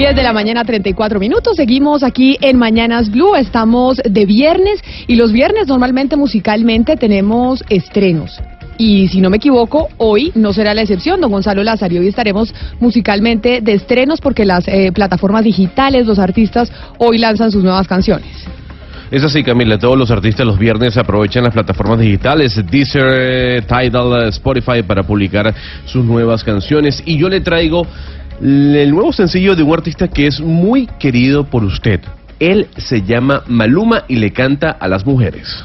10 de la mañana, 34 minutos. Seguimos aquí en Mañanas Blue. Estamos de viernes y los viernes normalmente musicalmente tenemos estrenos. Y si no me equivoco, hoy no será la excepción, don Gonzalo Lazario. Hoy estaremos musicalmente de estrenos porque las eh, plataformas digitales, los artistas, hoy lanzan sus nuevas canciones. Es así, Camila. Todos los artistas los viernes aprovechan las plataformas digitales, Deezer, Tidal, Spotify, para publicar sus nuevas canciones. Y yo le traigo el nuevo sencillo de un artista que es muy querido por usted. Él se llama Maluma y le canta a las mujeres.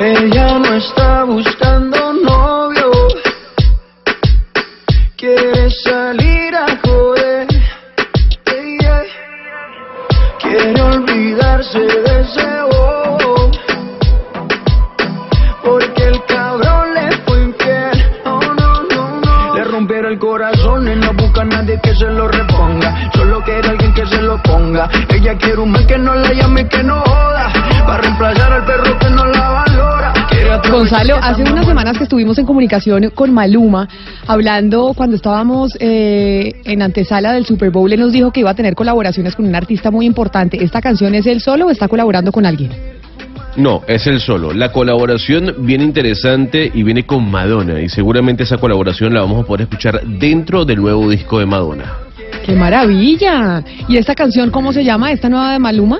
Ella no está buscando novio, quiere salir quiere olvidarse de ese bobo, porque el cabrón le fue infiel. No, no, no, no. Le rompieron el corazón y no busca a nadie que se lo reponga, solo quiere alguien que se lo ponga. Ella quiere un man que no la llame y que no joda, para reemplazar al perro que no la Gonzalo, hace unas semanas que estuvimos en comunicación con Maluma, hablando cuando estábamos eh, en antesala del Super Bowl, él nos dijo que iba a tener colaboraciones con un artista muy importante. ¿Esta canción es él solo o está colaborando con alguien? No, es él solo. La colaboración viene interesante y viene con Madonna. Y seguramente esa colaboración la vamos a poder escuchar dentro del nuevo disco de Madonna. ¡Qué maravilla! ¿Y esta canción cómo se llama, esta nueva de Maluma?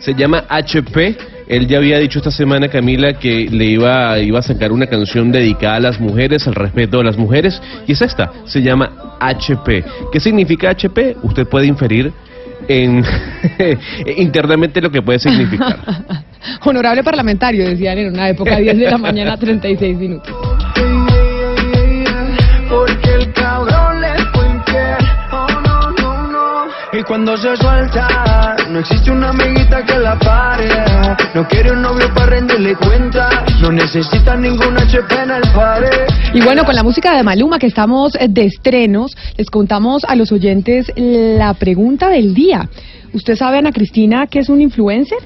Se llama HP. Él ya había dicho esta semana, Camila, que le iba, iba a sacar una canción dedicada a las mujeres, al respeto de las mujeres. Y es esta, se llama HP. ¿Qué significa HP? Usted puede inferir en internamente lo que puede significar. Honorable parlamentario, decían en una época, 10 de la mañana, 36 minutos. Cuando se suelta, no existe una amiguita que la pare. No quiere un novio para rendirle cuenta. No necesita ningún HP en el pared. Y bueno, con la música de Maluma que estamos eh, de estrenos, les contamos a los oyentes la pregunta del día. ¿Usted sabe, Ana Cristina, qué es un influencer?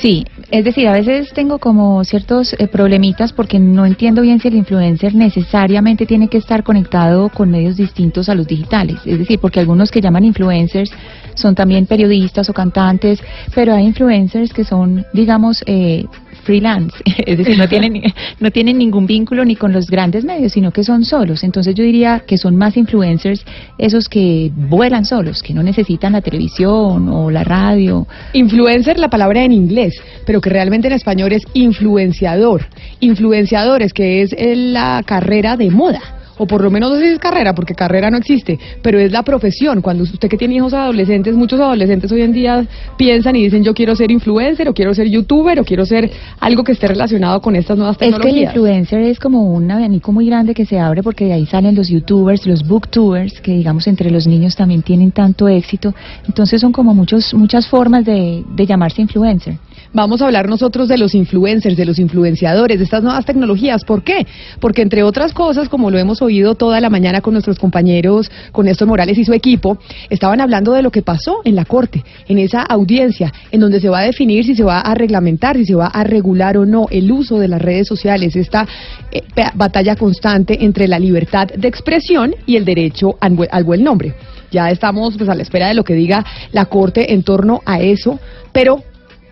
Sí, es decir, a veces tengo como ciertos eh, problemitas porque no entiendo bien si el influencer necesariamente tiene que estar conectado con medios distintos a los digitales. Es decir, porque algunos que llaman influencers son también periodistas o cantantes, pero hay influencers que son, digamos, eh, freelance, es decir, no tienen, no tienen ningún vínculo ni con los grandes medios, sino que son solos. Entonces yo diría que son más influencers esos que vuelan solos, que no necesitan la televisión o la radio. Influencer, la palabra en inglés, pero que realmente en español es influenciador. Influenciadores, que es eh, la carrera de moda. O por lo menos no sé si es carrera, porque carrera no existe, pero es la profesión. Cuando usted que tiene hijos adolescentes, muchos adolescentes hoy en día piensan y dicen yo quiero ser influencer, o quiero ser youtuber, o quiero ser algo que esté relacionado con estas nuevas Es que el tecnologías. influencer es como un abanico muy grande que se abre porque de ahí salen los youtubers, los booktubers, que digamos entre los niños también tienen tanto éxito. Entonces son como muchos, muchas formas de, de llamarse influencer. Vamos a hablar nosotros de los influencers, de los influenciadores, de estas nuevas tecnologías. ¿Por qué? Porque entre otras cosas, como lo hemos oído toda la mañana con nuestros compañeros, con Néstor Morales y su equipo, estaban hablando de lo que pasó en la Corte, en esa audiencia, en donde se va a definir si se va a reglamentar, si se va a regular o no el uso de las redes sociales, esta eh, batalla constante entre la libertad de expresión y el derecho al buen, al buen nombre. Ya estamos pues a la espera de lo que diga la Corte en torno a eso, pero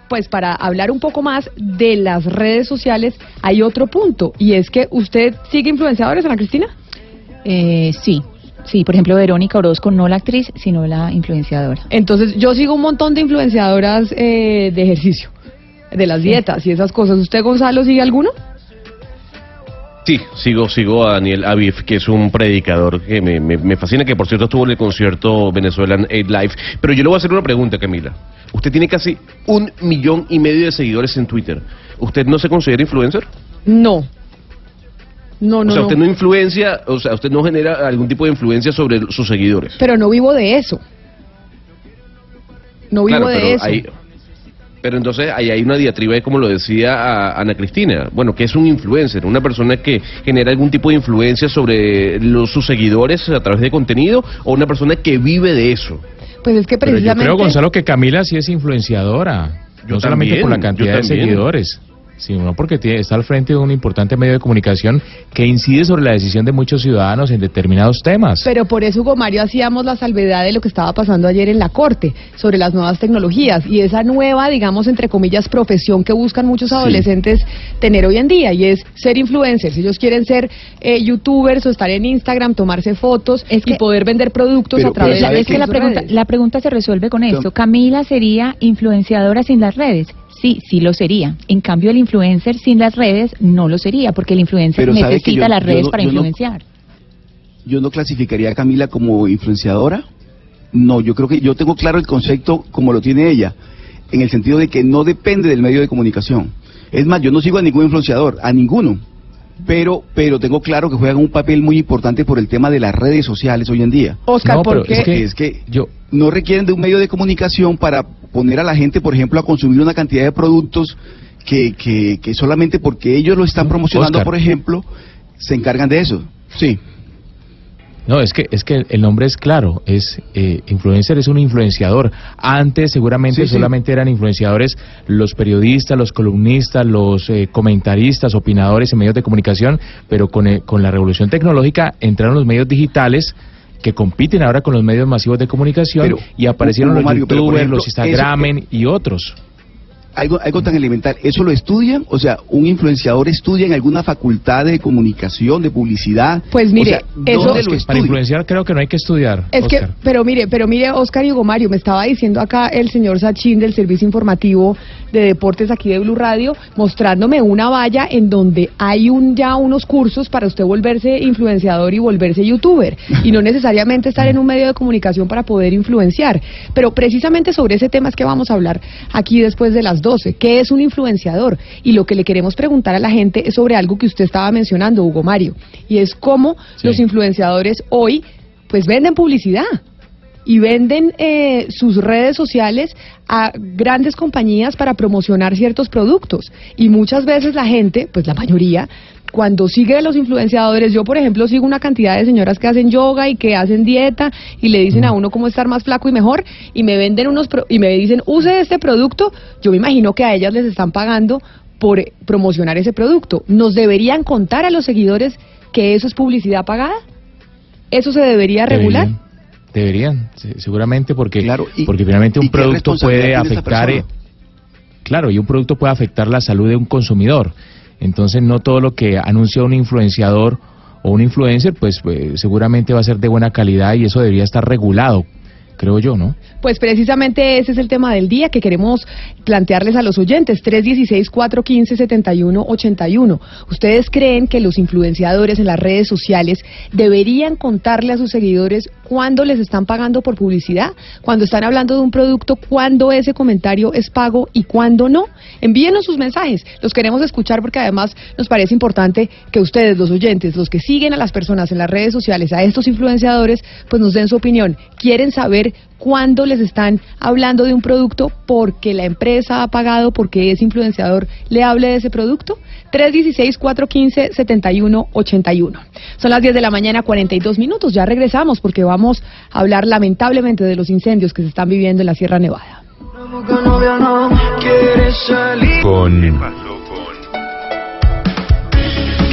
pues para hablar un poco más de las redes sociales, hay otro punto, y es que usted sigue influenciadores, Ana Cristina. Eh, sí, sí, por ejemplo Verónica Orozco, no la actriz, sino la influenciadora. Entonces, yo sigo un montón de influenciadoras eh, de ejercicio, de las dietas y esas cosas. ¿Usted, Gonzalo, sigue alguno? Sí, sigo, sigo a Daniel Aviv, que es un predicador que me, me- me fascina, que por cierto estuvo en el concierto Venezuelan Aid Live. Pero yo le voy a hacer una pregunta, Camila. Usted tiene casi un millón y medio de seguidores en Twitter. ¿Usted no se considera influencer? No. No, no, o sea, no. usted no influencia, o sea, usted no genera algún tipo de influencia sobre sus seguidores. Pero no vivo de eso. No vivo Claro, de pero eso. ahí- pero entonces ahí hay una diatriba, de, como lo decía a- Ana Cristina, bueno, que es un influencer, una persona que genera algún tipo de influencia sobre los, sus seguidores a través de contenido o una persona que vive de eso. Pues es que Pero yo precisamente... creo, Gonzalo, que Camila sí es influenciadora. no solamente por la cantidad de seguidores, sino porque tiene, está al frente de un importante medio de comunicación que incide sobre la decisión de muchos ciudadanos en determinados temas. Pero por eso, Hugo Mario, hacíamos la salvedad de lo que estaba pasando ayer en la Corte sobre las nuevas tecnologías y esa nueva, digamos, entre comillas, profesión que buscan muchos adolescentes tener hoy en día y es ser influencers. Ellos quieren ser eh, youtubers o estar en Instagram, tomarse fotos y poder vender productos a través de Es que la pregunta, la pregunta se resuelve con esto. Camila sería influenciadora sin las redes. Sí, sí lo sería. En cambio, el influencer sin las redes no lo sería, porque el influencer necesita las redes para influenciar. yo no clasificaría a Camila como influenciadora. No, yo creo que yo tengo claro el concepto como lo tiene ella, en el sentido de que no depende del medio de comunicación. Es más, yo no sigo a ningún influenciador, a ninguno. Pero, pero tengo claro que juegan un papel muy importante por el tema de las redes sociales hoy en día. Oscar, ¿por qué? Es que, es que yo, no requieren de un medio de comunicación para poner a la gente, por ejemplo, a consumir una cantidad de productos que, que, que solamente porque ellos lo están promocionando, por ejemplo, se encargan de eso. Sí. No, es que es que el nombre es claro, es eh, influencer es un influenciador. Antes seguramente solamente eran influenciadores los periodistas, los columnistas, los eh, comentaristas, opinadores en medios de comunicación, pero con, eh, con la revolución tecnológica entraron los medios digitales que compiten ahora con los medios masivos de comunicación y aparecieron los youtubers, los Instagramen y otros algo, algo tan elemental, ¿eso lo estudian? O sea, ¿un influenciador estudia en alguna facultad de comunicación, de publicidad? Pues mire, eso para influenciar creo que no hay que estudiar. Es que, pero mire, pero mire, Oscar y Hugo Mario, me estaba diciendo acá el señor Sachin del Servicio Informativo de Deportes aquí de Blue Radio, mostrándome una valla en donde hay un ya unos cursos para usted volverse influenciador y volverse youtuber, y no necesariamente estar en un medio de comunicación para poder influenciar. Pero precisamente sobre ese tema es que vamos a hablar aquí después de las ¿Qué es un influenciador? Y lo que le queremos preguntar a la gente es sobre algo que usted estaba mencionando, Hugo Mario, y es cómo los influenciadores hoy pues venden publicidad y venden eh, sus redes sociales a grandes compañías para promocionar ciertos productos. Y muchas veces la gente, pues la mayoría, cuando sigue a los influenciadores, yo por ejemplo sigo una cantidad de señoras que hacen yoga y que hacen dieta y le dicen a uno cómo estar más flaco y mejor y me venden unos y me dicen use este producto, yo me imagino que a ellas les están pagando por promocionar ese producto. ¿Nos deberían contar a los seguidores que eso es publicidad pagada? ¿Eso se debería regular? Deberían, seguramente porque, claro, porque finalmente un producto puede afectar, eh, claro, y un producto puede afectar la salud de un consumidor. Entonces no todo lo que anuncia un influenciador o un influencer, pues, pues seguramente va a ser de buena calidad y eso debería estar regulado creo yo, ¿no? Pues precisamente ese es el tema del día que queremos plantearles a los oyentes, 316-415-7181. ¿Ustedes creen que los influenciadores en las redes sociales deberían contarle a sus seguidores cuándo les están pagando por publicidad? Cuando están hablando de un producto, cuándo ese comentario es pago y cuándo no. Envíenos sus mensajes, los queremos escuchar porque además nos parece importante que ustedes, los oyentes, los que siguen a las personas en las redes sociales, a estos influenciadores, pues nos den su opinión. ¿Quieren saber cuándo les están hablando de un producto porque la empresa ha pagado, porque es influenciador, le hable de ese producto? 316-415-7181. Son las 10 de la mañana, 42 minutos. Ya regresamos porque vamos a hablar lamentablemente de los incendios que se están viviendo en la Sierra Nevada. Con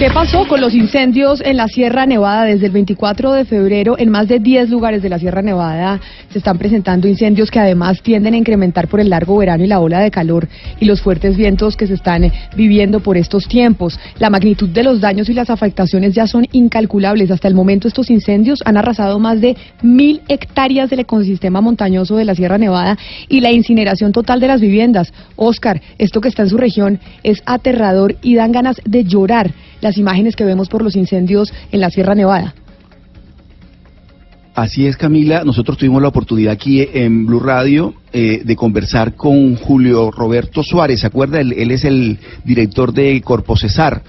¿Qué pasó con los incendios en la Sierra Nevada desde el 24 de febrero? En más de 10 lugares de la Sierra Nevada se están presentando incendios que además tienden a incrementar por el largo verano y la ola de calor y los fuertes vientos que se están viviendo por estos tiempos. La magnitud de los daños y las afectaciones ya son incalculables. Hasta el momento estos incendios han arrasado más de mil hectáreas del ecosistema montañoso de la Sierra Nevada y la incineración total de las viviendas. Oscar, esto que está en su región es aterrador y dan ganas de llorar las imágenes que vemos por los incendios en la Sierra Nevada. Así es, Camila. Nosotros tuvimos la oportunidad aquí en Blue Radio eh, de conversar con Julio Roberto Suárez. ¿Se acuerda? Él, él, es el director de Corpo Cesar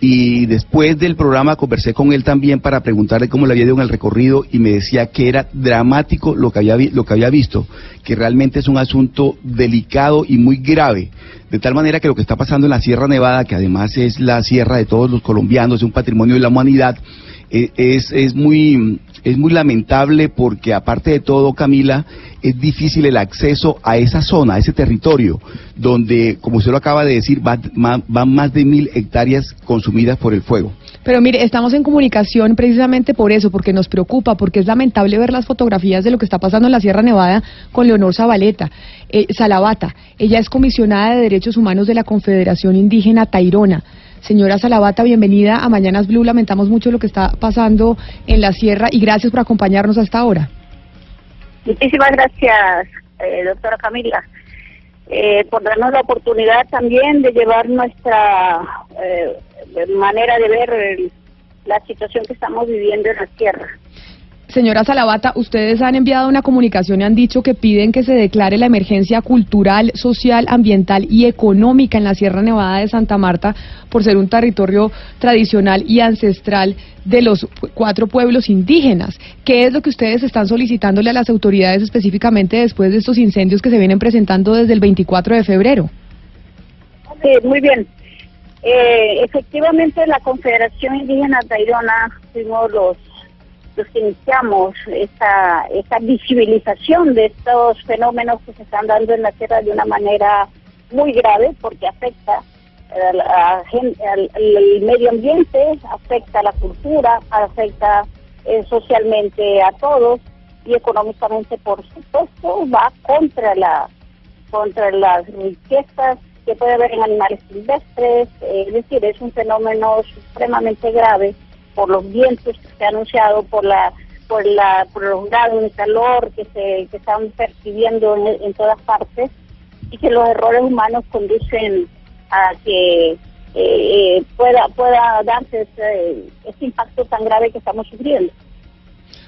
y después del programa conversé con él también para preguntarle cómo le había ido en el recorrido y me decía que era dramático lo que había, lo que había visto, que realmente es un asunto delicado y muy grave, de tal manera que lo que está pasando en la Sierra Nevada, que además es la sierra de todos los colombianos, es un patrimonio de la humanidad, eh, es, es muy es muy lamentable porque aparte de todo, Camila, es difícil el acceso a esa zona, a ese territorio, donde, como usted lo acaba de decir, van, más de mil hectáreas consumidas por el fuego. Pero mire, estamos en comunicación precisamente por eso, porque nos preocupa, porque es lamentable ver las fotografías de lo que está pasando en la Sierra Nevada con Leonor Zabaleta, eh, Salabata. Ella es comisionada de Derechos Humanos de la Confederación Indígena Tairona. Señora Salabata, bienvenida a Mañanas Blue. Lamentamos mucho lo que está pasando en la sierra y gracias por acompañarnos hasta ahora. Muchísimas gracias, eh, doctora Camila, eh, por darnos la oportunidad también de llevar nuestra eh, manera de ver la situación que estamos viviendo en la sierra. Señora Salabata, ustedes han enviado una comunicación y han dicho que piden que se declare la emergencia cultural, social, ambiental y económica en la Sierra Nevada de Santa Marta por ser un territorio tradicional y ancestral de los cuatro pueblos indígenas. ¿Qué es lo que ustedes están solicitándole a las autoridades específicamente después de estos incendios que se vienen presentando desde el 24 de febrero? Sí, muy bien. Eh, efectivamente, la Confederación Indígena Tairona fuimos los los que iniciamos esta, esta visibilización de estos fenómenos que se están dando en la Tierra de una manera muy grave porque afecta al, medio ambiente, afecta a la cultura, afecta eh, socialmente a todos y económicamente, por supuesto, va contra la contra las riquezas que puede haber en animales silvestres, eh, es decir, es un fenómeno supremamente grave por los vientos que se ha anunciado, por la por la grados de calor que se que están percibiendo en, todas partes y que los errores humanos conducen a que eh, pueda pueda darse ese, ese impacto tan grave que estamos sufriendo.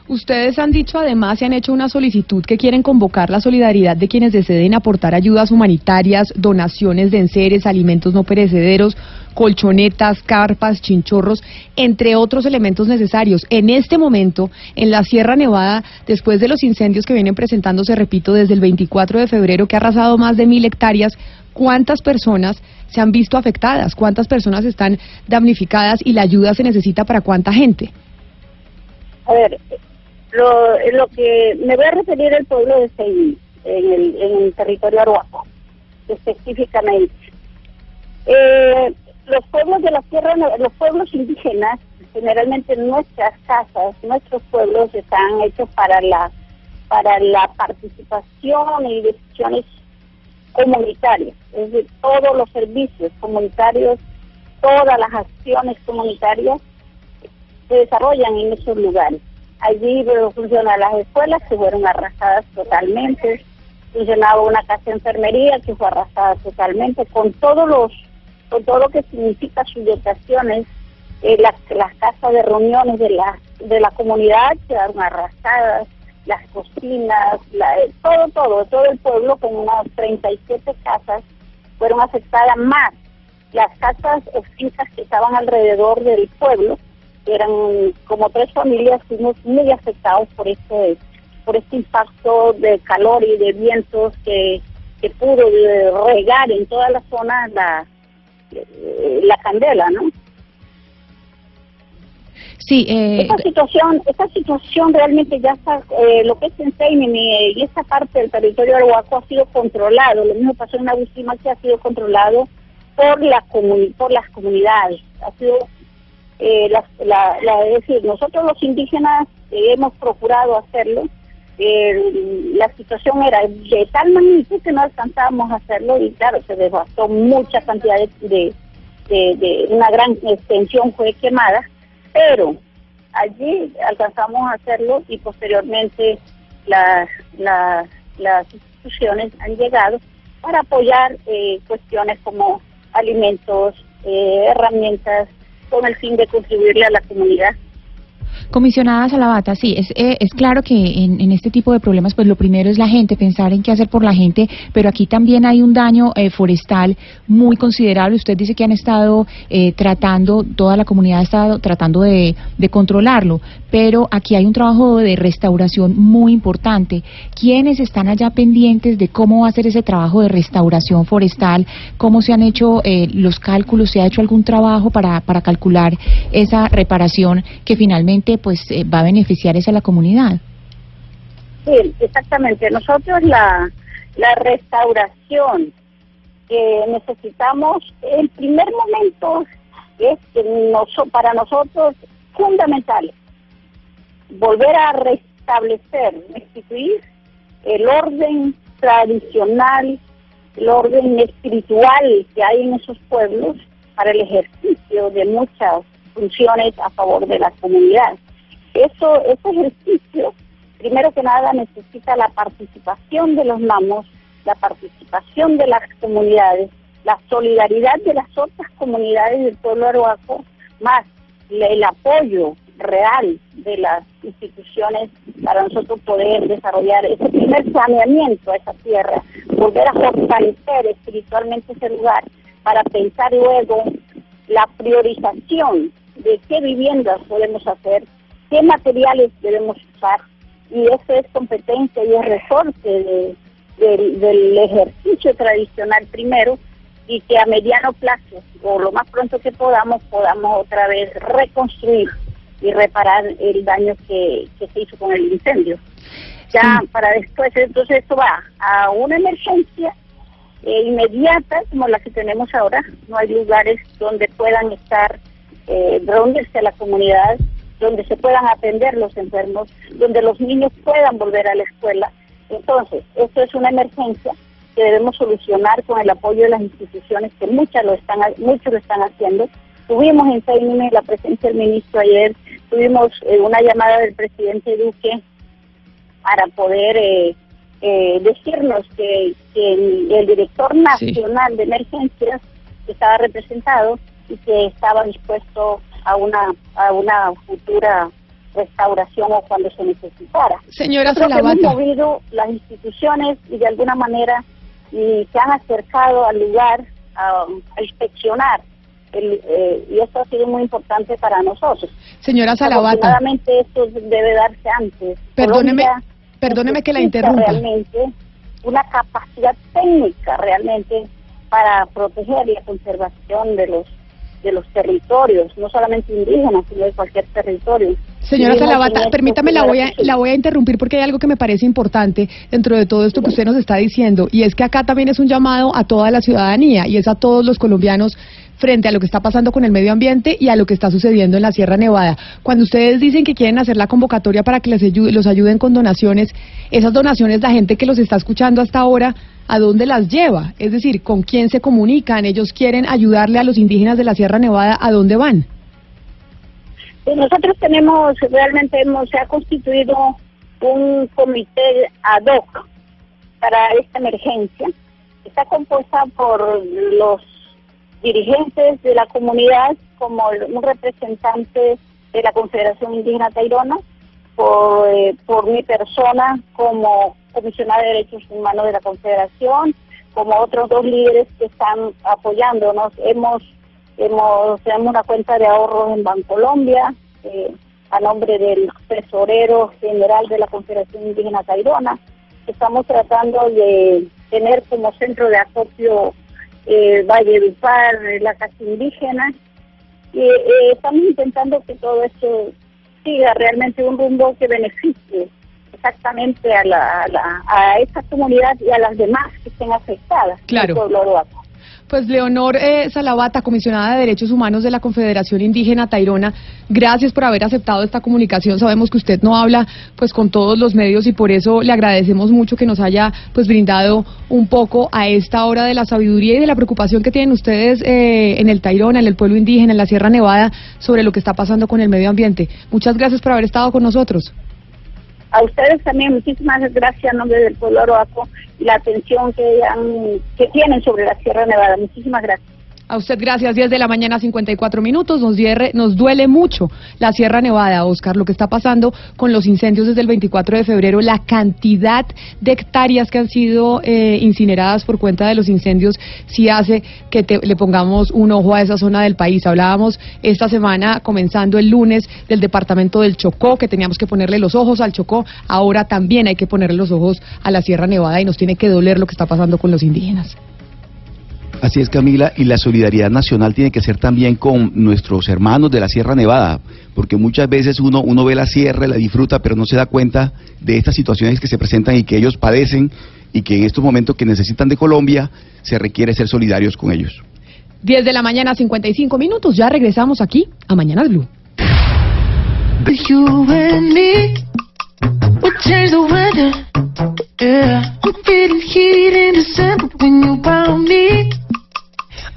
Ustedes han dicho además y han hecho una solicitud que quieren convocar la solidaridad de quienes deseen aportar ayudas humanitarias, donaciones de enseres, alimentos no perecederos, colchonetas, carpas, chinchorros, entre otros elementos necesarios. En este momento, en la Sierra Nevada, después de los incendios que vienen presentándose, repito, desde el 24 de febrero, que ha arrasado más de mil hectáreas, ¿cuántas personas se han visto afectadas? ¿Cuántas personas están damnificadas y la ayuda se necesita para cuánta gente? A ver, lo, lo que me voy a referir al pueblo de Seyni, en el, en el territorio aruaco, específicamente. Eh, los pueblos de la tierra, los pueblos indígenas, generalmente nuestras casas, nuestros pueblos están hechos para la para la participación y decisiones comunitarias, es decir, todos los servicios comunitarios, todas las acciones comunitarias se desarrollan en esos lugares. Allí funcionan las escuelas que fueron arrasadas totalmente, funcionaba una casa de enfermería que fue arrasada totalmente, con todos los con todo lo que significa sus dotaciones, eh, las, las casas de reuniones de la, de la comunidad quedaron arrasadas, las cocinas, eh, todo, todo, todo el pueblo con unas 37 casas fueron afectadas más. Las casas o fincas que estaban alrededor del pueblo, eran como tres familias, fuimos muy afectados por este, por este impacto de calor y de vientos que, que pudo regar en toda la zona la, la candela, ¿no? Sí, eh, esta situación, esta situación realmente ya está, eh, lo que es en y esta parte del territorio de Arhuaco ha sido controlado, lo mismo pasó en Agustín que ha sido controlado por la por las comunidades, ha sido eh, la, la, es decir, nosotros los indígenas hemos procurado hacerlo, la situación era de tal magnitud que no alcanzábamos a hacerlo y claro, se devastó mucha cantidad de, de, una gran extensión fue quemada, pero allí alcanzamos a hacerlo y posteriormente las, las, las instituciones han llegado para apoyar eh, cuestiones como alimentos, eh, herramientas, con el fin de contribuirle a la comunidad Comisionada Salabata, sí, es, eh, es claro que en, este tipo de problemas, pues lo primero es la gente, pensar en qué hacer por la gente, pero aquí también hay un daño eh, forestal muy considerable. Usted dice que han estado eh, tratando, toda la comunidad ha estado tratando de, controlarlo, pero aquí hay un trabajo de restauración muy importante. ¿Quiénes están allá pendientes de cómo va a ser ese trabajo de restauración forestal? ¿Cómo se han hecho los cálculos? ¿Se ha hecho algún trabajo para calcular esa reparación que finalmente pues eh, va a beneficiar es a la comunidad. Sí, exactamente. Nosotros la, la restauración que necesitamos, en primer momento es que para nosotros fundamental volver a restablecer, restituir el orden tradicional, el orden espiritual que hay en esos pueblos para el ejercicio de muchas funciones a favor de la comunidad. Eso, ese ejercicio, primero que nada, necesita la participación de los mamos, la participación de las comunidades, la solidaridad de las otras comunidades del pueblo aruaco, más el apoyo real de las instituciones para nosotros poder desarrollar ese primer saneamiento a esa tierra, volver a fortalecer espiritualmente ese lugar para pensar luego la priorización de qué viviendas podemos hacer, qué materiales debemos usar, y eso es competencia y es resorte del ejercicio tradicional primero, y que a mediano plazo, o lo más pronto que podamos, podamos otra vez reconstruir y reparar el daño que, se hizo con el incendio. Ya para después, entonces esto va a una emergencia eh, inmediata como la que tenemos ahora. No hay lugares donde puedan estar, eh, reunirse a la comunidad, donde se puedan atender los enfermos, donde los niños puedan volver a la escuela. Entonces, esto es una emergencia que debemos solucionar con el apoyo de las instituciones que muchas lo están, muchos lo están haciendo Tuvimos en Seine la presencia del ministro ayer, tuvimos eh, una llamada del presidente Duque para poder eh, eh, decirnos que, el, director nacional de emergencias estaba representado y que estaba dispuesto a una, a una futura restauración o cuando se necesitara. Señora Salavata. Hemos movido las instituciones y de alguna manera y se han acercado al lugar a inspeccionar eh, y esto ha sido muy importante para nosotros. Señora Salavata. esto debe darse antes. Perdóneme, perdóneme que la interrumpa. Realmente una capacidad técnica realmente para proteger la conservación de los de los territorios, no solamente indígenas, sino de cualquier territorio. Señora Salavata, permítame, la voy, a, la voy a interrumpir porque hay algo que me parece importante dentro de todo esto que usted nos está diciendo, y es que acá también es un llamado a toda la ciudadanía y es a todos los colombianos frente a lo que está pasando con el medio ambiente y a lo que está sucediendo en la Sierra Nevada. Cuando ustedes dicen que quieren hacer la convocatoria para que les los ayuden con donaciones, esas donaciones, la gente que los está escuchando hasta ahora, ¿a dónde las lleva? Es decir, ¿con quién se comunican? ¿Ellos quieren ayudarle a los indígenas de la Sierra Nevada? ¿A dónde van? Pues nosotros tenemos, realmente hemos, se ha constituido un comité ad hoc para esta emergencia. Está compuesta por los dirigentes de la comunidad, como un representante de la Confederación Indígena Tairona, por, eh, por mi persona como comisionada de derechos humanos de la Confederación, como otros dos líderes que están apoyándonos. Hemos, hemos tenemos una cuenta de ahorros en Bancolombia, eh, a nombre del tesorero general de la Confederación Indígena Tairona. Estamos tratando de tener como centro de acopio eh, Valle del Par, la casa indígena, y eh, estamos intentando que todo esto siga realmente un rumbo que beneficie exactamente a, la, a, la, a esta comunidad y a las demás que estén afectadas. Claro. Pues Leonor eh, Salavata, comisionada de Derechos Humanos de la Confederación Indígena Tairona, gracias por haber aceptado esta comunicación. Sabemos que usted no habla pues con todos los medios y por eso le agradecemos mucho que nos haya pues brindado un poco a esta hora de la sabiduría y de la preocupación que tienen ustedes eh, en el Tairona, en el pueblo indígena, en la Sierra Nevada, sobre lo que está pasando con el medio ambiente. Muchas gracias por haber estado con nosotros. A ustedes también muchísimas gracias en nombre del pueblo Oroaco y la atención que, han, que tienen sobre la Sierra Nevada. Muchísimas gracias. A usted gracias, 10 de la mañana, 54 minutos. Nos, nos duele mucho la Sierra Nevada, Oscar, lo que está pasando con los incendios desde el 24 de febrero, la cantidad de hectáreas que han sido eh, incineradas por cuenta de los incendios, sí hace que le pongamos un ojo a esa zona del país. Hablábamos esta semana, comenzando el lunes, del departamento del Chocó, que teníamos que ponerle los ojos al Chocó. Ahora también hay que ponerle los ojos a la Sierra Nevada y nos tiene que doler lo que está pasando con los indígenas. Así es, Camila, y la solidaridad nacional tiene que ser también con nuestros hermanos de la Sierra Nevada, porque muchas veces uno, uno ve la sierra, la disfruta, pero no se da cuenta de estas situaciones que se presentan y que ellos padecen y que en estos momentos que necesitan de Colombia se requiere ser solidarios con ellos. 10 de la mañana, 55 minutos. Ya regresamos aquí a Mañanas Blue.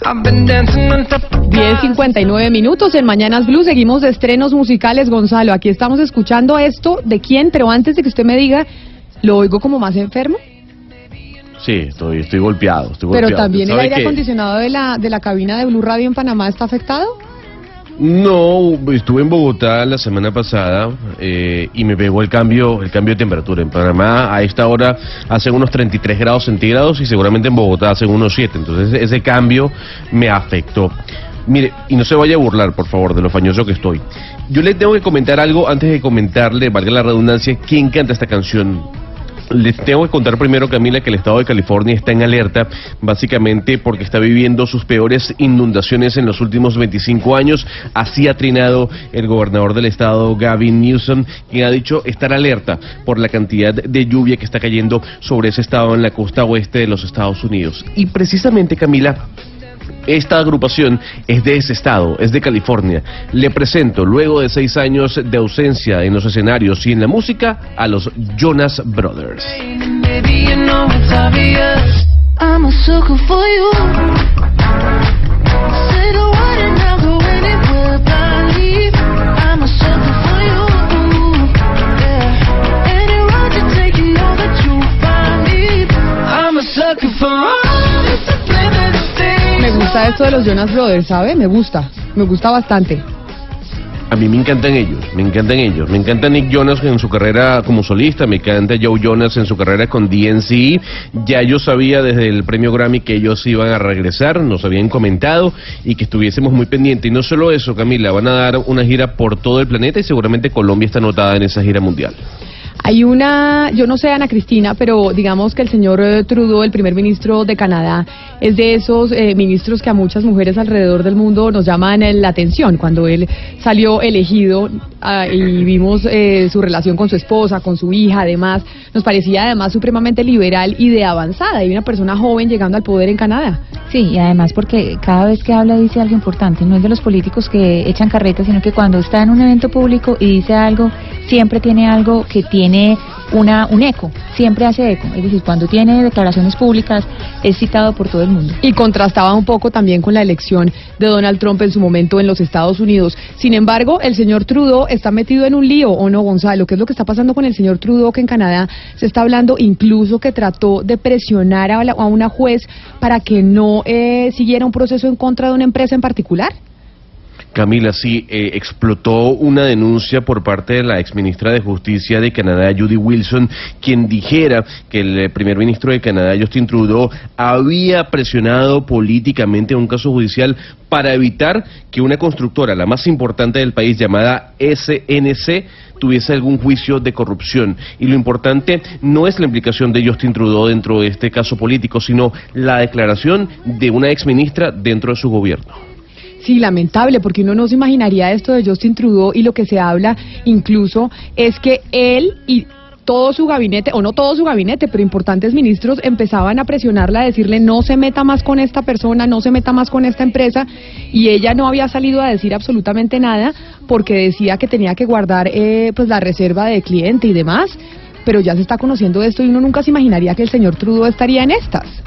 10.59 minutos en Mañanas Blue. Seguimos de estrenos musicales, Gonzalo. Aquí estamos escuchando esto de quién, pero antes de que usted me diga, ¿lo oigo como más enfermo? Sí, estoy, estoy golpeado. Estoy Pero golpeado. también el ¿Sabe aire qué? acondicionado de la, de la cabina de Blue Radio en Panamá está afectado. No, estuve en Bogotá la semana pasada eh, y me pegó el cambio, el cambio de temperatura. En Panamá a esta hora hace unos 33 grados centígrados y seguramente en Bogotá hace unos 7. Entonces ese cambio me afectó. Mire, y no se vaya a burlar, por favor, de lo fañoso que estoy. Yo le tengo que comentar algo antes de comentarle, valga la redundancia, quién canta esta canción. Les tengo que contar primero, Camila, que el estado de California está en alerta, básicamente porque está viviendo sus peores inundaciones en los últimos 25 años. Así ha trinado el gobernador del estado, Gavin Newsom, quien ha dicho estar alerta por la cantidad de lluvia que está cayendo sobre ese estado en la costa oeste de los Estados Unidos. Y precisamente, Camila, esta agrupación es de ese estado, es de California. Le presento, luego de seis años de ausencia en los escenarios y en la música, a los Jonas Brothers. Esto de los Jonas Brothers, ¿sabe? Me gusta, me gusta bastante. A mí me encantan ellos, me encantan ellos. Me encanta Nick Jonas en su carrera como solista, me encanta Joe Jonas en su carrera con DNC. Ya yo sabía desde el premio Grammy que ellos iban a regresar, nos habían comentado y que estuviésemos muy pendientes. Y no solo eso, Camila, van a dar una gira por todo el planeta y seguramente Colombia está anotada en esa gira mundial. Hay una, yo no sé Ana Cristina, pero digamos que el señor eh, Trudeau, el primer ministro de Canadá, es de esos eh, ministros que a muchas mujeres alrededor del mundo nos llaman eh, la atención. Cuando él salió elegido ah, y vimos eh, su relación con su esposa, con su hija, además, nos parecía además supremamente liberal y de avanzada, y una persona joven llegando al poder en Canadá. Sí, y además porque cada vez que habla dice algo importante, no es de los políticos que echan carretas, sino que cuando está en un evento público y dice algo, siempre tiene algo que tiene una, un eco, siempre hace eco. Es decir, cuando tiene declaraciones públicas es citado por todo el mundo. y contrastaba un poco también con la elección de Donald Trump en su momento en los Estados Unidos. Sin embargo, el señor Trudeau está metido en un lío, ¿o no, Gonzalo? ¿Qué es lo que está pasando con el señor Trudeau que en Canadá se está hablando incluso que trató de presionar a, la- una juez para que no eh, siguiera un proceso en contra de una empresa en particular? Camila, sí, eh, explotó una denuncia por parte de la exministra de Justicia de Canadá, Judy Wilson, quien dijera que el eh, primer ministro de Canadá, Justin Trudeau, había presionado políticamente un caso judicial para evitar que una constructora, la más importante del país, llamada SNC, tuviese algún juicio de corrupción. Y lo importante no es la implicación de Justin Trudeau dentro de este caso político, sino la declaración de una exministra dentro de su gobierno. Sí, lamentable, porque uno no se imaginaría esto de Justin Trudeau y lo que se habla incluso es que él y todo su gabinete, o no todo su gabinete, pero importantes ministros empezaban a presionarla, a decirle no se meta más con esta persona, no se meta más con esta empresa, y ella no había salido a decir absolutamente nada porque decía que tenía que guardar eh, pues la reserva de cliente y demás, pero ya se está conociendo esto y uno nunca se imaginaría que el señor Trudeau estaría en estas.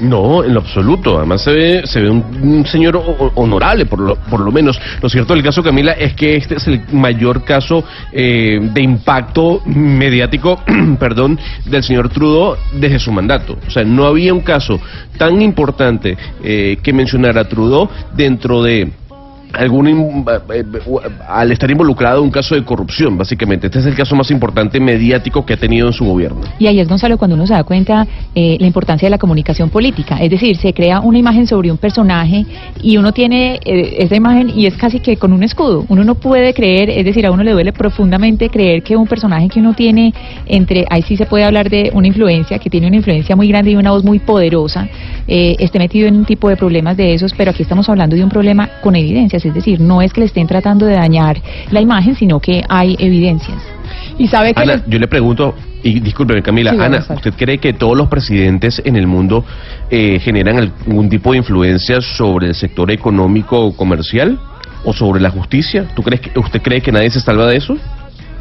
No, en lo absoluto. Además se ve, se ve un, un señor honorable, por lo, por lo menos. Lo cierto del caso, Camila, es que este es el mayor caso eh, de impacto mediático, perdón, del señor Trudeau desde su mandato. O sea, no había un caso tan importante eh, que mencionara Trudeau dentro de algún in- eh, eh, al estar involucrado en un caso de corrupción, básicamente. Este es el caso más importante mediático que ha tenido en su gobierno. Y ahí es, Gonzalo, cuando uno se da cuenta eh, la importancia de la comunicación política. Es decir, se crea una imagen sobre un personaje y uno tiene eh, esa imagen y es casi que con un escudo. Uno no puede creer, es decir, a uno le duele profundamente creer que un personaje que uno tiene entre, ahí sí se puede hablar de una influencia, que tiene una influencia muy grande y una voz muy poderosa, eh, esté metido en un tipo de problemas de esos, pero aquí estamos hablando de un problema con evidencias, es decir, no es que le estén tratando de dañar la imagen, sino que hay evidencias. Y sabe que Ana, les- yo le pregunto, y discúlpeme Camila, Sí, Ana. ¿usted cree que todos los presidentes en el mundo eh, generan algún tipo de influencia sobre el sector económico o comercial? ¿O sobre la justicia? ¿Tú crees que, ¿Usted cree que nadie se salva de eso?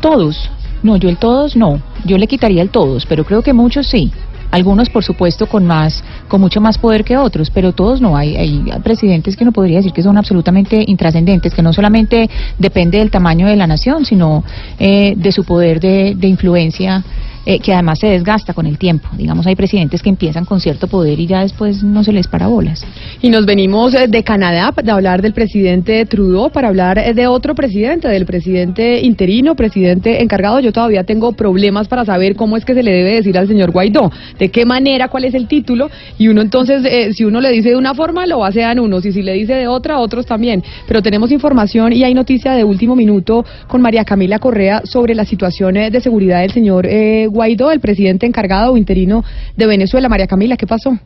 Todos. No, yo el todos no. Yo le quitaría el todos, pero creo que muchos sí. Algunos, por supuesto, con más, con mucho más poder que otros, pero todos no. Hay, hay presidentes que no podría decir que son absolutamente intrascendentes, que no solamente depende del tamaño de la nación, sino eh, de su poder de, de influencia, eh, que además se desgasta con el tiempo. Digamos, hay presidentes que empiezan con cierto poder y ya después no se les para bolas. Y nos venimos eh, de Canadá de hablar del presidente Trudeau para hablar eh, de otro presidente, del presidente interino, presidente encargado. Yo todavía tengo problemas para saber cómo es que se le debe decir al señor Guaidó, de qué manera, cuál es el título. Y uno entonces, eh, si uno le dice de una forma, lo basean unos, y si le dice de otra, otros también. Pero tenemos información y hay noticia de último minuto con María Camila Correa sobre la situación eh, de seguridad del señor eh, Guaidó, el presidente encargado o interino de Venezuela. María Camila, ¿qué pasó?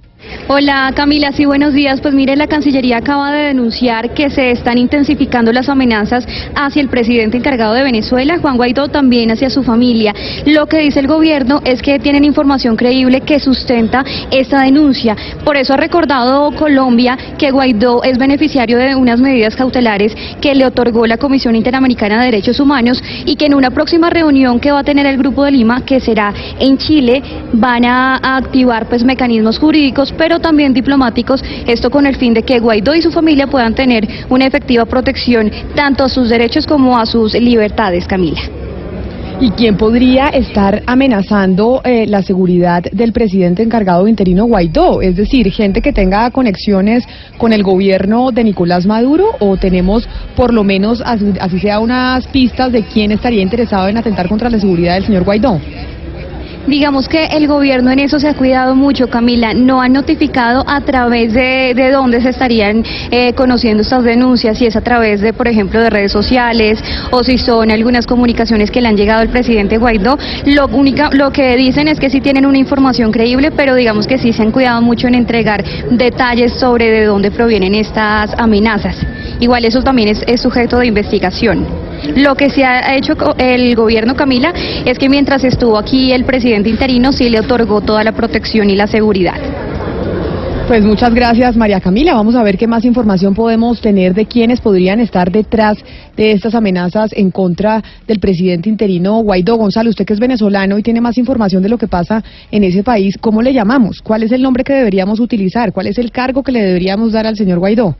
Hola Camila, sí, buenos días. Pues mire, la Cancillería acaba de denunciar que se están intensificando las amenazas hacia el presidente encargado de Venezuela, Juan Guaidó, también hacia su familia. Lo que dice el gobierno es que tienen información creíble que sustenta esta denuncia. Por eso ha recordado Colombia que Guaidó es beneficiario de unas medidas cautelares que le otorgó la Comisión Interamericana de Derechos Humanos y que en una próxima reunión que va a tener el Grupo de Lima, que será en Chile, van a, activar pues mecanismos jurídicos, pero también diplomáticos, esto con el fin de que Guaidó y su familia puedan tener una efectiva protección tanto a sus derechos como a sus libertades, Camila. ¿Y quién podría estar amenazando eh, la seguridad del presidente encargado interino Guaidó? Es decir, gente que tenga conexiones con el gobierno de Nicolás Maduro o tenemos por lo menos, así sea, unas pistas de quién estaría interesado en atentar contra la seguridad del señor Guaidó. Digamos que el gobierno en eso se ha cuidado mucho, Camila. No han notificado a través de, de dónde se estarían eh, conociendo estas denuncias, si es a través de, por ejemplo, de redes sociales o si son algunas comunicaciones que le han llegado al presidente Guaidó. Lo, única, lo que dicen es que sí tienen una información creíble, pero digamos que sí se han cuidado mucho en entregar detalles sobre de dónde provienen estas amenazas. Igual eso también es, es sujeto de investigación. Lo que se ha hecho el gobierno, Camila, es que mientras estuvo aquí el presidente interino sí le otorgó toda la protección y la seguridad. Pues muchas gracias, María Camila. Vamos a ver qué más información podemos tener de quiénes podrían estar detrás de estas amenazas en contra del presidente interino Guaidó. Gonzalo, usted que es venezolano y tiene más información de lo que pasa en ese país, ¿cómo le llamamos? ¿Cuál es el nombre que deberíamos utilizar? ¿Cuál es el cargo que le deberíamos dar al señor Guaidó?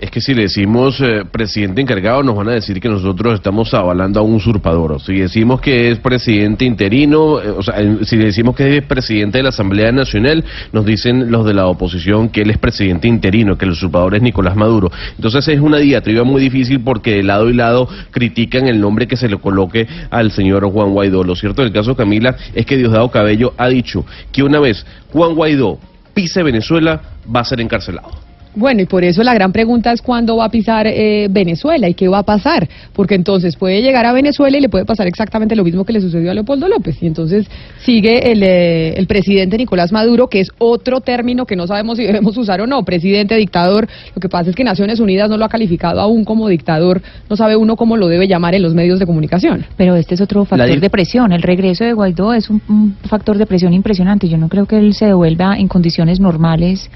Es que si le decimos eh, presidente encargado, nos van a decir que nosotros estamos avalando a un usurpador. Si decimos que es presidente interino, eh, o sea, si decimos que es presidente de la Asamblea Nacional, nos dicen los de la oposición que él es presidente interino, que el usurpador es Nicolás Maduro. Entonces es una diatriba muy difícil porque de lado y lado critican el nombre que se le coloque al señor Juan Guaidó. Lo cierto del caso, Camila, es que Diosdado Cabello ha dicho que una vez Juan Guaidó pise Venezuela, va a ser encarcelado. Bueno, y por eso la gran pregunta es cuándo va a pisar eh, Venezuela y qué va a pasar, porque entonces puede llegar a Venezuela y le puede pasar exactamente lo mismo que le sucedió a Leopoldo López, y entonces sigue el, eh, el presidente Nicolás Maduro, que es otro término que no sabemos si debemos usar o no, presidente, dictador, lo que pasa es que Naciones Unidas no lo ha calificado aún como dictador, no sabe uno cómo lo debe llamar en los medios de comunicación. Pero este es otro factor de presión. El regreso de Guaidó es un, un factor de presión impresionante. Yo no creo que él se devuelva en condiciones normales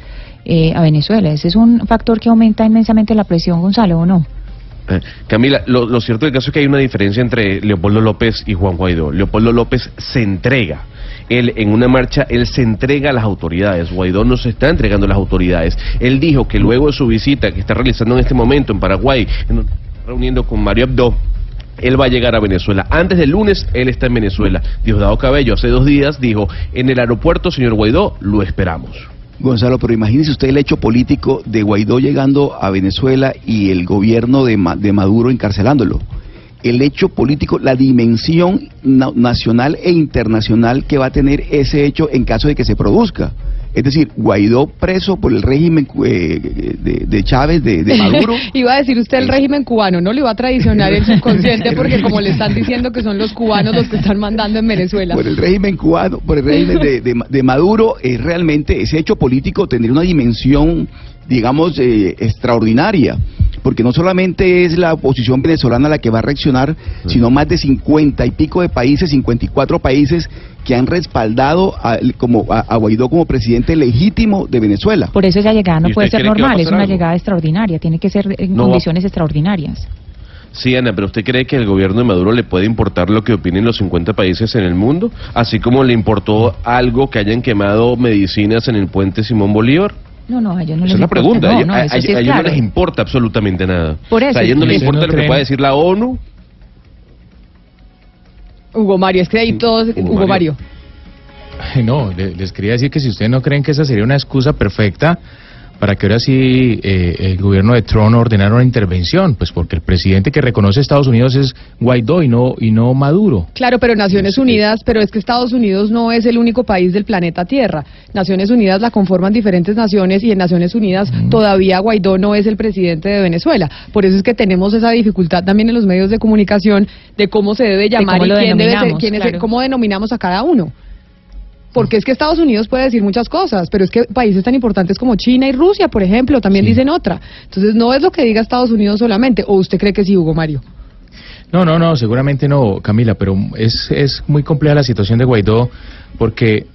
eh, a Venezuela. Ese es un factor que aumenta inmensamente la presión, Gonzalo, ¿o no? Eh, Camila, lo, cierto del caso es que hay una diferencia entre Leopoldo López y Juan Guaidó. Leopoldo López se entrega. Él en una marcha, él se entrega a las autoridades. Guaidó no se está entregando a las autoridades. Él dijo que luego de su visita que está realizando en este momento en Paraguay, reuniendo con Mario Abdo, él va a llegar a Venezuela. Antes del lunes, él está en Venezuela. Diosdado Cabello hace dos días dijo, en el aeropuerto, señor Guaidó, lo esperamos. Gonzalo, pero imagínese usted el hecho político de Guaidó llegando a Venezuela y el gobierno de, Ma- de Maduro encarcelándolo. El hecho político, la dimensión na- nacional e internacional que va a tener ese hecho en caso de que se produzca. Es decir, Guaidó preso por el régimen eh, de, de Chávez, de, de Maduro. Iba a decir usted el régimen cubano, no le iba a traicionar el subconsciente porque como le están diciendo que son los cubanos los que están mandando en Venezuela. por el régimen cubano, por el régimen de, de- de Maduro, es realmente ese hecho político tendría una dimensión, digamos, eh, extraordinaria, porque no solamente es la oposición venezolana la que va a reaccionar, sino más de 50 y pico de países, 54 países que han respaldado a, como, a, a Guaidó como presidente legítimo de Venezuela. Por eso esa llegada no ¿Y puede ser normal, es una algo? llegada extraordinaria, tiene que ser en No va- condiciones extraordinarias. Sí, Ana, pero ¿usted cree que al gobierno de Maduro le puede importar lo que opinen los 50 países en el mundo? Así como le importó algo que hayan quemado medicinas en el puente Simón Bolívar. No, no, a ellos no Esa les es la importa. pregunta. No, a, no, a- eso sí a es ellos claro. no les importa absolutamente nada. Por O sea, a eso, ellos no les ¿ustedes importa no lo que pueda decir la ONU. Hugo Mario, es que ahí todos, Hugo Hugo, Mario. Mario. No, le- les quería decir que si ustedes no creen que esa sería una excusa perfecta para que ahora sí eh, el gobierno de Trump ordenara una intervención, pues porque el presidente que reconoce a Estados Unidos es Guaidó y no y no Maduro. Claro, pero Naciones Unidas, pero es que Estados Unidos no es el único país del planeta Tierra. Naciones Unidas la conforman diferentes naciones y en Naciones Unidas todavía Guaidó no es el presidente de Venezuela. Por eso es que tenemos esa dificultad también en los medios de comunicación de cómo se debe llamar y quién debe ser, quién es, claro. cómo denominamos a cada uno. Porque es que Estados Unidos puede decir muchas cosas, pero es que países tan importantes como China y Rusia, por ejemplo, también Sí. dicen otra. Entonces no es lo que diga Estados Unidos solamente. ¿O usted cree que sí, Hugo Mario? No, no, no, seguramente no, Camila, pero es, es muy compleja la situación de Guaidó porque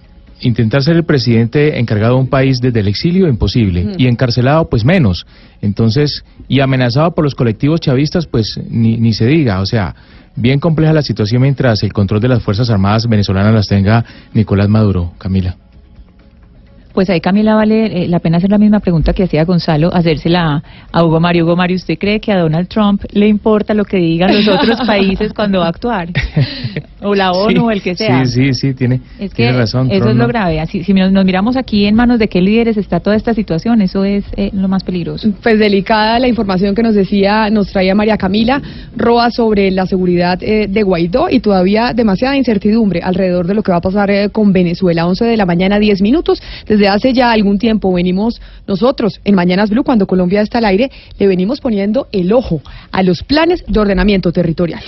intentar ser el presidente encargado de un país desde el exilio, imposible, y encarcelado, pues menos. Entonces, y amenazado por los colectivos chavistas, pues ni, ni se diga, o sea, bien compleja la situación mientras el control de las Fuerzas Armadas venezolanas las tenga Nicolás Maduro, Camila. Pues ahí, Camila, vale eh, la pena hacer la misma pregunta que hacía Gonzalo, hacérsela a Hugo Mario. Hugo Mario, ¿usted cree que a Donald Trump le importa lo que digan los otros países cuando va a actuar? O la ONU Sí, o el que sea. Sí, sí, sí, tiene, Es que tiene razón. eso Trump es lo no- grave. Así, si nos, nos miramos aquí en manos de qué líderes está toda esta situación, eso es eh, lo más peligroso. Pues delicada la información que nos decía, nos traía María Camila Roa sobre la seguridad eh, de Guaidó y todavía demasiada incertidumbre alrededor de lo que va a pasar eh, con Venezuela. 11 de la mañana, 10 minutos. Desde hace ya algún tiempo venimos nosotros en Mañanas Blue, cuando Colombia está al aire, le venimos poniendo el ojo a los planes de ordenamiento territorial.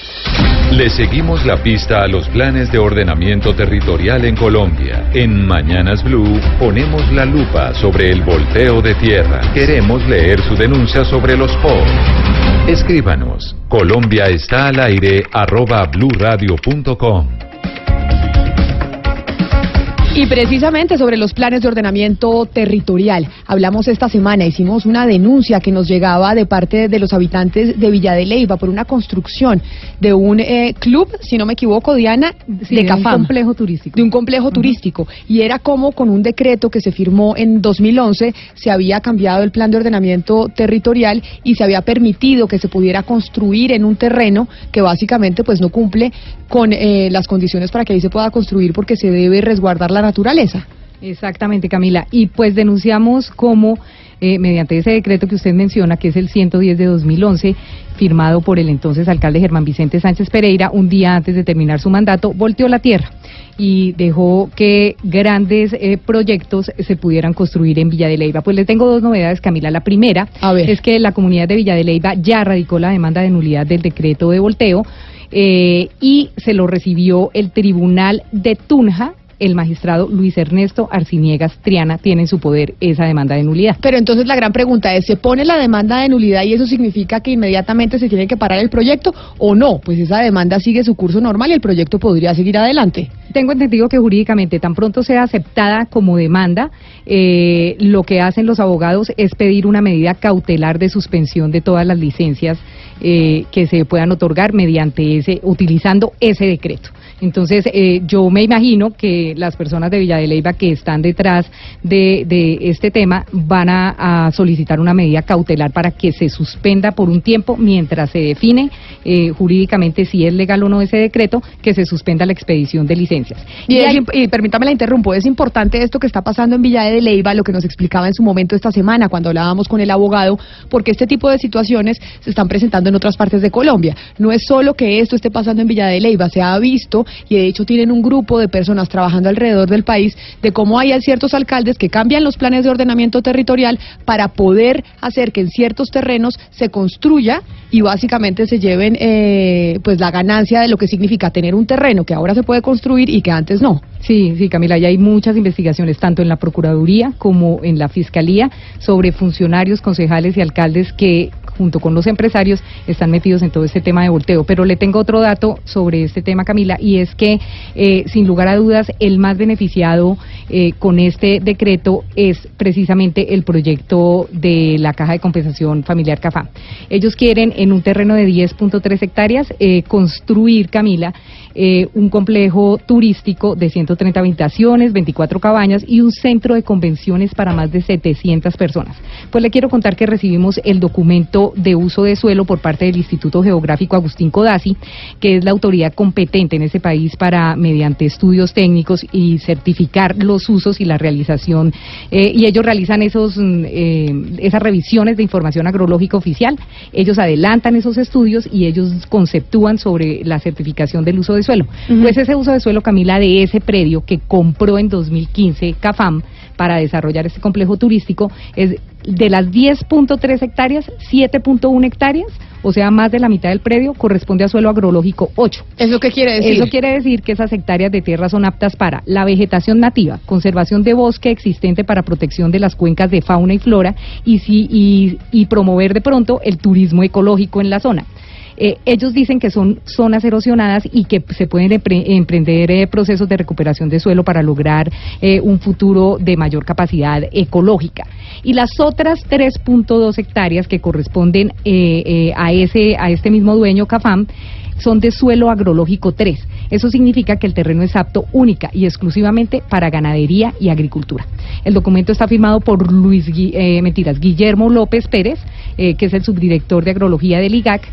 Le seguimos la pista a los planes de ordenamiento territorial en Colombia. En Mañanas Blue ponemos la lupa sobre el volteo de tierra. Queremos leer su denuncia sobre los POR. Escríbanos. Colombia está al aire arroba bluradio.com. Y precisamente sobre los planes de ordenamiento territorial. Hablamos esta semana, hicimos una denuncia que nos llegaba de parte de los habitantes de Villa de Leyva por una construcción de un eh, club, si no me equivoco, Diana, Sí, de de un complejo turístico. De un complejo turístico. Y era como con un decreto que se firmó en 2011 se había cambiado el plan de ordenamiento territorial y se había permitido que se pudiera construir en un terreno que básicamente pues no cumple con eh, las condiciones para que ahí se pueda construir porque se debe resguardar la naturaleza. Exactamente, Camila. Y pues denunciamos cómo, eh, mediante ese decreto que usted menciona, que es el 110 de 2011, firmado por el entonces alcalde Germán Vicente Sánchez Pereira, un día antes de terminar su mandato, volteó la tierra y dejó que grandes eh, proyectos se pudieran construir en Villa de Leyva. Pues le tengo dos novedades, Camila. La primera A ver. es que la comunidad de Villa de Leyva ya radicó la demanda de nulidad del decreto de volteo eh, y se lo recibió el Tribunal de Tunja. El magistrado Luis Ernesto Arciniegas Triana tiene en su poder esa demanda de nulidad. Pero entonces la gran pregunta es, ¿se pone la demanda de nulidad y eso significa que inmediatamente se tiene que parar el proyecto o no? Pues esa demanda sigue su curso normal y el proyecto podría seguir adelante. Tengo entendido que jurídicamente tan pronto sea aceptada como demanda, eh, lo que hacen los abogados es pedir una medida cautelar de suspensión de todas las licencias eh, que se puedan otorgar mediante ese, utilizando ese decreto. Entonces, eh, yo me imagino que las personas de Villa de Leyva que están detrás de, de este tema van a, a solicitar una medida cautelar para que se suspenda por un tiempo mientras se define eh, jurídicamente si es legal o no ese decreto, que se suspenda la expedición de licencias. Y permítame la interrumpo, es importante esto que está pasando en Villa de Leyva, lo que nos explicaba en su momento esta semana cuando hablábamos con el abogado, porque este tipo de situaciones se están presentando en otras partes de Colombia. No es solo que esto esté pasando en Villa de Leyva, se ha visto y de hecho tienen un grupo de personas trabajando alrededor del país de cómo hay ciertos alcaldes que cambian los planes de ordenamiento territorial para poder hacer que en ciertos terrenos se construya y básicamente se lleven eh, pues la ganancia de lo que significa tener un terreno que ahora se puede construir y que antes no. Sí, sí, Camila, ya hay muchas investigaciones, tanto en la Procuraduría como en la Fiscalía, sobre funcionarios, concejales y alcaldes que, junto con los empresarios, están metidos en todo este tema de volteo. Pero le tengo otro dato sobre este tema, Camila, y es que, eh, sin lugar a dudas, el más beneficiado eh, con este decreto es precisamente el proyecto de la Caja de Compensación Familiar CAFA. Ellos quieren, en un terreno de 10.3 hectáreas, eh, construir, Camila, eh, un complejo turístico de 130 habitaciones, 24 cabañas y un centro de convenciones para más de 700 personas. Pues le quiero contar que recibimos el documento de uso de suelo por parte del Instituto Geográfico Agustín Codazzi, que es la autoridad competente en ese país para, mediante estudios técnicos y certificar los usos y la realización, eh, y ellos realizan esos, mm, eh, esas revisiones de información agrológica oficial, ellos adelantan esos estudios y ellos conceptúan sobre la certificación del uso de suelo. Pues ese uso de suelo, Camila, de ese predio que compró en 2015 CAFAM para desarrollar este complejo turístico es de las 10.3 hectáreas, 7.1 hectáreas, o sea, más de la mitad del predio corresponde a suelo agrológico 8. ¿Eso qué quiere decir? Eso quiere decir que esas hectáreas de tierra son aptas para la vegetación nativa, conservación de bosque existente para protección de las cuencas de fauna y flora y, si, y, y promover de pronto el turismo ecológico en la zona. Eh, ellos dicen que son zonas erosionadas y que se pueden empre- emprender eh, procesos de recuperación de suelo para lograr eh, un futuro de mayor capacidad ecológica. Y las otras 3.2 hectáreas que corresponden eh, eh, a, ese, a este mismo dueño, CAFAM, son de suelo agrológico 3. Eso significa que el terreno es apto única y exclusivamente para ganadería y agricultura. El documento está firmado por Luis eh, mentiras, Guillermo López Pérez, eh, que es el subdirector de agrología del IGAC.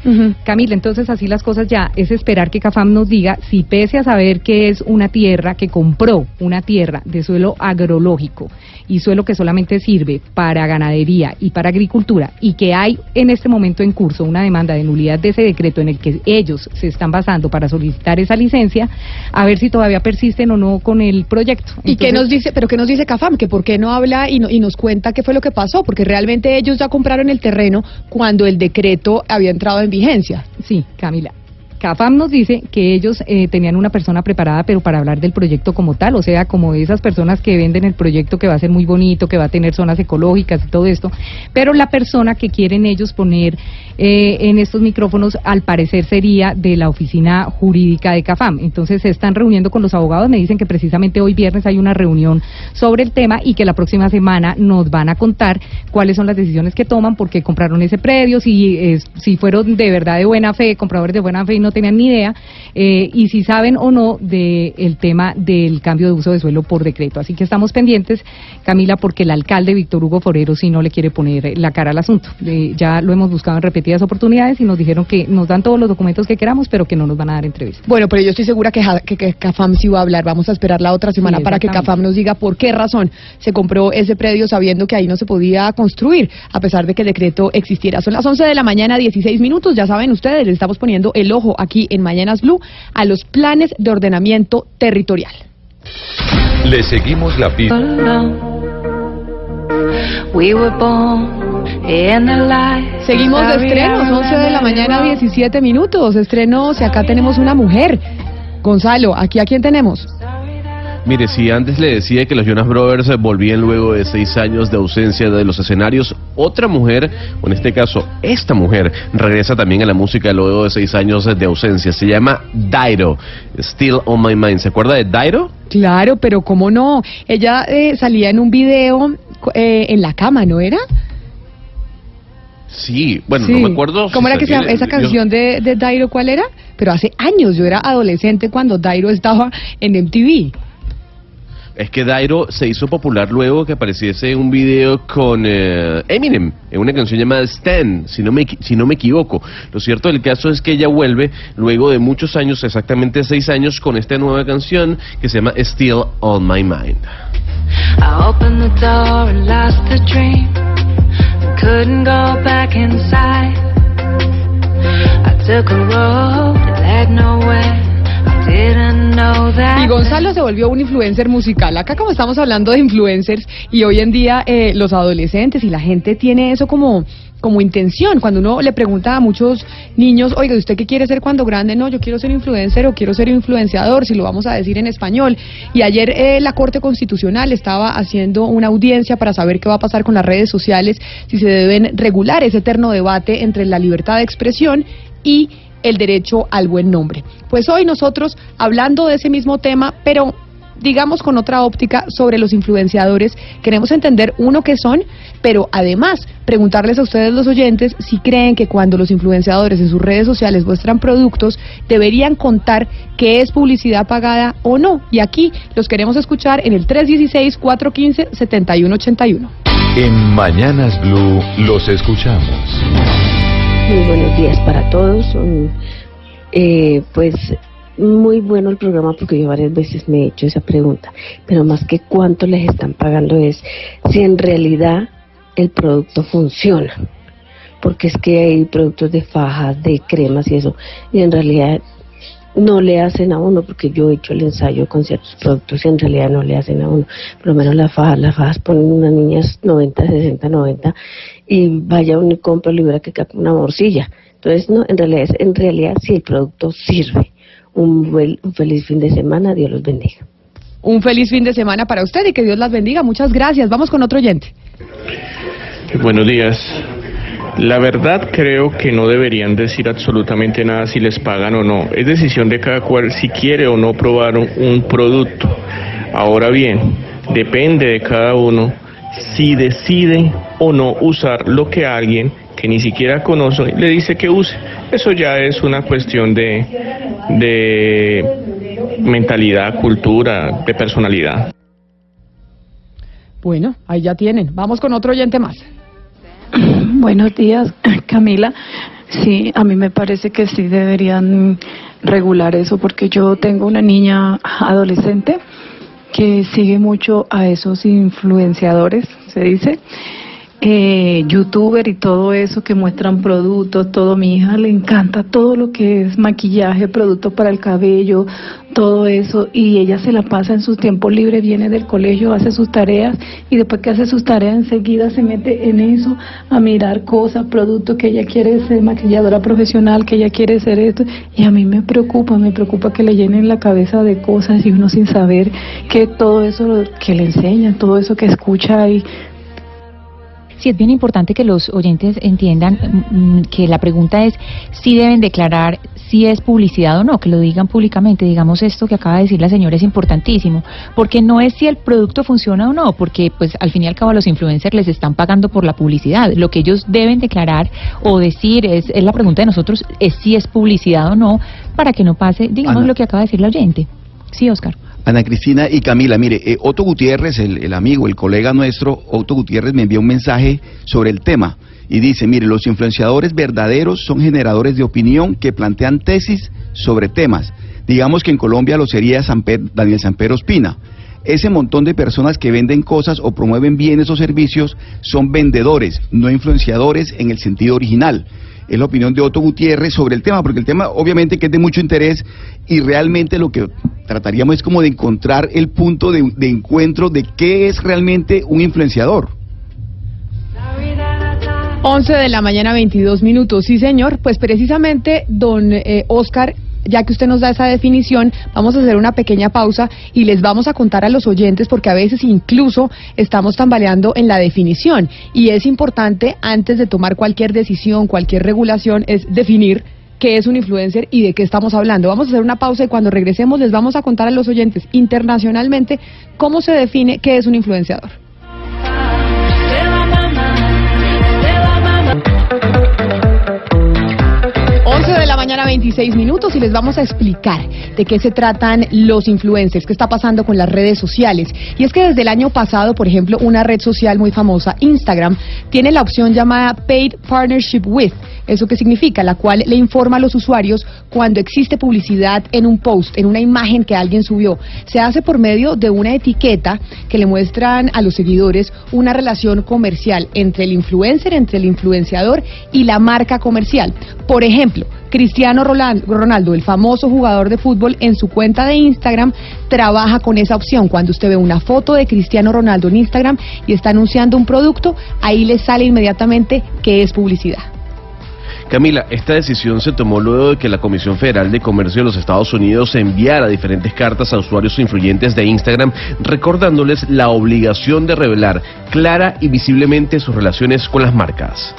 Camila, entonces así las cosas ya es esperar que CAFAM nos diga si pese a saber que es una tierra que compró una tierra de suelo agrológico y suelo que solamente sirve para ganadería y para agricultura y que hay en este momento en curso una demanda de nulidad de ese decreto en el que ellos se están basando para solicitar esa licencia, a ver si todavía persisten o no con el proyecto. ¿Y qué nos dice, pero qué nos dice Cafam? Que por qué no habla y, no- y nos cuenta qué fue lo que pasó, porque realmente ellos ya compraron el terreno cuando el decreto había entrado en vigencia. Sí, Camila. CAFAM nos dice que ellos eh, tenían una persona preparada, pero para hablar del proyecto como tal, o sea, como esas personas que venden el proyecto que va a ser muy bonito, que va a tener zonas ecológicas y todo esto, pero la persona que quieren ellos poner eh, en estos micrófonos, al parecer sería de la oficina jurídica de CAFAM. Entonces se están reuniendo con los abogados, me dicen que precisamente hoy viernes hay una reunión sobre el tema y que la próxima semana nos van a contar cuáles son las decisiones que toman, porque compraron ese predio, si, es- si fueron de verdad de buena fe, compradores de buena fe y no tenían ni idea, eh, y si saben o no del tema del cambio de uso de suelo por decreto. Así que estamos pendientes, Camila, porque el alcalde Víctor Hugo Forero sí no le quiere poner la cara al asunto. Eh, ya lo hemos buscado en repetidas oportunidades y nos dijeron que nos dan todos los documentos que queramos, pero que no nos van a dar entrevista. Bueno, pero yo estoy segura que, Ja- que, que Cafam sí va a hablar. Vamos a esperar la otra semana Sí, para que. Cafam nos diga por qué razón se compró ese predio sabiendo que ahí no se podía construir, a pesar de que el decreto existiera. Son las 11 de la mañana, 16 minutos. Ya saben ustedes, le estamos poniendo el ojo aquí en Mañanas Blue a los planes de ordenamiento territorial. Le seguimos la pista. Seguimos de estrenos, 11 de la mañana, 17 minutos. Estrenos y acá tenemos una mujer. Gonzalo, ¿aquí a quién tenemos? Mire, si antes le decía que los Jonas Brothers eh, volvían luego de seis años de ausencia de los escenarios, otra mujer, o en este caso esta mujer, regresa también a la música luego de seis años de ausencia. Se llama Dairo, Still on My Mind. ¿Se acuerda de Dairo? Claro, pero cómo no. Ella eh, salía en un video eh, en la cama, ¿no era? Sí, bueno, Sí. no me acuerdo. si ¿Cómo era que se llama esa yo- canción de, de Dairo? ¿Cuál era? Pero hace años, yo era adolescente cuando Dairo estaba en MTV. Es que Dairo se hizo popular luego que apareciese un video con eh, Eminem en una canción llamada Stan, si no, me, si no me equivoco. Lo cierto del caso es que ella vuelve luego de muchos años, exactamente seis años, con esta nueva canción que se llama Still on My Mind. I opened the door and lost the dream. Couldn't go back inside. I took a road that led nowhere. Y Gonzalo se volvió un influencer musical. Acá como estamos hablando de influencers y hoy en día eh, los adolescentes y la gente tiene eso como como intención. Cuando uno le pregunta a muchos niños, oiga, ¿usted qué quiere ser cuando grande? No, yo quiero ser influencer o quiero ser influenciador, si lo vamos a decir en español. Y ayer eh, la Corte Constitucional estaba haciendo una audiencia para saber qué va a pasar con las redes sociales, si se deben regular ese eterno debate entre la libertad de expresión y el derecho al buen nombre. Pues hoy nosotros, hablando de ese mismo tema, pero digamos con otra óptica sobre los influenciadores, queremos entender uno qué son, pero además preguntarles a ustedes los oyentes si creen que cuando los influenciadores en sus redes sociales muestran productos deberían contar que es publicidad pagada o no. Y aquí los queremos escuchar en el 316-415-7181. En Mañanas Blue los escuchamos. Muy buenos días para todos. Eh, pues muy bueno el programa porque yo varias veces me he hecho esa pregunta, pero más que cuánto les están pagando es si en realidad el producto funciona. Porque es que hay productos de fajas, de cremas y eso, y en realidad no le hacen a uno, porque yo he hecho el ensayo con ciertos productos y en realidad no le hacen a uno. Por lo menos las fajas, las fajas ponen unas niñas 90, 60, 90 y vaya uno y compra y hubiera que cae una morcilla. Entonces, no, en realidad, es- en realidad si el producto sirve. Un, buen- un feliz fin de semana, Dios los bendiga. Un feliz fin de semana para usted y que Dios las bendiga. Muchas gracias. Vamos con otro oyente. Buenos días. La verdad creo que no deberían decir absolutamente nada si les pagan o no. Es decisión de cada cual si quiere o no probar un, un producto. Ahora bien, depende de cada uno si decide o no usar lo que alguien que ni siquiera conoce le dice que use. Eso ya es una cuestión de, de mentalidad, cultura, de personalidad. Bueno, ahí ya tienen. Vamos con otro oyente más. Buenos días, Camila. Sí, a mí me parece que sí deberían regular eso porque yo tengo una niña adolescente que sigue mucho a esos influenciadores, se dice, eh, youtuber y todo eso que muestran productos, todo. Mi hija le encanta todo lo que es maquillaje, productos para el cabello, todo eso. Y ella se la pasa en su tiempo libre, viene del colegio, hace sus tareas y después que hace sus tareas enseguida se mete en eso a mirar cosas, productos que ella quiere ser maquilladora profesional, que ella quiere ser esto. Y a mí me preocupa, me preocupa que le llenen la cabeza de cosas y uno sin saber que todo eso que le enseñan, todo eso que escucha y Sí, es bien importante que los oyentes entiendan mm, que la pregunta es si deben declarar si es publicidad o no, que lo digan públicamente. Digamos esto que acaba de decir la señora es importantísimo, porque no es si el producto funciona o no, porque pues al fin y al cabo a los influencers les están pagando por la publicidad. Lo que ellos deben declarar o decir es, es la pregunta de nosotros, es si es publicidad o no, para que no pase, digamos Ana. lo que acaba de decir la oyente. Sí, Oscar. Ana Cristina y Camila, mire, eh, Otto Gutiérrez, el, amigo, el colega nuestro, Otto Gutiérrez me envió un mensaje sobre el tema y dice, mire, los influenciadores verdaderos son generadores de opinión que plantean tesis sobre temas. Digamos que en Colombia lo sería Daniel Samper Ospina. Ese montón de personas que venden cosas o promueven bienes o servicios son vendedores, no influenciadores en el sentido original es la opinión de Otto Gutiérrez sobre el tema, porque el tema obviamente que es de mucho interés y realmente lo que trataríamos es como de encontrar el punto de, encuentro de qué es realmente un influenciador. 11 de la mañana, 22 minutos. Sí, señor. Pues precisamente, don eh, Oscar, ya que usted nos da esa definición, vamos a hacer una pequeña pausa y les vamos a contar a los oyentes, porque a veces incluso estamos tambaleando en la definición. Y es importante, antes de tomar cualquier decisión, cualquier regulación, es definir qué es un influencer y de qué estamos hablando. Vamos a hacer una pausa y cuando regresemos les vamos a contar a los oyentes internacionalmente cómo se define qué es un influenciador. Mañana, 26 minutos, y les vamos a explicar de qué se tratan los influencers, qué está pasando con las redes sociales. Y es que desde el año pasado, por ejemplo, una red social muy famosa, Instagram, tiene la opción llamada Paid Partnership With. ¿Eso qué significa? La cual le informa a los usuarios cuando existe publicidad en un post, en una imagen que alguien subió. Se hace por medio de una etiqueta que le muestran a los seguidores una relación comercial entre el influencer, entre el influenciador y la marca comercial. Por ejemplo, Cristiano Ronaldo, el famoso jugador de fútbol, en su cuenta de Instagram trabaja con esa opción. Cuando usted ve una foto de Cristiano Ronaldo en Instagram y está anunciando un producto, ahí le sale inmediatamente que es publicidad. Camila, esta decisión se tomó luego de que la Comisión Federal de Comercio de los Estados Unidos enviara diferentes cartas a usuarios influyentes de Instagram recordándoles la obligación de revelar clara y visiblemente sus relaciones con las marcas.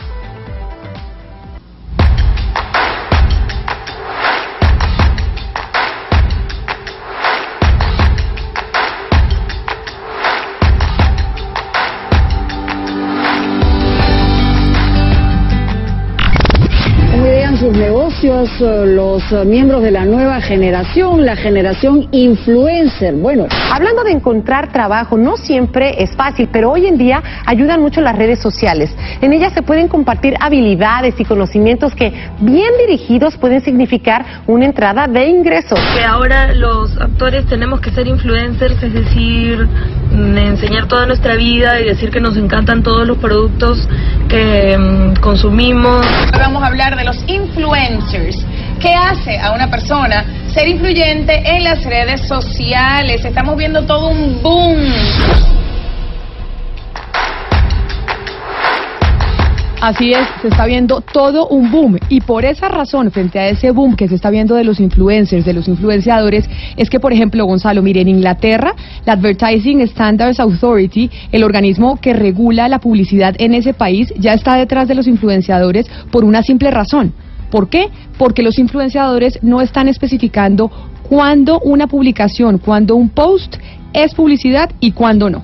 Negocios eh, los eh, miembros de la nueva generación, la generación influencer? Bueno, Hablando de encontrar trabajo, no siempre es fácil, pero hoy en día ayudan mucho las redes sociales. En ellas se pueden compartir habilidades y conocimientos que, bien dirigidos, pueden significar una entrada de ingresos. que ahora los actores tenemos que ser influencers, es decir, mm, enseñar toda nuestra vida y decir que nos encantan todos los productos que mm, consumimos. Hoy vamos a hablar de los influencers. ¿Qué hace a una persona ser influyente en las redes sociales? Estamos viendo todo un boom. Así es, se está viendo todo un boom y por esa razón, frente a ese boom que se está viendo de los influencers, de los influenciadores, es que, por ejemplo, Gonzalo, mire, en Inglaterra, la Advertising Standards Authority, el organismo que regula la publicidad en ese país, ya está detrás de los influenciadores por una simple razón. ¿Por qué? Porque los influenciadores no están especificando cuándo una publicación, cuándo un post es publicidad y cuándo no.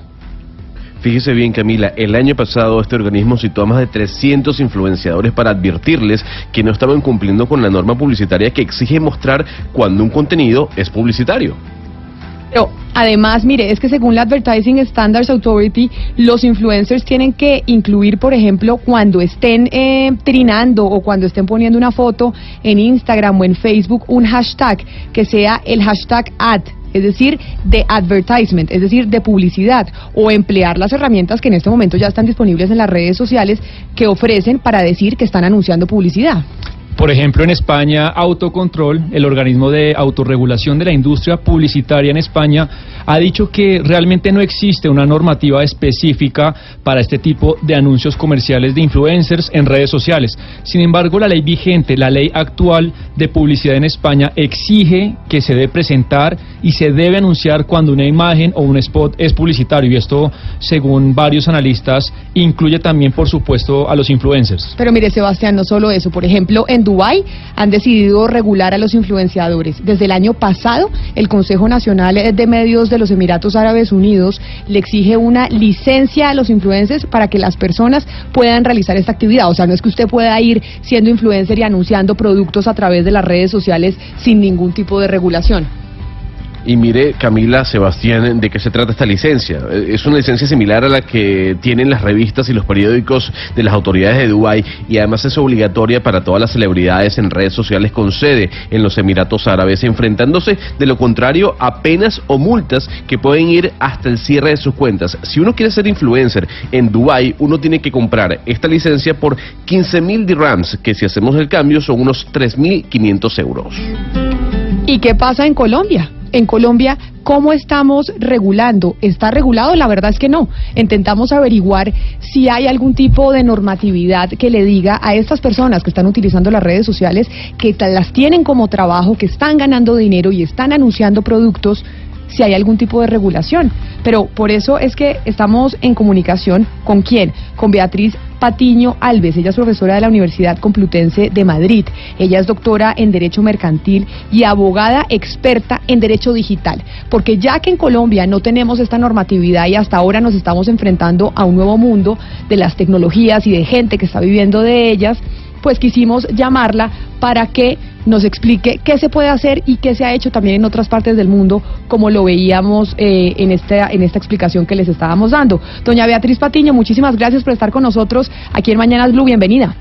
Fíjese bien, Camila, el año pasado este organismo citó a más de 300 influenciadores para advertirles que no estaban cumpliendo con la norma publicitaria que exige mostrar cuando un contenido es publicitario. Pero además, mire, es que según la Advertising Standards Authority, los influencers tienen que incluir, por ejemplo, cuando estén eh, trinando o cuando estén poniendo una foto en Instagram o en Facebook, un hashtag que sea el hashtag ad. Es decir, de advertisement, es decir, de publicidad, o emplear las herramientas que en este momento ya están disponibles en las redes sociales que ofrecen para decir que están anunciando publicidad. Por ejemplo, en España, Autocontrol, el organismo de autorregulación de la industria publicitaria en España, ha dicho que realmente no existe una normativa específica para este tipo de anuncios comerciales de influencers en redes sociales. Sin embargo, la ley vigente, la ley actual de publicidad en España, exige que se debe presentar y se debe anunciar cuando una imagen o un spot es publicitario. Y esto, según varios analistas, incluye también, por supuesto, a los influencers. Pero mire, Sebastián, no solo eso. Por ejemplo, en Dubái han decidido regular a los influenciadores. Desde el año pasado, el Consejo Nacional de Medios de los Emiratos Árabes Unidos le exige una licencia a los influencers para que las personas puedan realizar esta actividad. O sea, no es que usted pueda ir siendo influencer y anunciando productos a través de las redes sociales sin ningún tipo de regulación. Y mire, Camila, Sebastián, ¿de qué se trata esta licencia? Eh, Es una licencia similar a la que tienen las revistas y los periódicos de las autoridades de Dubái y además es obligatoria para todas las celebridades en redes sociales con sede en los Emiratos Árabes, enfrentándose de lo contrario a penas o multas que pueden ir hasta el cierre de sus cuentas. Si uno quiere ser influencer en Dubái, uno tiene que comprar esta licencia por 15 mil dirhams, que si hacemos el cambio son unos 3.500 euros. ¿Y qué pasa en Colombia? En Colombia, ¿cómo estamos regulando? ¿Está regulado? La verdad es que no. Intentamos averiguar si hay algún tipo de normatividad que le diga a estas personas que están utilizando las redes sociales, que las tienen como trabajo, que están ganando dinero y están anunciando productos, si hay algún tipo de regulación. Pero por eso es que estamos en comunicación con quién? Con Beatriz Patiño Alves. Ella es profesora de la Universidad Complutense de Madrid. Ella es doctora en Derecho Mercantil y abogada experta en Derecho Digital. Porque ya que en Colombia no tenemos esta normatividad y hasta ahora nos estamos enfrentando a un nuevo mundo de las tecnologías y de gente que está viviendo de ellas, pues quisimos llamarla para que nos explique qué se puede hacer y qué se ha hecho también en otras partes del mundo, como lo veíamos eh, en, esta, en esta explicación que les estábamos dando. Doña Beatriz Patiño, muchísimas gracias por estar con nosotros aquí en Mañanas Blue. Bienvenida.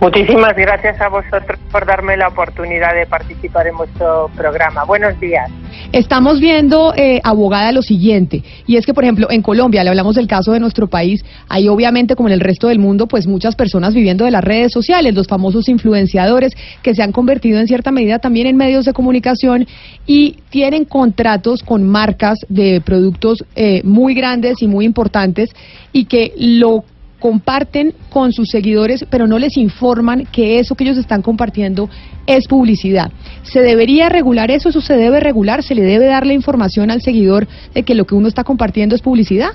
Muchísimas gracias a vosotros por darme la oportunidad de participar en vuestro programa. Buenos días. Estamos viendo, eh, abogada, lo siguiente, y es que, por ejemplo, en Colombia, le hablamos del caso de nuestro país, hay obviamente, como en el resto del mundo, pues muchas personas viviendo de las redes sociales, los famosos influenciadores, que se han convertido en cierta medida también en medios de comunicación y tienen contratos con marcas de productos eh, muy grandes y muy importantes y que lo comparten con sus seguidores, pero no les informan que eso que ellos están compartiendo es publicidad. ¿Se debería regular eso? ¿Eso se debe regular? ¿Se le debe dar la información al seguidor de que lo que uno está compartiendo es publicidad?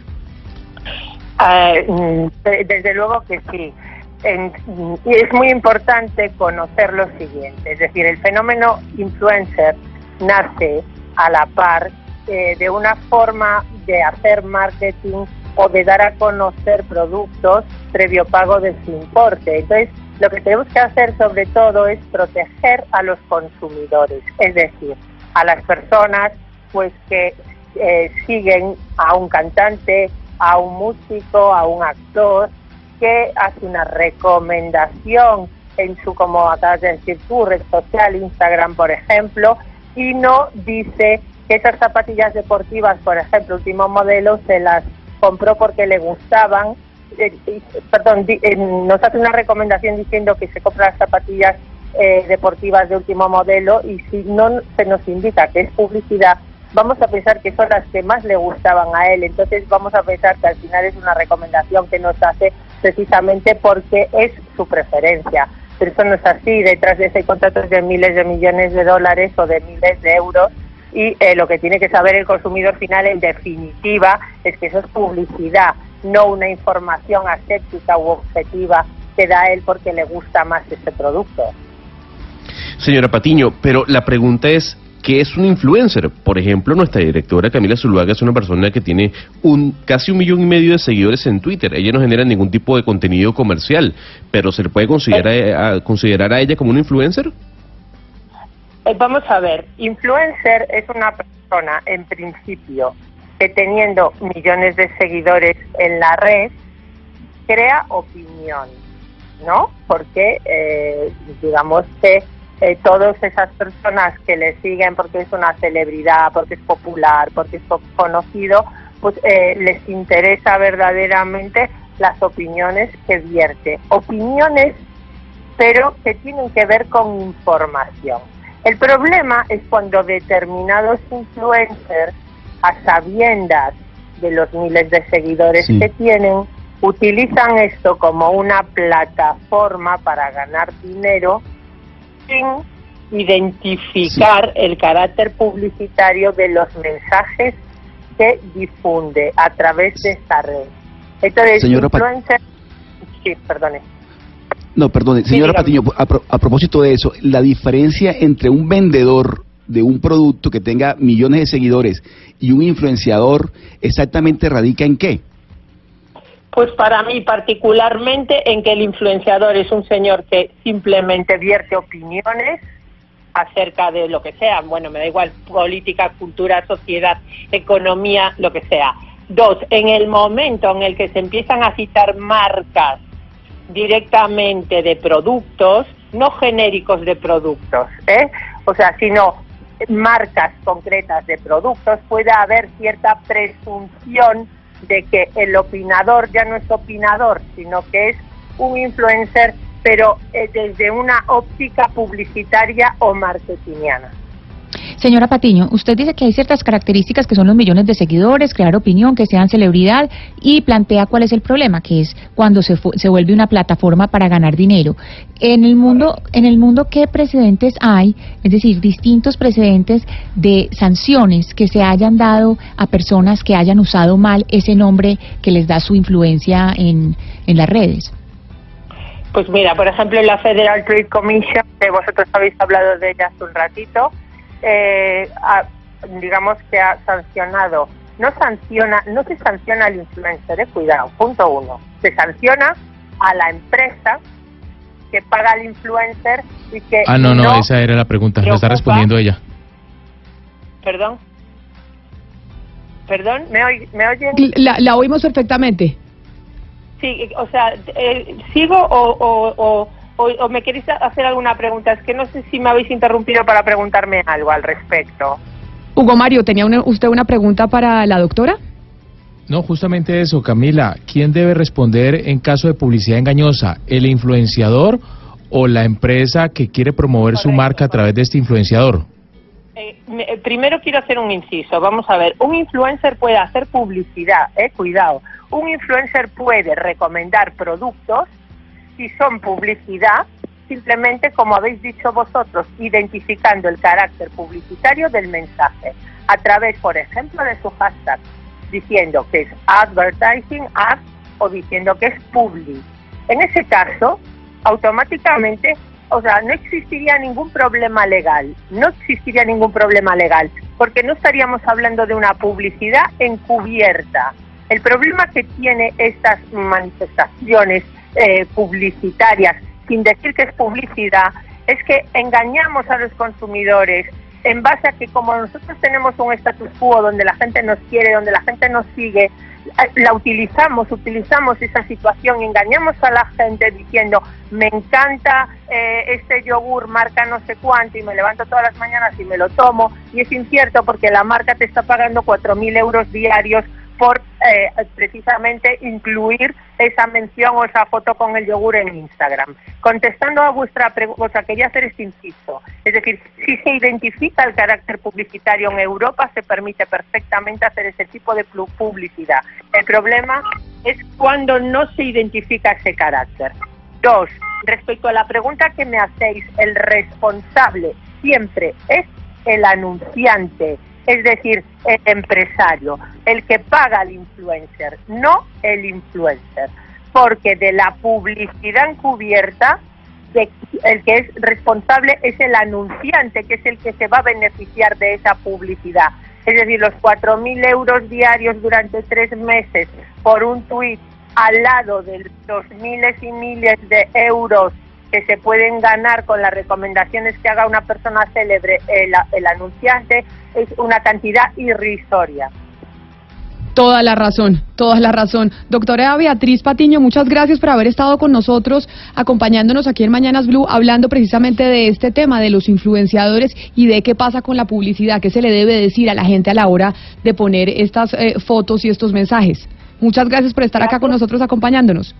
Eh, mm, de- desde luego que sí. Y es muy importante conocer lo siguiente, es decir, el fenómeno influencer nace a la par eh, de una forma de hacer marketing o de dar a conocer productos previo pago de su importe. Entonces, lo que tenemos que hacer sobre todo es proteger a los consumidores, es decir, a las personas pues que eh, siguen a un cantante, a un músico, a un actor que hace una recomendación en su, como acabas de decir tú, red social, Instagram, por ejemplo, y no dice que esas zapatillas deportivas, por ejemplo, último modelo, se las compró porque le gustaban. eh, perdón, di- eh, nos hace una recomendación diciendo que se compra las zapatillas eh, deportivas de último modelo y si no se nos indica que es publicidad, vamos a pensar que son las que más le gustaban a él. Entonces vamos a pensar que al final es una recomendación que nos hace precisamente porque es su preferencia. Pero eso no es así. Detrás de ese contrato de miles de millones de dólares o de miles de euros. Y eh, lo que tiene que saber el consumidor final, en definitiva, es que eso es publicidad, no una información aséptica u objetiva que da él porque le gusta más ese producto. Señora Patiño, pero la pregunta es, ¿qué es un influencer? Por ejemplo, nuestra directora Camila Zuluaga es una persona que tiene un casi un millón y medio de seguidores en Twitter. Ella no genera ningún tipo de contenido comercial, pero ¿se le puede considerar, a, considerar a ella como un influencer? Eh, vamos a ver, influencer es una persona, en principio, que teniendo millones de seguidores en la red, crea opinión, ¿no? Porque, eh, digamos que eh, todas esas personas que le siguen porque es una celebridad, porque es popular, porque es conocido, pues eh, les interesa verdaderamente las opiniones que vierte. Opiniones pero que tienen que ver con información. El problema es cuando determinados influencers, a sabiendas de los miles de seguidores Sí. que tienen, utilizan esto como una plataforma para ganar dinero sin identificar el carácter publicitario de los mensajes que difunde a través de esta red. Entonces, Señora influencer... Sí, perdone. No, perdone, señora. Patiño, a, pro- a propósito de eso, la diferencia entre un vendedor de un producto que tenga millones de seguidores y un influenciador exactamente radica en qué? Pues para mí particularmente en que el influenciador es un señor que simplemente vierte opiniones acerca de lo que sea, bueno, me da igual, política, cultura, sociedad, economía, lo que sea. Dos, en el momento en el que se empiezan a citar marcas directamente de productos, no genéricos de productos, ¿eh? o sea, sino marcas concretas de productos, puede haber cierta presunción de que el opinador ya no es opinador, sino que es un influencer, pero eh, desde una óptica publicitaria o marketingiana. Señora Patiño, usted dice que hay ciertas características que son los millones de seguidores, crear opinión, que sean celebridad y plantea cuál es el problema, que es cuando se, se vuelve una plataforma para ganar dinero. En el mundo, en el mundo qué precedentes hay, es decir, distintos precedentes de sanciones que se hayan dado a personas que hayan usado mal ese nombre que les da su influencia en, en las redes. Pues mira, por ejemplo, la Federal Trade Commission, que vosotros habéis hablado de ella hace un ratito, eh, ha- digamos que ha sancionado, no sanciona, no se sanciona al influencer, eh, cuidado, punto uno, se sanciona a la empresa que paga al influencer y que Ah, no, no, esa era la pregunta. Lo está respondiendo ella. Perdón. Perdón, ¿me, oy- ¿me oyen? La, la oímos perfectamente. Sí, o sea, eh, ¿sigo o, o, o, o- o me queréis hacer alguna pregunta? Es que no sé si me habéis interrumpido para preguntarme algo al respecto. Hugo Mario, ¿tenía una- usted una pregunta para la doctora? No, justamente eso, Camila. ¿Quién debe responder en caso de publicidad engañosa? ¿El influenciador o la empresa que quiere promover su marca a través de este influenciador? Eh, me- eh, primero quiero hacer un inciso. Vamos a ver, un influencer puede hacer publicidad, eh, cuidado. Un influencer puede recomendar productos si son publicidad, simplemente como habéis dicho vosotros, identificando el carácter publicitario del mensaje a través, por ejemplo, de su hashtag, diciendo que es advertising, ad o diciendo que es public. En ese caso, automáticamente, o sea, no existiría ningún problema legal, no existiría ningún problema legal, porque no estaríamos hablando de una publicidad encubierta. El problema que tiene estas manifestaciones eh, publicitarias, sin decir que es publicidad, es que engañamos a los consumidores en base a que como nosotros tenemos un status quo donde la gente nos quiere, donde la gente nos sigue, eh, la utilizamos, utilizamos esa situación, engañamos a la gente diciendo, me encanta eh, este yogur marca no sé cuánto y me levanto todas las mañanas y me lo tomo, y es incierto porque la marca te está pagando 4.000 euros diarios por eh, precisamente incluir esa mención o esa foto con el yogur en Instagram. Contestando a vuestra pregunta, quería hacer este inciso. Es decir, si se identifica el carácter publicitario en Europa, se permite perfectamente hacer ese tipo de publicidad. El problema es cuando no se identifica ese carácter. Dos, respecto a la pregunta que me hacéis, el responsable siempre es el anunciante, es decir, el empresario, el que paga al influencer, no el influencer, porque de la publicidad encubierta, el que es responsable es el anunciante, que es el que se va a beneficiar de esa publicidad. Es decir, los 4.000 euros diarios durante tres meses por un tuit al lado de los miles y miles de euros que se pueden ganar con las recomendaciones que haga una persona célebre, el, el anunciante, es una cantidad irrisoria. Toda la razón, toda la razón. Doctora Beatriz Patiño, muchas gracias por haber estado con nosotros, acompañándonos aquí en Mañanas Blue, hablando precisamente de este tema, de los influenciadores y de qué pasa con la publicidad, qué se le debe decir a la gente a la hora de poner estas eh, fotos y estos mensajes. Muchas gracias por estar acá con nosotros acompañándonos.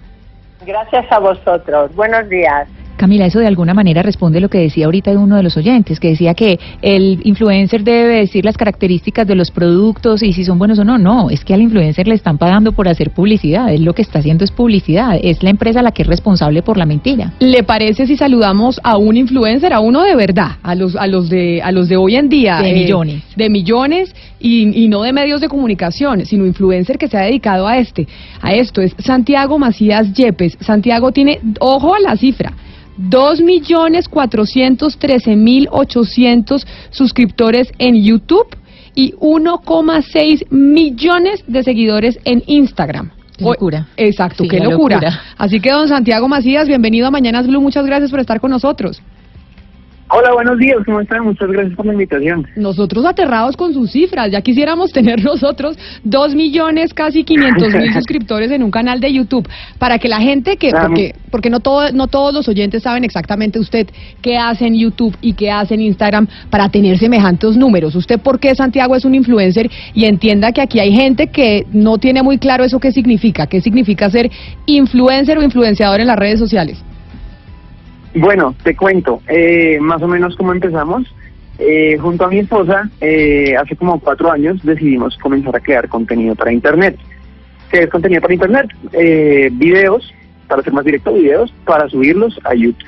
Gracias a vosotros. Buenos días. Camila, eso de alguna manera responde lo que decía ahorita uno de los oyentes, que decía que el influencer debe decir las características de los productos y si son buenos o no. No, es que al influencer le están pagando por hacer publicidad. Él lo que está haciendo es publicidad. Es la empresa la que es responsable por la mentira. ¿Le parece si saludamos a un influencer, a uno de verdad, a los, a los de, a los de hoy en día, De eh, millones. de millones y, y no de medios de comunicación, sino influencer que se ha dedicado a este, a esto es Santiago Macías Yepes. Santiago tiene, ojo a la cifra. Dos millones cuatrocientos trece mil ochocientos suscriptores en YouTube y 1,6 millones de seguidores en Instagram. Qué locura. Exacto, Sí, qué locura. locura. Así que, don Santiago Macías, bienvenido a Mañanas Blue. Muchas gracias por estar con nosotros. Hola, buenos días, ¿cómo están? Muchas gracias por la invitación. Nosotros aterrados con sus cifras, ya quisiéramos tener nosotros dos millones, casi 500 mil suscriptores en un canal de YouTube, para que la gente que, porque, porque no, todo, no todos los oyentes saben exactamente usted qué hace en YouTube y qué hace en Instagram para tener semejantes números. ¿Usted por qué Santiago es un influencer? Y entienda que aquí hay gente que no tiene muy claro eso qué significa, qué significa ser influencer o influenciador en las redes sociales. Bueno, te cuento, eh, más o menos cómo empezamos. Eh, junto a mi esposa, eh, hace como cuatro años decidimos comenzar a crear contenido para Internet. ¿Qué es contenido para Internet? Eh, videos, para ser más directo, videos para subirlos a YouTube.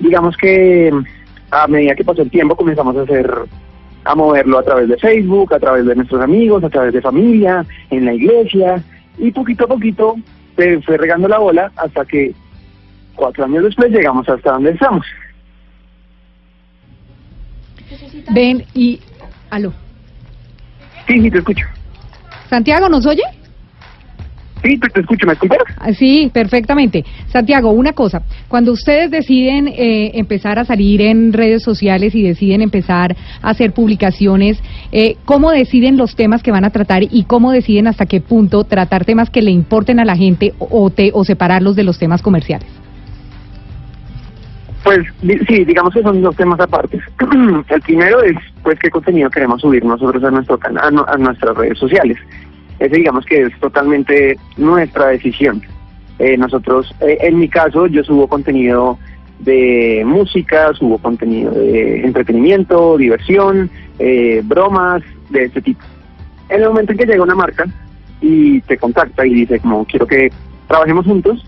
Digamos que a medida que pasó el tiempo comenzamos a hacer, a moverlo a través de Facebook, a través de nuestros amigos, a través de familia, en la iglesia, y poquito a poquito se fue regando la bola hasta que cuatro años después llegamos hasta donde estamos. Ven y... Aló. Sí, sí, te escucho. Santiago, ¿nos oye? Sí, te, escucho, ¿me escuchas? Ah, Sí, perfectamente. Santiago, una cosa, cuando ustedes deciden eh, empezar a salir en redes sociales y deciden empezar a hacer publicaciones, eh, ¿cómo deciden los temas que van a tratar y cómo deciden hasta qué punto tratar temas que le importen a la gente o, te- o separarlos de los temas comerciales? Pues sí, digamos que son dos temas aparte. El primero es, pues, qué contenido queremos subir nosotros a, nuestro cana- a, nu- a nuestras redes sociales. Ese, digamos que es totalmente nuestra decisión. Eh, nosotros, eh, en mi caso, yo subo contenido de música, subo contenido de entretenimiento, diversión, eh, bromas, de ese tipo. En el momento en que llega una marca y te contacta y dice como quiero que trabajemos juntos,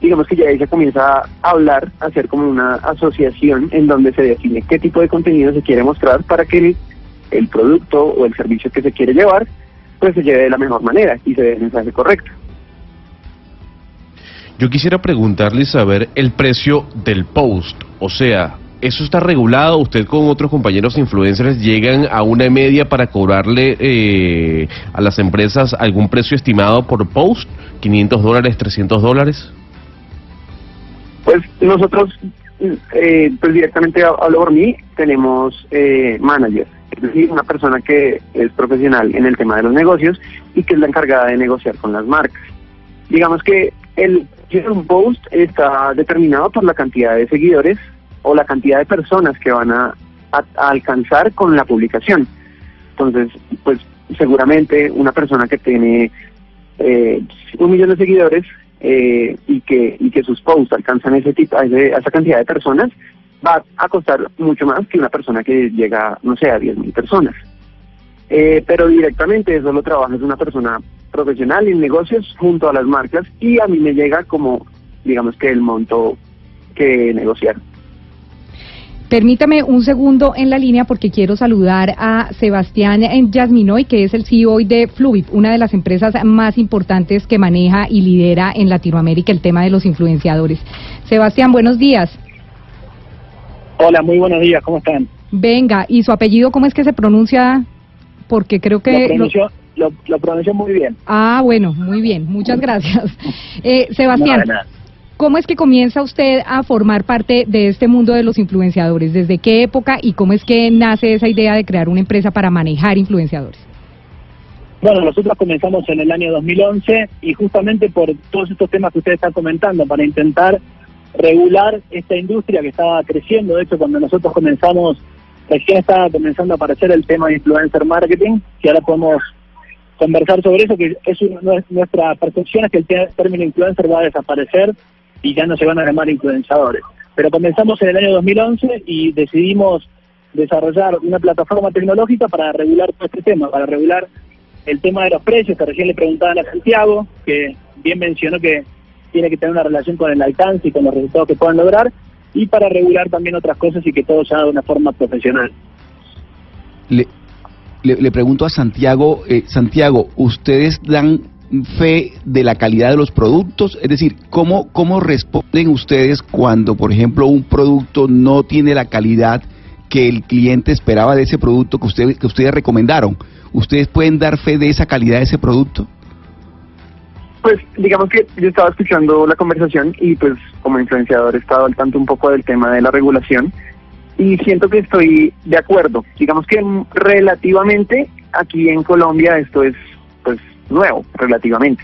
digamos que ya se comienza a hablar, a hacer como una asociación en donde se define qué tipo de contenido se quiere mostrar para que el, producto o el servicio que se quiere llevar pues se lleve de la mejor manera y se dé el mensaje correcto. Yo quisiera preguntarle saber el precio del post. O sea, ¿eso está regulado? ¿Usted con otros compañeros influencers llegan a una media para cobrarle eh, a las empresas algún precio estimado por post? ¿500 dólares, 300 dólares? Pues nosotros, eh, pues directamente ha- hablo por mí, tenemos eh, manager, es decir, una persona que es profesional en el tema de los negocios y que es la encargada de negociar con las marcas. Digamos que el un post está determinado por la cantidad de seguidores o la cantidad de personas que van a, a- a alcanzar con la publicación. Entonces, pues seguramente una persona que tiene eh, un millón de seguidores eh, y que y que sus posts alcanzan ese tipo a, ese- esa cantidad de personas va a costar mucho más que una persona que llega no sé a 10 mil personas. Eh, pero directamente eso lo trabaja es una persona profesional en negocios junto a las marcas y a mí me llega como digamos que el monto que negociar Permítame un segundo en la línea porque quiero saludar a Sebastián Yasminoy, que es el CEO de Fluid, una de las empresas más importantes que maneja y lidera en Latinoamérica el tema de los influenciadores. Sebastián, buenos días. Hola, muy buenos días, ¿cómo están? Venga, ¿y su apellido cómo es que se pronuncia? Porque creo que... Lo lo- pronunció muy bien. Ah, bueno, muy bien, muchas gracias. Eh, Sebastián, No. ¿Cómo es que comienza usted a formar parte de este mundo de los influenciadores? ¿Desde qué época y cómo es que nace esa idea de crear una empresa para manejar influenciadores? Bueno, nosotros comenzamos en el año 2011 y justamente por todos estos temas que ustedes están comentando, para intentar regular esta industria que estaba creciendo. De hecho, cuando nosotros comenzamos, recién estaba comenzando a aparecer el tema de influencer marketing, que ahora podemos conversar sobre eso, que es un- nue- nuestra percepción es que el término influencer va a desaparecer y ya no se van a llamar influenciadores. Pero comenzamos en el año 2011 y decidimos desarrollar una plataforma tecnológica para regular todo este tema, para regular el tema de los precios, que recién le preguntaban a Santiago, que bien mencionó que tiene que tener una relación con el alcance y con los resultados que puedan lograr, y para regular también otras cosas y que todo se haga de una forma profesional. Le, le, le pregunto a Santiago, eh, Santiago, ¿ustedes dan fe de la calidad de los productos? Es decir, ¿cómo, ¿cómo responden ustedes cuando, por ejemplo, un producto no tiene la calidad que el cliente esperaba de ese producto que, ustedes que ustedes recomendaron? ¿Ustedes pueden dar fe de esa calidad de ese producto? Pues digamos que yo estaba escuchando la conversación y pues como influenciador he estado al tanto un poco del tema de la regulación y siento que estoy de acuerdo. Digamos que relativamente aquí en Colombia esto es pues nuevo, relativamente.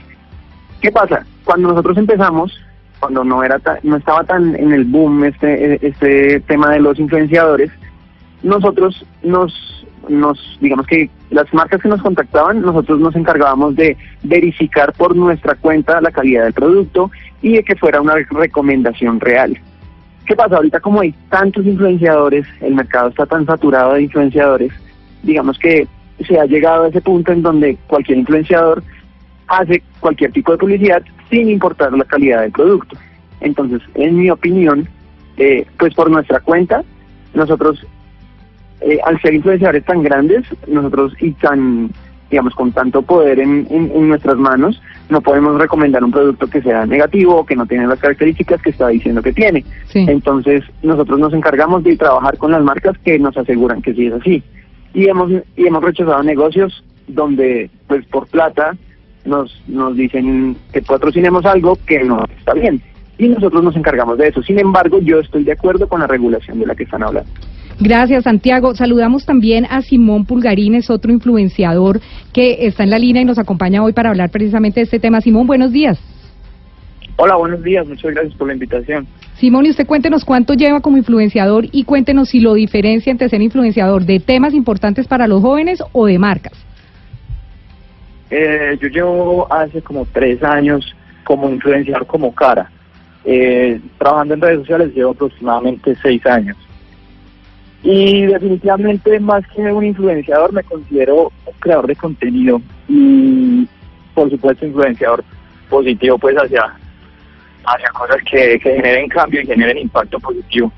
¿Qué pasa? Cuando nosotros empezamos, cuando no era ta- no estaba tan en el boom este este tema de los influenciadores, nosotros nos nos digamos que las marcas que nos contactaban nosotros nos encargábamos de verificar por nuestra cuenta la calidad del producto y de que fuera una recomendación real. ¿Qué pasa? Ahorita como hay tantos influenciadores, el mercado está tan saturado de influenciadores, digamos que se ha llegado a ese punto en donde cualquier influenciador hace cualquier tipo de publicidad sin importar la calidad del producto. Entonces, en mi opinión, eh, pues por nuestra cuenta, nosotros, eh, al ser influenciadores tan grandes, nosotros y tan, digamos, con tanto poder en, en- en nuestras manos, no podemos recomendar un producto que sea negativo o que no tiene las características que está diciendo que tiene. Entonces, nosotros nos encargamos de trabajar con las marcas que nos aseguran que sí es así. Y hemos, y hemos rechazado negocios donde, pues por plata, nos, nos dicen que patrocinemos algo que no está bien. Y nosotros nos encargamos de eso. Sin embargo, yo estoy de acuerdo con la regulación de la que están hablando. Gracias, Santiago. Saludamos también a Simón Pulgarín, es otro influenciador que está en la línea y nos acompaña hoy para hablar precisamente de este tema. Simón, buenos días. Hola, buenos días. Muchas gracias por la invitación. Simón, y usted cuéntenos cuánto lleva como influenciador y cuéntenos si lo diferencia entre ser influenciador de temas importantes para los jóvenes o de marcas. Eh, yo llevo hace como tres años como influenciador como cara. Eh, trabajando en redes sociales llevo aproximadamente seis años. Y definitivamente más que un influenciador me considero un creador de contenido y por supuesto influenciador positivo pues hacia, hacia cosas que, que generen cambio y generen impacto positivo.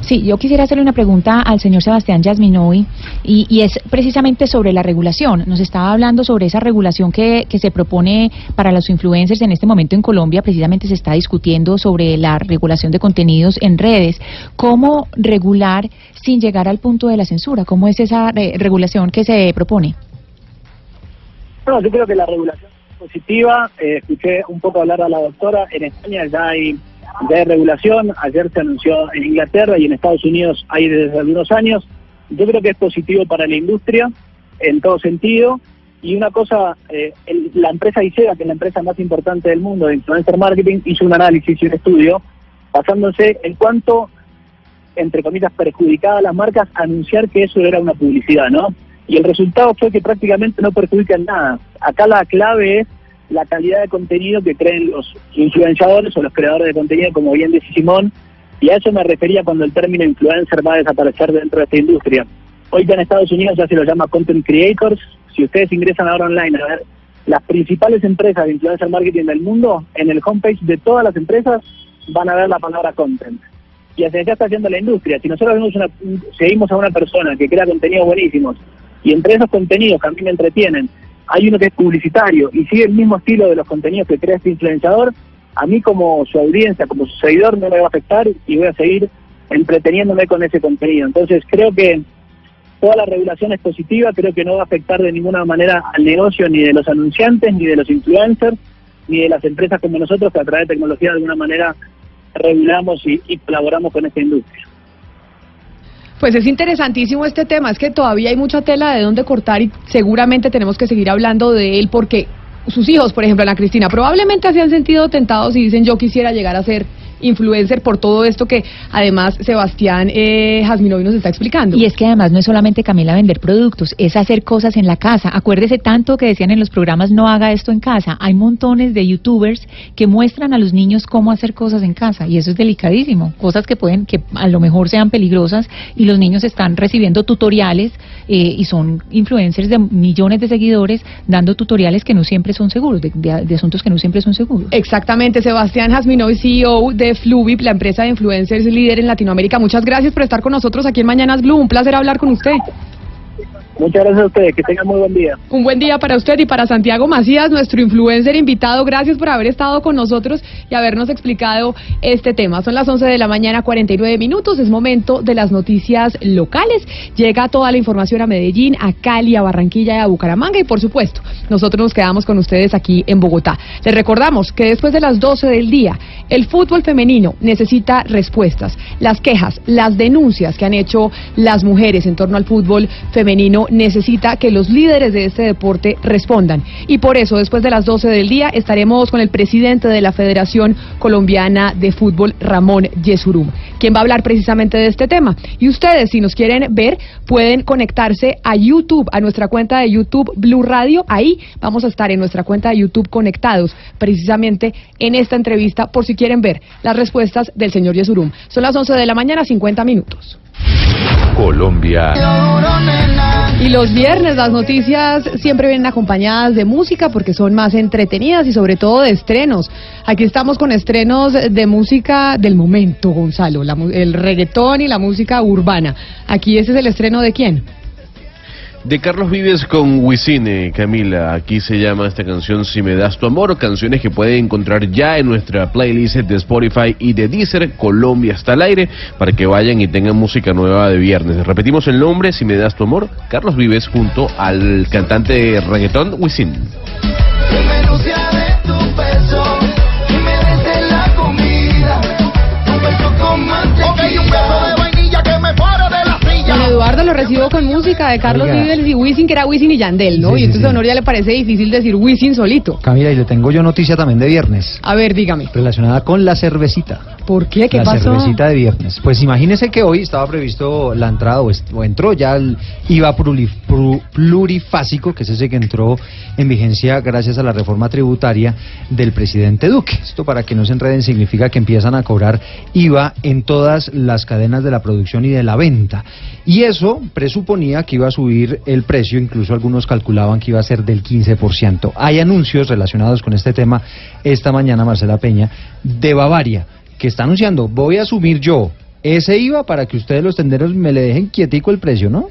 Sí, yo quisiera hacerle una pregunta al señor Sebastián Yasminovi y, y es precisamente sobre la regulación. Nos estaba hablando sobre esa regulación que, que se propone para los influencers en este momento en Colombia. Precisamente se está discutiendo sobre la regulación de contenidos en redes. ¿Cómo regular sin llegar al punto de la censura? ¿Cómo es esa eh, regulación que se propone? Bueno, yo creo que la regulación positiva. Eh, escuché un poco hablar a la doctora. En España ya hay, ya regulación. Ayer se anunció en Inglaterra y en Estados Unidos hay desde algunos años. Yo creo que es positivo para la industria en todo sentido. Y una cosa, eh, el- la empresa ICEA, que es la empresa más importante del mundo de influencer marketing, hizo un análisis y un estudio basándose en cuánto, entre comillas, perjudicaba a las marcas anunciar que eso era una publicidad, ¿no? Y el resultado fue que prácticamente no perjudica en nada. Acá la clave es la calidad de contenido que creen los influenciadores o los creadores de contenido, como bien dice Simón, y a eso me refería cuando el término influencer va a desaparecer dentro de esta industria. Hoy en Estados Unidos ya se lo llama content creators. Si ustedes ingresan ahora online a ver las principales empresas de influencer marketing del mundo, en el homepage de todas las empresas van a ver la palabra content. Y hacia allá está haciendo la industria. Si nosotros vemos una, seguimos a una persona que crea contenidos buenísimos y entre esos contenidos que a mí me entretienen hay uno que es publicitario y sigue el mismo estilo de los contenidos que crea este influenciador, a mí como su audiencia, como su seguidor no me va a afectar y voy a seguir entreteniéndome con ese contenido. Entonces creo que toda la regulación es positiva, creo que no va a afectar de ninguna manera al negocio ni de los anunciantes, ni de los influencers, ni de las empresas como nosotros que a través de tecnología de alguna manera regulamos y, y colaboramos con esta industria. Pues es interesantísimo este tema, es que todavía hay mucha tela de dónde cortar y seguramente tenemos que seguir hablando de él porque sus hijos, por ejemplo, Ana Cristina, probablemente se han sentido tentados y dicen yo quisiera llegar a ser influencer por todo esto que además Sebastián eh, nos está explicando. Y es que además no es solamente Camila vender productos, es hacer cosas en la casa. Acuérdese tanto que decían en los programas no haga esto en casa. Hay montones de youtubers que muestran a los niños cómo hacer cosas en casa y eso es delicadísimo. Cosas que pueden, que a lo mejor sean peligrosas y los niños están recibiendo tutoriales eh, y son influencers de millones de seguidores dando tutoriales que no siempre son seguros, de, de- de asuntos que no siempre son seguros. Exactamente, Sebastián Jasminovi, CEO de Fluvip, la empresa de influencers líder en Latinoamérica. Muchas gracias por estar con nosotros aquí en Mañanas Blue. Un placer hablar con usted. Muchas gracias a ustedes, que tengan muy buen día. Un buen día para usted y para Santiago Macías, nuestro influencer invitado. Gracias por haber estado con nosotros y habernos explicado este tema. Son las 11 de la mañana, 49 minutos. Es momento de las noticias locales. Llega toda la información a Medellín, a Cali, a Barranquilla y a Bucaramanga. Y por supuesto, nosotros nos quedamos con ustedes aquí en Bogotá. Les recordamos que después de las 12 del día, el fútbol femenino necesita respuestas. Las quejas, las denuncias que han hecho las mujeres en torno al fútbol femenino necesita que los líderes de este deporte respondan. Y por eso, después de las 12 del día, estaremos con el presidente de la Federación Colombiana de Fútbol, Ramón Yesurum, quien va a hablar precisamente de este tema. Y ustedes, si nos quieren ver, pueden conectarse a YouTube, a nuestra cuenta de YouTube Blue Radio. Ahí vamos a estar en nuestra cuenta de YouTube conectados, precisamente en esta entrevista, por si quieren ver las respuestas del señor Yesurum. Son las 11 de la mañana, 50 minutos. Colombia. Y los viernes las noticias siempre vienen acompañadas de música porque son más entretenidas y sobre todo de estrenos. Aquí estamos con estrenos de música del momento, Gonzalo, la mu- el reggaetón y la música urbana. Aquí ese es el estreno de quién? De Carlos Vives con Wisin, eh, Camila. Aquí se llama esta canción Si me das tu amor, canciones que puede encontrar ya en nuestra playlist de Spotify y de Deezer, Colombia hasta el aire, para que vayan y tengan música nueva de viernes. Repetimos el nombre, Si me das tu amor, Carlos Vives junto al cantante de reggaetón Wisin. you Eduardo lo recibo con música de Carlos Oiga. Vives y Wisin, que era Wisin y Yandel, ¿no? Sí, y entonces sí. a Honor ya le parece difícil decir Wisin solito. Camila, y le tengo yo noticia también de viernes, A ver, dígame. relacionada con la cervecita. ¿Por qué? ¿Qué la pasó? cervecita de viernes. Pues imagínese que hoy estaba previsto la entrada, o, entró ya el IVA plurifásico, que es ese que entró en vigencia gracias a la reforma tributaria del presidente Duque. Esto para que no se enreden significa que empiezan a cobrar IVA en todas las cadenas de la producción y de la venta. Y eso presuponía que iba a subir el precio, incluso algunos calculaban que iba a ser del 15%. Hay anuncios relacionados con este tema esta mañana, Marcela Peña, de Bavaria que está anunciando, voy a asumir yo ese IVA para que ustedes los tenderos me le dejen quietico el precio, ¿no?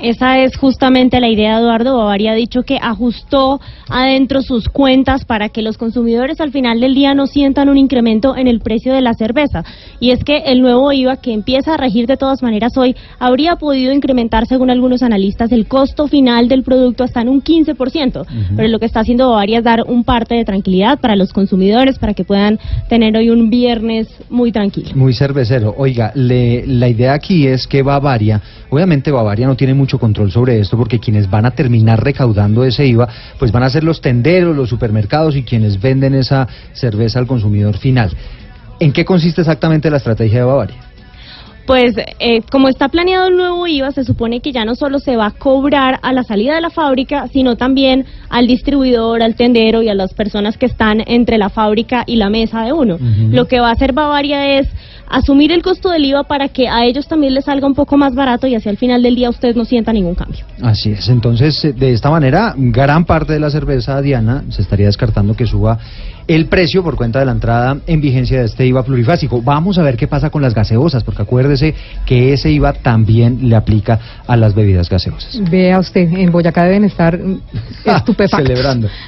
Esa es justamente la idea, Eduardo. Bavaria ha dicho que ajustó adentro sus cuentas para que los consumidores al final del día no sientan un incremento en el precio de la cerveza. Y es que el nuevo IVA, que empieza a regir de todas maneras hoy, habría podido incrementar, según algunos analistas, el costo final del producto hasta en un 15%. Pero lo que está haciendo Bavaria es dar un parte de tranquilidad para los consumidores, para que puedan tener hoy un viernes muy tranquilo. Muy cervecero. Oiga, le- la idea aquí es que Bavaria, obviamente Bavaria no tiene mucho control sobre esto porque quienes van a terminar recaudando ese IVA, pues van a ser los tenderos, los supermercados y quienes venden esa cerveza al consumidor final. ¿En qué consiste exactamente la estrategia de Bavaria? Pues eh, como está planeado el nuevo IVA, se supone que ya no solo se va a cobrar a la salida de la fábrica, sino también al distribuidor, al tendero y a las personas que están entre la fábrica y la mesa de uno. Lo que va a hacer Bavaria es asumir el costo del IVA para que a ellos también les salga un poco más barato y hacia el final del día usted no sienta ningún cambio. Así es, entonces eh, de esta manera gran parte de la cerveza Diana se estaría descartando que suba el precio por cuenta de la entrada en vigencia de este IVA plurifásico. Vamos a ver qué pasa con las gaseosas, porque acuérdese que ese IVA también le aplica a las bebidas gaseosas. Vea usted, en Boyacá deben estar estupefactos. Celebrando.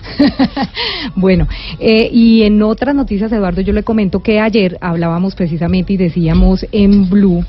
Bueno, eh, y en otras noticias, Eduardo, yo le comento que ayer hablábamos precisamente y decíamos en Blue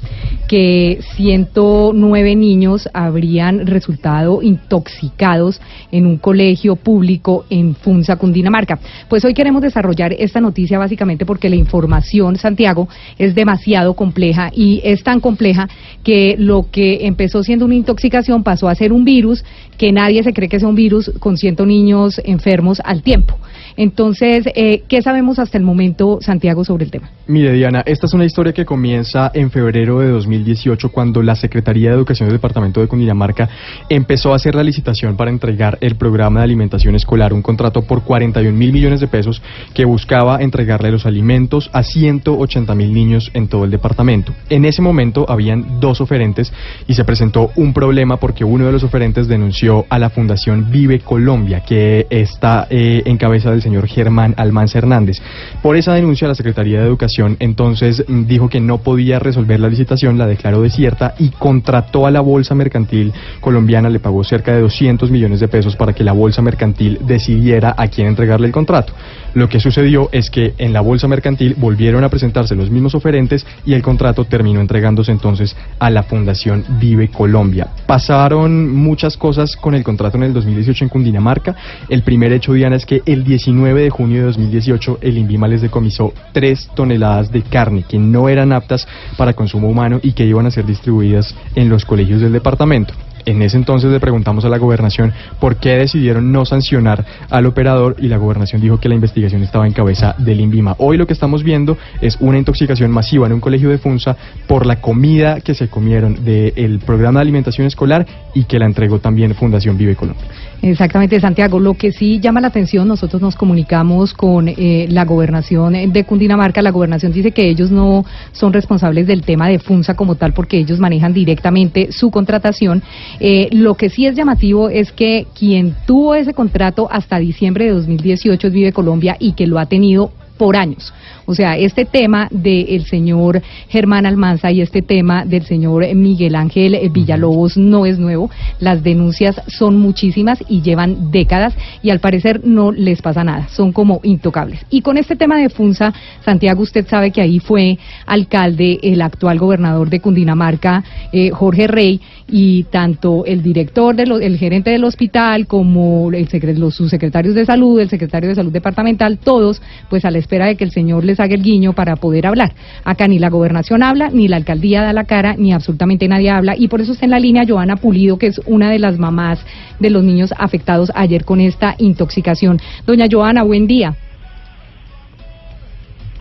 que 109 niños habrían resultado intoxicados en un colegio público en Funza, Cundinamarca. Pues hoy queremos desarrollar esta noticia básicamente porque la información, Santiago, es demasiado compleja y es tan compleja que lo que empezó siendo una intoxicación pasó a ser un virus que nadie se cree que sea un virus con 100 niños enfermos al tiempo. Entonces, eh, ¿qué sabemos hasta el momento, Santiago, sobre el tema? Mire, Diana, esta es una historia que comienza en febrero de 2018 cuando la Secretaría de Educación del Departamento de Cundinamarca empezó a hacer la licitación para entregar el programa de alimentación escolar, un contrato por 41 mil millones de pesos que buscaba entregarle los alimentos a 180 mil niños en todo el departamento. En ese momento habían dos oferentes y se presentó un problema porque uno de los oferentes denunció a la Fundación Vive Colombia, que está eh, en cabeza del señor Germán Almanza Hernández. Por esa denuncia, la Secretaría de Educación entonces mm, dijo que no podía resolver la licitación, la declaró desierta y contrató a la Bolsa Mercantil colombiana, le pagó cerca de 200 millones de pesos para que la Bolsa Mercantil decidiera a quién entregarle el contrato. Lo que sucedió es que en la Bolsa Mercantil volvieron a presentarse los mismos oferentes y el contrato terminó entregándose entonces a la Fundación Vive Colombia. Pasaron muchas cosas con el contrato en el 2018 en Cundinamarca. El primer hecho, Diana, es que el 19 de junio de 2018 el INVIMA les decomisó 3 toneladas de carne que no eran aptas para consumo humano y que iban a ser distribuidas en los colegios del departamento. En ese entonces le preguntamos a la gobernación por qué decidieron no sancionar al operador y la gobernación dijo que la investigación estaba en cabeza del INVIMA. Hoy lo que estamos viendo es una intoxicación masiva en un colegio de Funza por la comida que se comieron del programa de alimentación escolar y que la entregó también Fundación Vive Colombia. Exactamente, Santiago. Lo que sí llama la atención, nosotros nos comunicamos con eh, la gobernación de Cundinamarca. La gobernación dice que ellos no son responsables del tema de FUNSA como tal porque ellos manejan directamente su contratación. Eh, lo que sí es llamativo es que quien tuvo ese contrato hasta diciembre de 2018 es Vive Colombia y que lo ha tenido por años. O sea, este tema del señor Germán Almanza y este tema del señor Miguel Ángel Villalobos no es nuevo. Las denuncias son muchísimas y llevan décadas y al parecer no les pasa nada. Son como intocables. Y con este tema de Funza, Santiago, usted sabe que ahí fue alcalde el actual gobernador de Cundinamarca, eh, Jorge Rey, y tanto el director, de lo- el gerente del hospital, como el secre- los subsecretarios de salud, el secretario de salud departamental, todos, pues a la espera de que el señor les haga el guiño para poder hablar. Acá ni la gobernación habla, ni la alcaldía da la cara, ni absolutamente nadie habla, y por eso está en la línea Joana Pulido, que es una de las mamás de los niños afectados ayer con esta intoxicación. Doña Joana, buen día.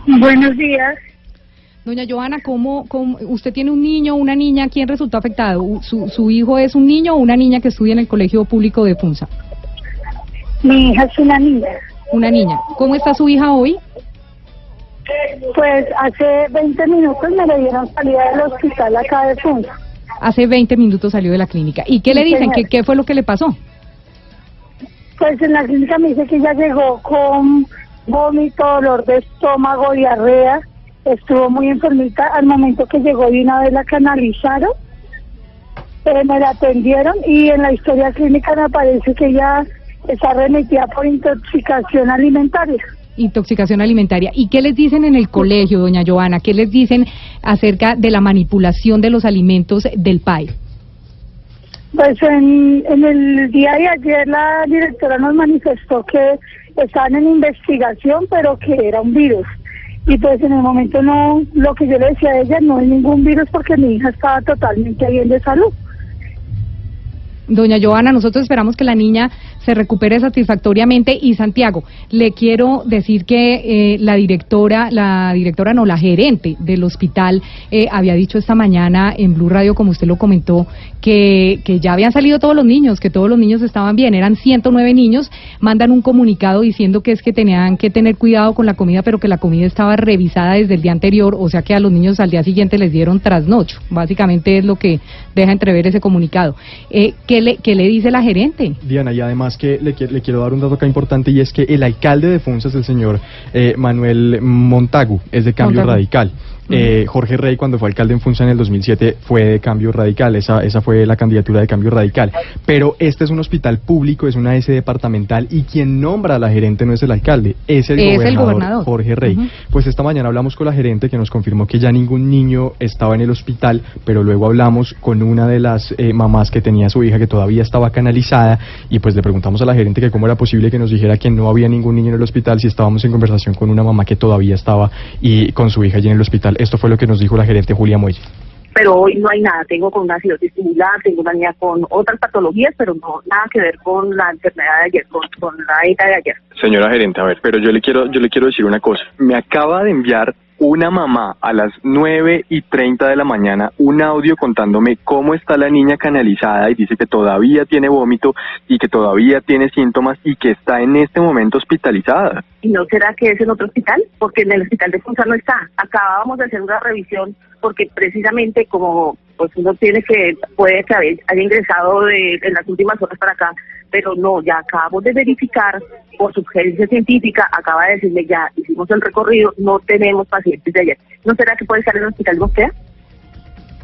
Buenos días. Doña Joana, ¿cómo, cómo- usted tiene un niño o una niña? ¿Quién resultó afectado? ¿Su, ¿Su hijo es un niño o una niña que estudia en el colegio público de Funza? Mi hija es una niña. Una niña. ¿Cómo está su hija hoy? Pues hace 20 minutos me le dieron salida del hospital acá de Funza. Hace 20 minutos salió de la clínica. ¿Y qué le dicen? ¿Qué, ¿Qué fue lo que le pasó? Pues en la clínica me dice que ella llegó con vómito, dolor de estómago, diarrea. Estuvo muy enfermita. Al momento que llegó de una vez la canalizaron. Eh, me la atendieron y en la historia clínica me parece que ella está remitida por intoxicación alimentaria. Intoxicación alimentaria. ¿Y qué les dicen en el colegio, doña Joana? ¿Qué les dicen acerca de la manipulación de los alimentos del PAI? Pues en, en el día de ayer la directora nos manifestó que estaban en investigación, pero que era un virus. Y pues en el momento no, lo que yo le decía a ella, no es ningún virus porque mi hija estaba totalmente bien de salud. Doña Joana, nosotros esperamos que la niña se recupere satisfactoriamente. Y Santiago, le quiero decir que eh, la directora, la directora no, la gerente del hospital eh, había dicho esta mañana en Blue Radio, como usted lo comentó, que, que ya habían salido todos los niños, que todos los niños estaban bien, eran 109 niños, mandan un comunicado diciendo que es que tenían que tener cuidado con la comida, pero que la comida estaba revisada desde el día anterior, o sea que a los niños al día siguiente les dieron trasnocho, básicamente es lo que deja entrever ese comunicado. Eh, ¿qué, le, ¿Qué le dice la gerente? Diana, y además que le, le quiero dar un dato acá importante y es que el alcalde de Funza es el señor eh, Manuel Montagu, es de Cambio Montagu. Radical. Eh, Jorge Rey, cuando fue alcalde en Funza en el 2007, fue de Cambio Radical, esa, esa fue la candidatura de Cambio Radical. Pero este es un hospital público, es una S departamental y quien nombra a la gerente no es el alcalde, es el, Es el gobernador. Jorge Rey. Pues esta mañana hablamos con la gerente que nos confirmó que ya ningún niño estaba en el hospital, pero luego hablamos con una de las eh, mamás que tenía a su hija que todavía estaba canalizada y pues le preguntamos a la gerente que cómo era posible que nos dijera que no había ningún niño en el hospital si estábamos en conversación con una mamá que todavía estaba y con su hija allí en el hospital. Esto fue lo que nos dijo la gerente Julia Muelle. pero hoy no hay nada. Tengo con una acidosis similar, tengo una niña con otras patologías, pero no nada que ver con la enfermedad de ayer, con, con la hija de ayer. Señora gerente, a ver, pero yo le quiero, yo le quiero decir una cosa. Me acaba de enviar una mamá a las 9 y 30 de la mañana un audio contándome cómo está la niña canalizada y dice que todavía tiene vómito y que todavía tiene síntomas y que está en este momento hospitalizada. ¿Y no será que es en otro hospital? Porque en el hospital de Funza no está. Acabábamos de hacer una revisión porque precisamente como pues uno tiene que, puede que haya, haya ingresado de, en las últimas horas para acá, pero no, ya acabamos de verificar por sugerencia científica, acaba de decirme ya hicimos el recorrido, no tenemos pacientes de ayer. ¿No será que puede estar en el hospital de Mosquera?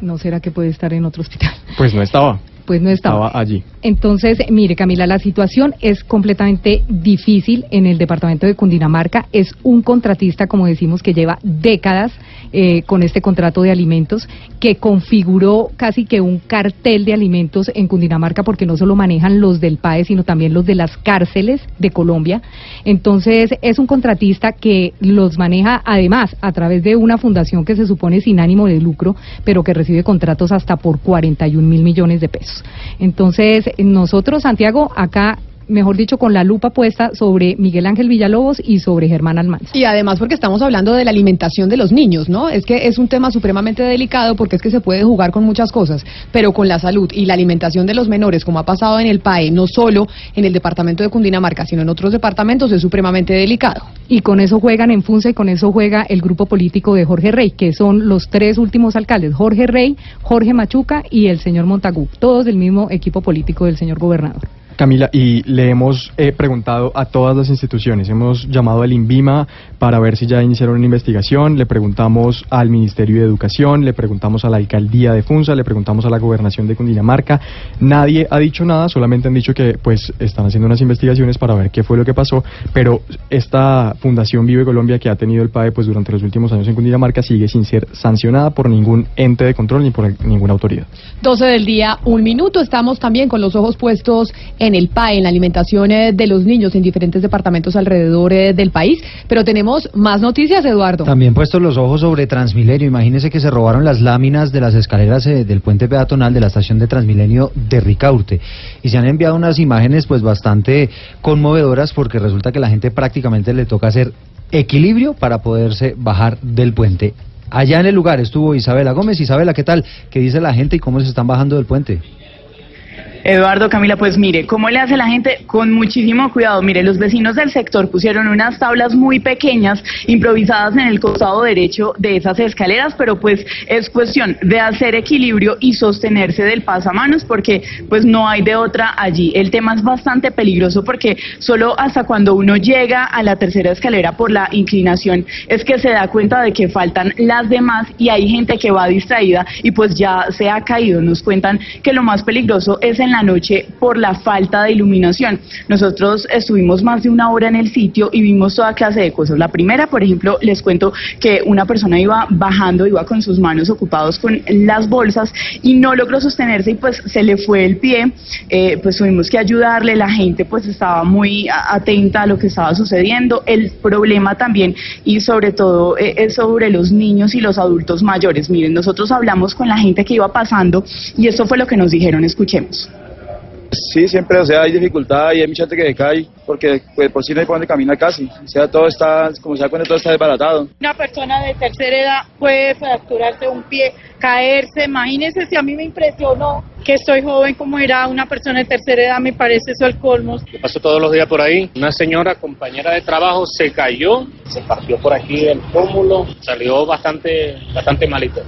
¿No será que puede estar en otro hospital? Pues no estaba. Pues no estaba. Estaba allí. Entonces, mire Camila, la situación es completamente difícil en el departamento de Cundinamarca. Es un contratista, como decimos, que lleva décadas eh, con este contrato de alimentos, que configuró casi que un cartel de alimentos en Cundinamarca, porque no solo manejan los del PAE, sino también los de las cárceles de Colombia. Entonces, es un contratista que los maneja además a través de una fundación que se supone sin ánimo de lucro, pero que recibe contratos hasta por 41 mil millones de pesos. Entonces, nosotros, Santiago, acá, mejor dicho, con la lupa puesta sobre Miguel Ángel Villalobos y sobre Germán Almanza. Y además porque estamos hablando de la alimentación de los niños, ¿no? Es que es un tema supremamente delicado porque es que se puede jugar con muchas cosas, pero con la salud y la alimentación de los menores, como ha pasado en el PAE, no solo en el departamento de Cundinamarca, sino en otros departamentos, es supremamente delicado. Y con eso juegan en Funza y con eso juega el grupo político de Jorge Rey, que son los tres últimos alcaldes, Jorge Rey, Jorge Machuca y el señor Montagú, todos del mismo equipo político del señor gobernador. Camila, y le hemos eh, preguntado a todas las instituciones, hemos llamado al INVIMA para ver si ya iniciaron una investigación, le preguntamos al Ministerio de Educación, le preguntamos a la Alcaldía de Funza, le preguntamos a la Gobernación de Cundinamarca, nadie ha dicho nada, solamente han dicho que pues están haciendo unas investigaciones para ver qué fue lo que pasó, pero esta Fundación Vive Colombia que ha tenido el PAE pues durante los últimos años en Cundinamarca sigue sin ser sancionada por ningún ente de control ni por ninguna autoridad. 12 del día, un minuto. Estamos también con los ojos puestos en el PAE, en la alimentación eh, de los niños en diferentes departamentos alrededor eh, del país. Pero tenemos más noticias, Eduardo. También puestos los ojos sobre Transmilenio. Imagínese que se robaron las láminas de las escaleras eh, del puente peatonal de la estación de Transmilenio de Ricaurte. Y se han enviado unas imágenes pues bastante conmovedoras porque resulta que la gente prácticamente le toca hacer equilibrio para poderse bajar del puente. Allá en el lugar estuvo Isabela Gómez. Isabela, ¿qué tal? ¿Qué dice la gente y cómo se están bajando del puente? Eduardo, Camila, pues mire, ¿cómo le hace la gente? Con muchísimo cuidado. Mire, los vecinos del sector pusieron unas tablas muy pequeñas, improvisadas en el costado derecho de esas escaleras, pero pues es cuestión de hacer equilibrio y sostenerse del pasamanos porque pues no hay de otra allí. El tema es bastante peligroso porque solo hasta cuando uno llega a la tercera escalera por la inclinación es que se da cuenta de que faltan las demás y hay gente que va distraída y pues ya se ha caído. Nos cuentan que lo más peligroso es en la noche por la falta de iluminación. Nosotros estuvimos más de una hora en el sitio y vimos toda clase de cosas. La primera, por ejemplo, les cuento que una persona iba bajando, iba con sus manos ocupados con las bolsas y no logró sostenerse y pues se le fue el pie. Eh, pues tuvimos que ayudarle, la gente pues estaba muy atenta a lo que estaba sucediendo. El problema también y sobre todo eh, es sobre los niños y los adultos mayores. Miren, nosotros hablamos con la gente que iba pasando y esto fue lo que nos dijeron. Escuchemos. Sí, siempre, o sea, hay dificultad y hay mucha gente que se cae porque pues, por sí no hay por dónde caminar casi. O sea, todo está, como se da cuenta, todo está desbaratado. Una persona de tercera edad puede fracturarse un pie, caerse. Imagínese si a mí me impresionó que soy joven como era una persona de tercera edad, me parece eso el colmo. Yo paso todos los días por ahí. Una señora, compañera de trabajo, se cayó, se partió por aquí el pómulo, salió bastante, bastante malito.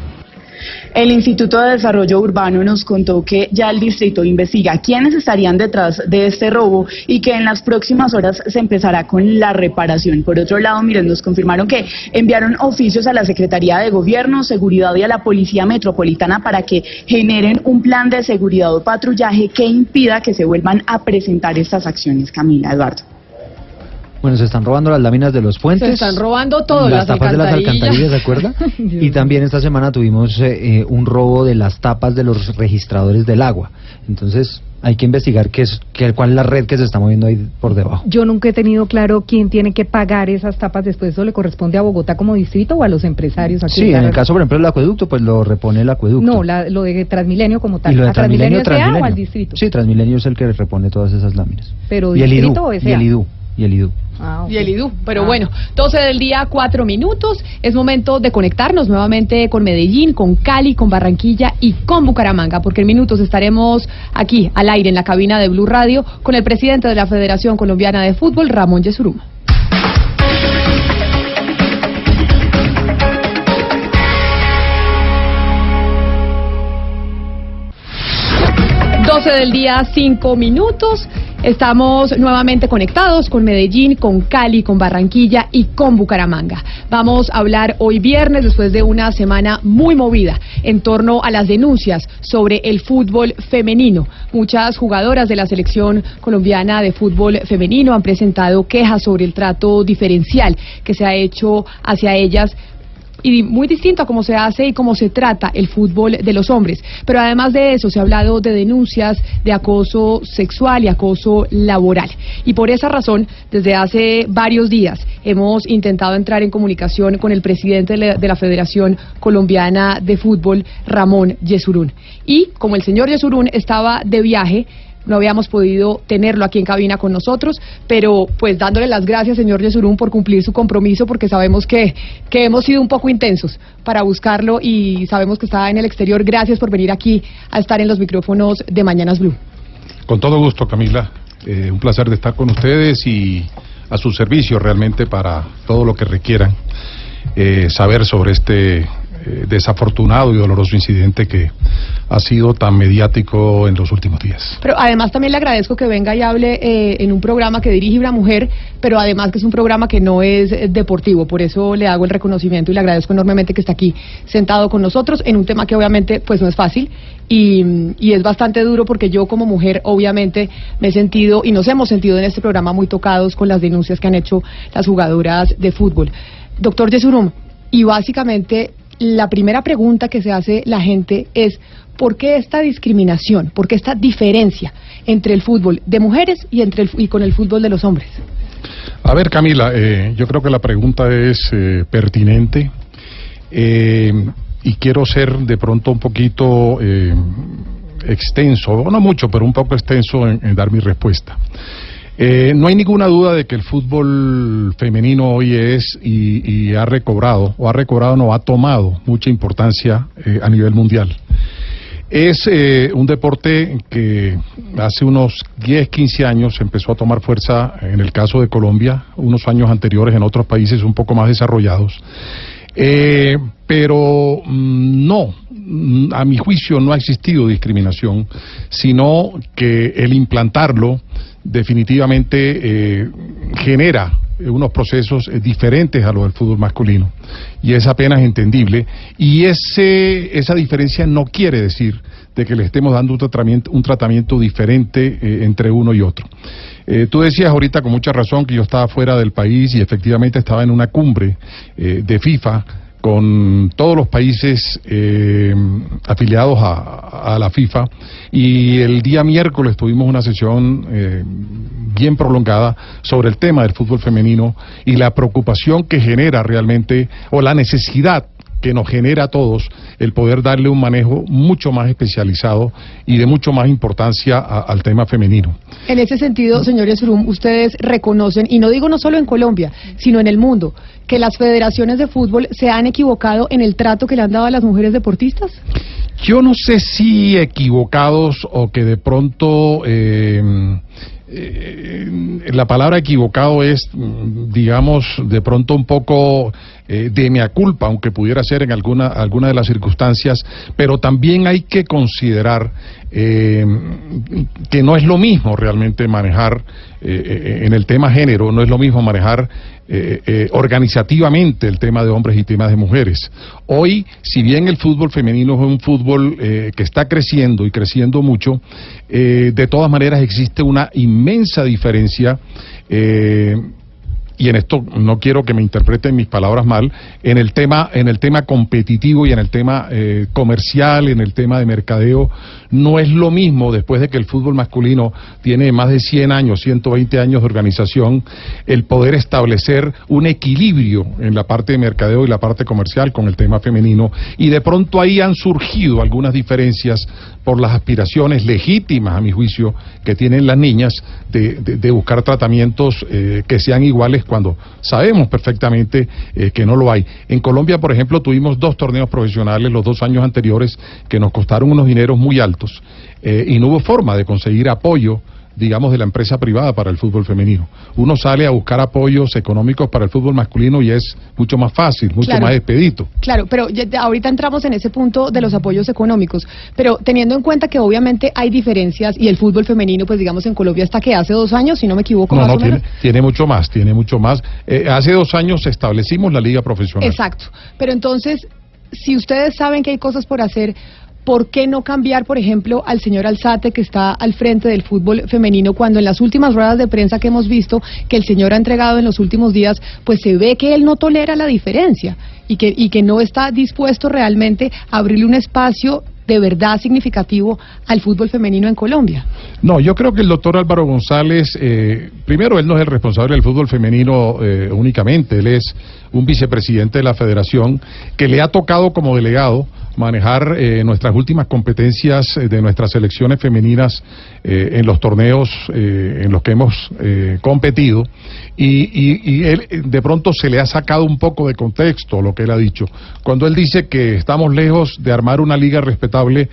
El Instituto de Desarrollo Urbano nos contó que ya el distrito investiga quiénes estarían detrás de este robo y que en las próximas horas se empezará con la reparación. Por otro lado, miren, nos confirmaron que enviaron oficios a la Secretaría de Gobierno, Seguridad y a la Policía Metropolitana para que generen un plan de seguridad o patrullaje que impida que se vuelvan a presentar estas acciones. Camila, Eduardo. Bueno, se están robando las láminas de los puentes. Se están robando todo, las, las, tapas de las alcantarillas, ¿se acuerda? Y también esta semana tuvimos eh, eh, un robo de las tapas de los registradores del agua. Entonces, hay que investigar qué es, qué, cuál es la red que se está moviendo ahí por debajo. Yo nunca he tenido claro quién tiene que pagar esas tapas después. ¿Eso le corresponde a Bogotá como distrito o a los empresarios? aquí Sí, en el caso, por ejemplo, del acueducto, pues lo repone el acueducto. No, la- lo de Transmilenio como tal. y lo de ¿A Transmilenio, SA o Transmilenio. al distrito? Sí, Transmilenio es el que repone todas esas láminas. Pero y el distrito IDU, o y SA? el IDU, y el IDU. Y el IDU. Pero Ah. bueno, 12 del día, 4 minutos. Es momento de conectarnos nuevamente con Medellín, con Cali, con Barranquilla y con Bucaramanga, porque en minutos estaremos aquí al aire en la cabina de Blue Radio con el presidente de la Federación Colombiana de Fútbol, Ramón Yesuruma. Doce del día, cinco minutos. Estamos nuevamente conectados con Medellín, con Cali, con Barranquilla y con Bucaramanga. Vamos a hablar hoy viernes, después de una semana muy movida, en torno a las denuncias sobre el fútbol femenino. Muchas jugadoras de la selección colombiana de fútbol femenino han presentado quejas sobre el trato diferencial que se ha hecho hacia ellas y muy distinto a cómo se hace y cómo se trata el fútbol de los hombres. Pero además de eso, se ha hablado de denuncias de acoso sexual y acoso laboral. Y por esa razón, desde hace varios días hemos intentado entrar en comunicación con el presidente de la, de la Federación Colombiana de Fútbol, Ramón Yesurún. Y como el señor Yesurún estaba de viaje, no habíamos podido tenerlo aquí en cabina con nosotros, pero pues dándole las gracias, señor Yesurún, por cumplir su compromiso, porque sabemos que, que hemos sido un poco intensos para buscarlo y sabemos que está en el exterior. Gracias por venir aquí a estar en los micrófonos de Mañanas Blue. Con todo gusto, Camila. Eh, un placer de estar con ustedes y a su servicio realmente para todo lo que requieran eh, saber sobre este eh, desafortunado y doloroso incidente que ha sido tan mediático en los últimos días. Pero además también le agradezco que venga y hable eh, en un programa que dirige una mujer, pero además que es un programa que no es eh, deportivo. Por eso le hago el reconocimiento y le agradezco enormemente que está aquí sentado con nosotros en un tema que obviamente pues no es fácil y, y es bastante duro porque yo como mujer obviamente me he sentido y nos hemos sentido en este programa muy tocados con las denuncias que han hecho las jugadoras de fútbol. Doctor Yesurum, y básicamente la primera pregunta que se hace la gente es ¿por qué esta discriminación? ¿Por qué esta diferencia entre el fútbol de mujeres y, entre el, y con el fútbol de los hombres? A ver, Camila, eh, yo creo que la pregunta es eh, pertinente eh, y quiero ser de pronto un poquito eh, extenso, no mucho, pero un poco extenso en, en dar mi respuesta. Eh, no hay ninguna duda de que el fútbol femenino hoy es y, ha recobrado, o ha recobrado, no, ha tomado mucha importancia eh, a nivel mundial. Es eh, un deporte que hace unos 10, 15 años empezó a tomar fuerza en el caso de Colombia, unos años anteriores en otros países un poco más desarrollados. Eh, pero mm, no, mm, a mi juicio no ha existido discriminación, sino que el implantarlo definitivamente eh, genera unos procesos eh, diferentes a los del fútbol masculino y es apenas entendible y ese esa diferencia no quiere decir de que le estemos dando un tratamiento un tratamiento diferente eh, entre uno y otro. Eh, tú decías ahorita con mucha razón que yo estaba fuera del país y efectivamente estaba en una cumbre de FIFA con todos los países eh, afiliados a, a la FIFA. Y el día miércoles tuvimos una sesión eh, bien prolongada sobre el tema del fútbol femenino y la preocupación que genera realmente o la necesidad que nos genera a todos el poder darle un manejo mucho más especializado y de mucho más importancia a- al tema femenino. En ese sentido, señores Rum, ustedes reconocen, y no digo no solo en Colombia, sino en el mundo, que las federaciones de fútbol se han equivocado en el trato que le han dado a las mujeres deportistas. Yo no sé si equivocados o que de pronto eh, eh, la palabra equivocado es, mm, digamos, de pronto un poco eh, de mea culpa, aunque pudiera ser en alguna, alguna de las circunstancias, pero también hay que considerar eh, que no es lo mismo realmente manejar eh, eh, en el tema género, no es lo mismo manejar organizativamente el tema de hombres y temas de mujeres. Hoy, si bien el fútbol femenino es un fútbol que está creciendo y creciendo mucho, de todas maneras existe una inmensa diferencia. Y en esto no quiero que me interpreten mis palabras mal, en el tema, en el tema competitivo y en el tema eh, comercial, en el tema de mercadeo, no es lo mismo después de que el fútbol masculino tiene más de 100 años, 120 años de organización, el poder establecer un equilibrio en la parte de mercadeo y la parte comercial con el tema femenino y de pronto ahí han surgido algunas diferencias por las aspiraciones legítimas, a mi juicio, que tienen las niñas de, buscar tratamientos eh, que sean iguales cuando sabemos perfectamente eh, que no lo hay. En Colombia, por ejemplo, tuvimos dos torneos profesionales los dos años anteriores que nos costaron unos dineros muy altos eh, y no hubo forma de conseguir apoyo digamos, de la empresa privada para el fútbol femenino. Uno sale a buscar apoyos económicos para el fútbol masculino y es mucho más fácil, mucho Claro. más expedito. Claro, pero ya- ya ahorita entramos en ese punto de los apoyos económicos, pero teniendo en cuenta que obviamente hay diferencias y el fútbol femenino, pues digamos en Colombia hasta que hace dos años, si no me equivoco, No, más no, o tiene, menos. tiene mucho más, tiene mucho más. Eh, hace dos años establecimos la liga profesional. Exacto. Pero entonces, si ustedes saben que hay cosas por hacer, ¿por qué no cambiar, por ejemplo, al señor Alzate que está al frente del fútbol femenino cuando en las últimas ruedas de prensa que hemos visto que el señor ha entregado en los últimos días, pues se ve que él no tolera la diferencia y que, y que no está dispuesto realmente a abrirle un espacio de verdad significativo al fútbol femenino en Colombia? No, yo creo que el doctor Álvaro González, eh, primero, él no es el responsable del fútbol femenino eh, únicamente, él es un vicepresidente de la federación que le ha tocado como delegado manejar eh, nuestras últimas competencias eh, de nuestras selecciones femeninas eh, en los torneos eh, en los que hemos eh, competido y, y- y él eh, de pronto se le ha sacado un poco de contexto lo que él ha dicho. Cuando él dice que estamos lejos de armar una liga respetable,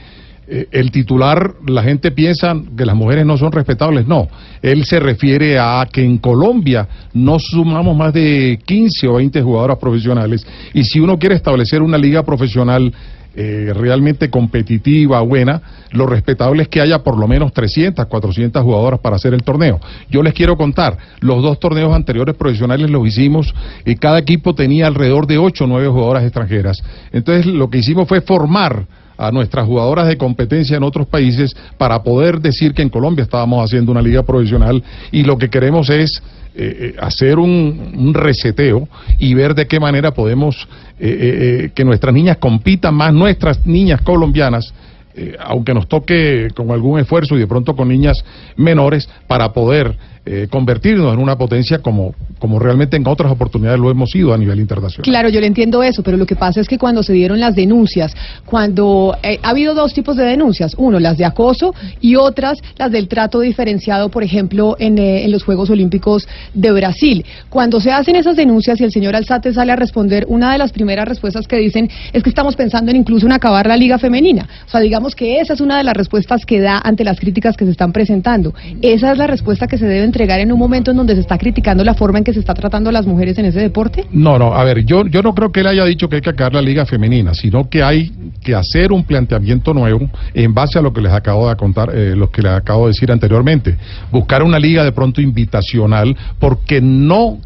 el titular, la gente piensa que las mujeres no son respetables. No, él se refiere a que en Colombia no sumamos más de 15 o 20 jugadoras profesionales y si uno quiere establecer una liga profesional eh, realmente competitiva, buena, lo respetable es que haya por lo menos 300, 400 jugadoras para hacer el torneo. Yo les quiero contar, los dos torneos anteriores profesionales los hicimos y cada equipo tenía alrededor de 8 o 9 jugadoras extranjeras. Entonces lo que hicimos fue formar a nuestras jugadoras de competencia en otros países para poder decir que en Colombia estábamos haciendo una liga profesional y lo que queremos es eh, eh, hacer un, un reseteo y ver de qué manera podemos eh, que nuestras niñas compitan más, nuestras niñas colombianas, aunque nos toque con algún esfuerzo y de pronto con niñas menores, para poder eh, convertirnos en una potencia como, como realmente en otras oportunidades lo hemos sido a nivel internacional. Claro, yo le entiendo eso, pero lo que pasa es que cuando se dieron las denuncias, cuando eh, ha habido dos tipos de denuncias, uno las de acoso y otras las del trato diferenciado, por ejemplo, en, eh, en los Juegos Olímpicos de Brasil. Cuando se hacen esas denuncias y el señor Alzate sale a responder, una de las primeras respuestas que dicen es que estamos pensando en incluso en acabar la liga femenina. O sea, digamos que esa es una de las respuestas que da ante las críticas que se están presentando. Esa es la respuesta que se debe entregar en un momento en donde se está criticando la forma en que se está tratando a las mujeres en ese deporte. No, no, a ver, yo, yo no creo que él haya dicho que hay que acabar la liga femenina, sino que hay que hacer un planteamiento nuevo en base a lo que les acabo de contar, eh, lo que les acabo de decir anteriormente. Buscar una liga de pronto invitacional, porque no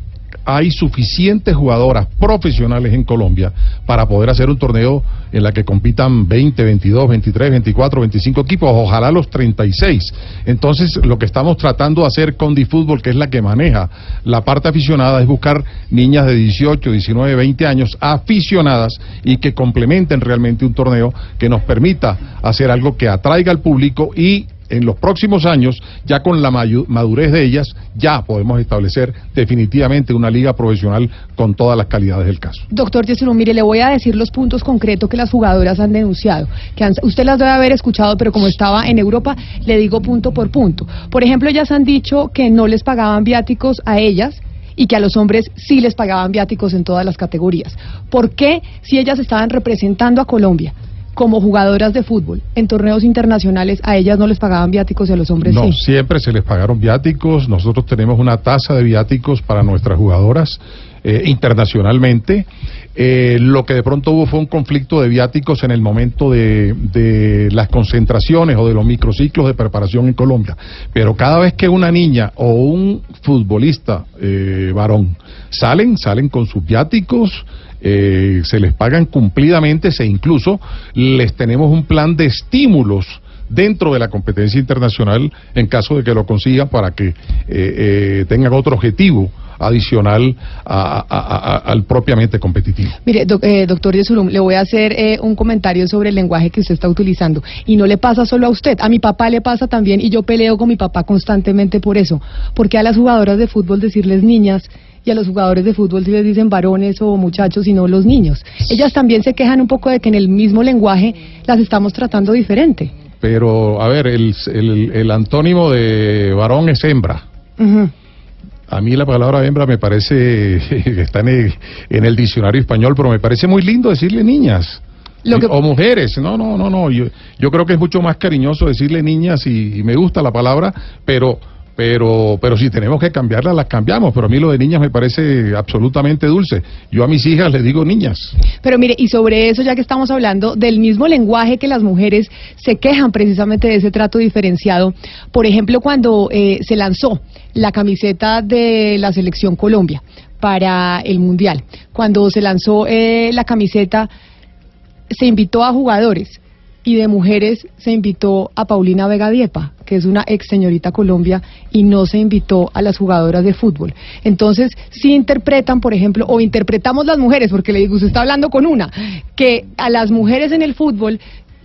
hay suficientes jugadoras profesionales en Colombia para poder hacer un torneo en la que compitan 20, 22, 23, 24, 25 equipos, ojalá los 36. Entonces, lo que estamos tratando de hacer con Difútbol, que es la que maneja la parte aficionada, es buscar niñas de 18, 19, 20 años aficionadas y que complementen realmente un torneo que nos permita hacer algo que atraiga al público y en los próximos años, ya con la madurez de ellas, ya podemos establecer definitivamente una liga profesional con todas las calidades del caso. Doctor Yesurum, mire, le voy a decir los puntos concretos que las jugadoras han denunciado. Que han- usted las debe haber escuchado, pero como estaba en Europa, le digo punto por punto. Por ejemplo, ellas han dicho que no les pagaban viáticos a ellas y que a los hombres sí les pagaban viáticos en todas las categorías. ¿Por qué, si ellas estaban representando a Colombia como jugadoras de fútbol en torneos internacionales, a ellas no les pagaban viáticos y a los hombres No, sí? siempre se les pagaron viáticos. Nosotros tenemos una tasa de viáticos para nuestras jugadoras eh, internacionalmente. Eh, lo que de pronto hubo fue un conflicto de viáticos en el momento de, de las concentraciones o de los microciclos de preparación en Colombia. Pero cada vez que una niña o un futbolista eh, varón salen, salen con sus viáticos. Eh, se les pagan cumplidamente, se incluso les tenemos un plan de estímulos dentro de la competencia internacional en caso de que lo consigan para que eh, eh, tengan otro objetivo adicional a- al propiamente competitivo. Mire, doc- eh, doctor Yesurum, le voy a hacer eh, un comentario sobre el lenguaje que usted está utilizando. Y no le pasa solo a usted, a mi papá le pasa también y yo peleo con mi papá constantemente por eso. Porque a las jugadoras de fútbol decirles niñas y a los jugadores de fútbol si les dicen varones o muchachos y no los niños. Ellas también se quejan un poco de que en el mismo lenguaje las estamos tratando diferente. Pero, a ver, el, el- el antónimo de varón es hembra. Ujú. A mí la palabra hembra me parece, está en el, en el diccionario español, pero me parece muy lindo decirle niñas. Lo que- O mujeres, no, no, no, no. Yo, yo creo que es mucho más cariñoso decirle niñas y, y me gusta la palabra, pero, pero, pero si tenemos que cambiarla, las cambiamos. Pero a mí lo de niñas me parece absolutamente dulce. Yo a mis hijas les digo niñas. Pero mire, y sobre eso, ya que estamos hablando del mismo lenguaje que las mujeres se quejan precisamente de ese trato diferenciado, por ejemplo, cuando eh, se lanzó la camiseta de la selección Colombia para el Mundial, cuando se lanzó eh, la camiseta, se invitó a jugadores y de mujeres se invitó a Paulina Vega Diepa, que es una ex señorita Colombia, y no se invitó a las jugadoras de fútbol. Entonces, si interpretan, por ejemplo, o interpretamos las mujeres, porque le digo, usted está hablando con una, que a las mujeres en el fútbol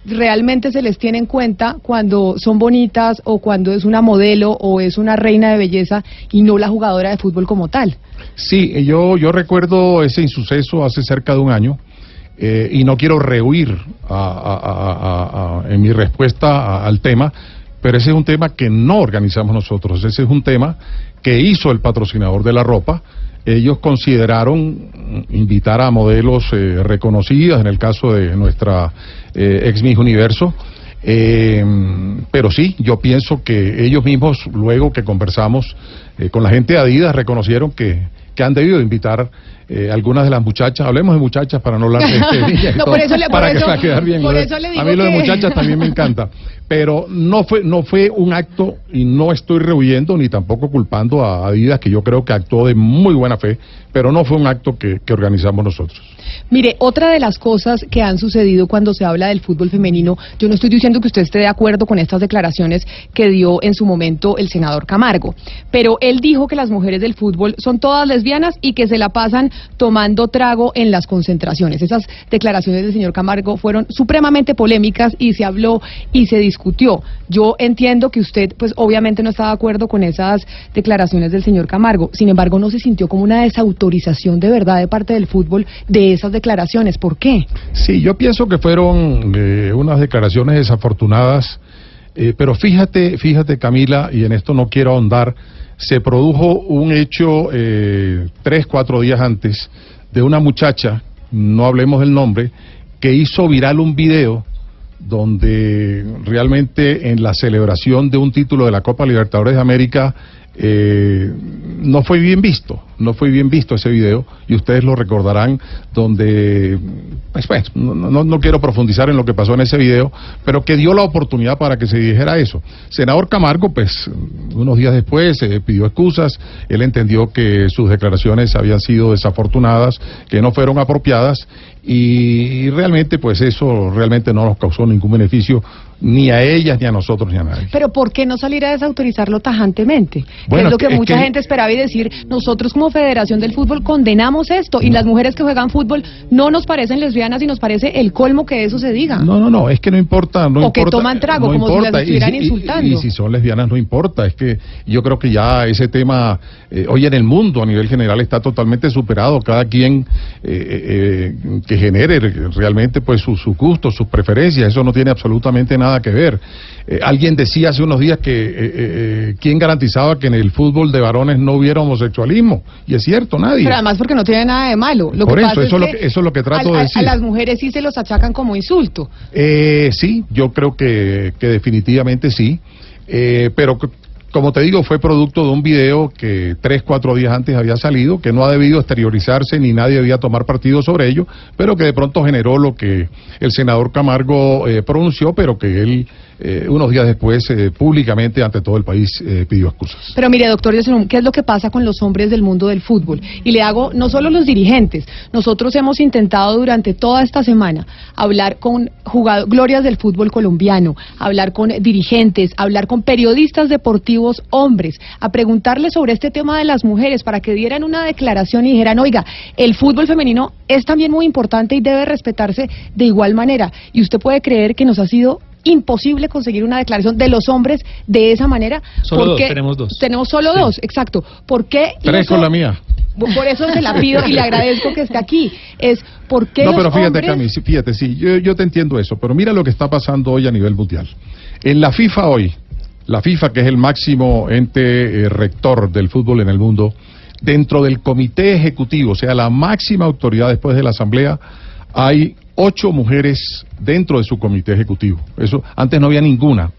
realmente se les tiene en cuenta cuando son bonitas o cuando es una modelo o es una reina de belleza y no la jugadora de fútbol como tal. Sí, yo, yo recuerdo ese insuceso hace cerca de un año eh, y no quiero rehuir a- en mi respuesta al tema, pero ese es un tema que no organizamos nosotros, ese es un tema que hizo el patrocinador de la ropa. Ellos consideraron invitar a modelos eh, reconocidas, en el caso de nuestra eh, ex Miss Universo, Eh, pero sí, yo pienso que ellos mismos, luego que conversamos eh, con la gente de Adidas, reconocieron que, que han debido invitar eh, algunas de las muchachas, hablemos de muchachas para no hablar de, niñas y No, todo, por eso le- por para que eso- va a quedar bien. por eso le digo a mí lo de muchachas también me encanta, pero no fue no fue un acto y no estoy rehuyendo ni tampoco culpando a Adidas que yo creo que actuó de muy buena fe, pero no fue un acto que, que organizamos nosotros. Mire, otra de las cosas que han sucedido cuando se habla del fútbol femenino, yo no estoy diciendo que usted esté de acuerdo con estas declaraciones que dio en su momento el senador Camargo, pero él dijo que las mujeres del fútbol son todas lesbianas y que se la pasan tomando trago en las concentraciones. Esas declaraciones del señor Camargo fueron supremamente polémicas y se habló y se discutió. Yo entiendo que usted, pues obviamente no está de acuerdo con esas declaraciones del señor Camargo. Sin embargo, no se sintió como una desautorización de verdad de parte del fútbol de esas declaraciones. ¿Por qué? Sí, yo pienso que fueron eh, unas declaraciones desafortunadas, eh, pero fíjate, fíjate Camila, y en esto no quiero ahondar, se produjo un hecho eh, tres, cuatro días antes de una muchacha, no hablemos del nombre, que hizo viral un video donde realmente en la celebración de un título de la Copa Libertadores de América eh, no fue bien visto, no fue bien visto ese video y ustedes lo recordarán donde, pues, pues, no, no- no quiero profundizar en lo que pasó en ese video, pero que dio la oportunidad para que se dijera eso. Senador Camargo, pues unos días después eh, pidió excusas, él entendió que sus declaraciones habían sido desafortunadas, que no fueron apropiadas y, realmente pues eso realmente no nos causó ningún beneficio ni a ellas, ni a nosotros, ni a nadie. Pero ¿por qué no salir a desautorizarlo tajantemente? Que Bueno, es lo que es mucha que- gente esperaba y decir, nosotros como Federación del Fútbol condenamos esto y las mujeres que juegan fútbol no nos parecen lesbianas y nos parece el colmo que eso se diga. No, no, no, es que no importa, no O que toman trago, no como si las importa, y estuvieran si- insultando. Y, si son lesbianas no importa, es que yo creo que ya ese tema eh, hoy en el mundo a nivel general está totalmente superado, cada quien eh, eh, eh, que genere realmente pues sus su gustos, sus preferencias, eso no tiene absolutamente nada que ver. Eh, alguien decía hace unos días que eh, eh, eh, quién garantizaba que en el fútbol de varones no hubiera homosexualismo, y es cierto, nadie. Pero además porque no tiene nada de malo. Lo Por que eso, pasa eso es lo que- eso es lo que trato a, de decir. A las mujeres sí se los achacan como insulto. Eh, sí, yo creo que, que definitivamente sí, Eh, pero como te digo, fue producto de un video que tres, cuatro días antes había salido, que no ha debido exteriorizarse ni nadie debía tomar partido sobre ello, pero que de pronto generó lo que el senador Camargo eh, pronunció, pero que él eh, unos días después eh, públicamente ante todo el país eh, pidió excusas. Pero mire, doctor ¿qué es lo que pasa con los hombres del mundo del fútbol? Y le hago, no solo los dirigentes, nosotros hemos intentado durante toda esta semana hablar con jugadores, glorias del fútbol colombiano, hablar con dirigentes, hablar con periodistas deportivos hombres, a preguntarles sobre este tema de las mujeres para que dieran una declaración y dijeran, oiga, el fútbol femenino es también muy importante y debe respetarse de igual manera. Y usted puede creer que nos ha sido imposible conseguir una declaración de los hombres de esa manera. Solo dos, porque tenemos dos. Tenemos solo Sí. dos, exacto. ¿Por qué? Tres con la mía. Por eso se la pido y le agradezco que esté aquí. Es ¿por qué No, pero fíjate, hombres... Cami, fíjate, sí, yo, yo te entiendo eso, pero mira lo que está pasando hoy a nivel mundial. En la FIFA hoy, la FIFA, que es el máximo ente eh, rector del fútbol en el mundo, dentro del comité ejecutivo, o sea, la máxima autoridad después de la asamblea, hay ocho mujeres dentro de su comité ejecutivo. Eso antes no había ninguna.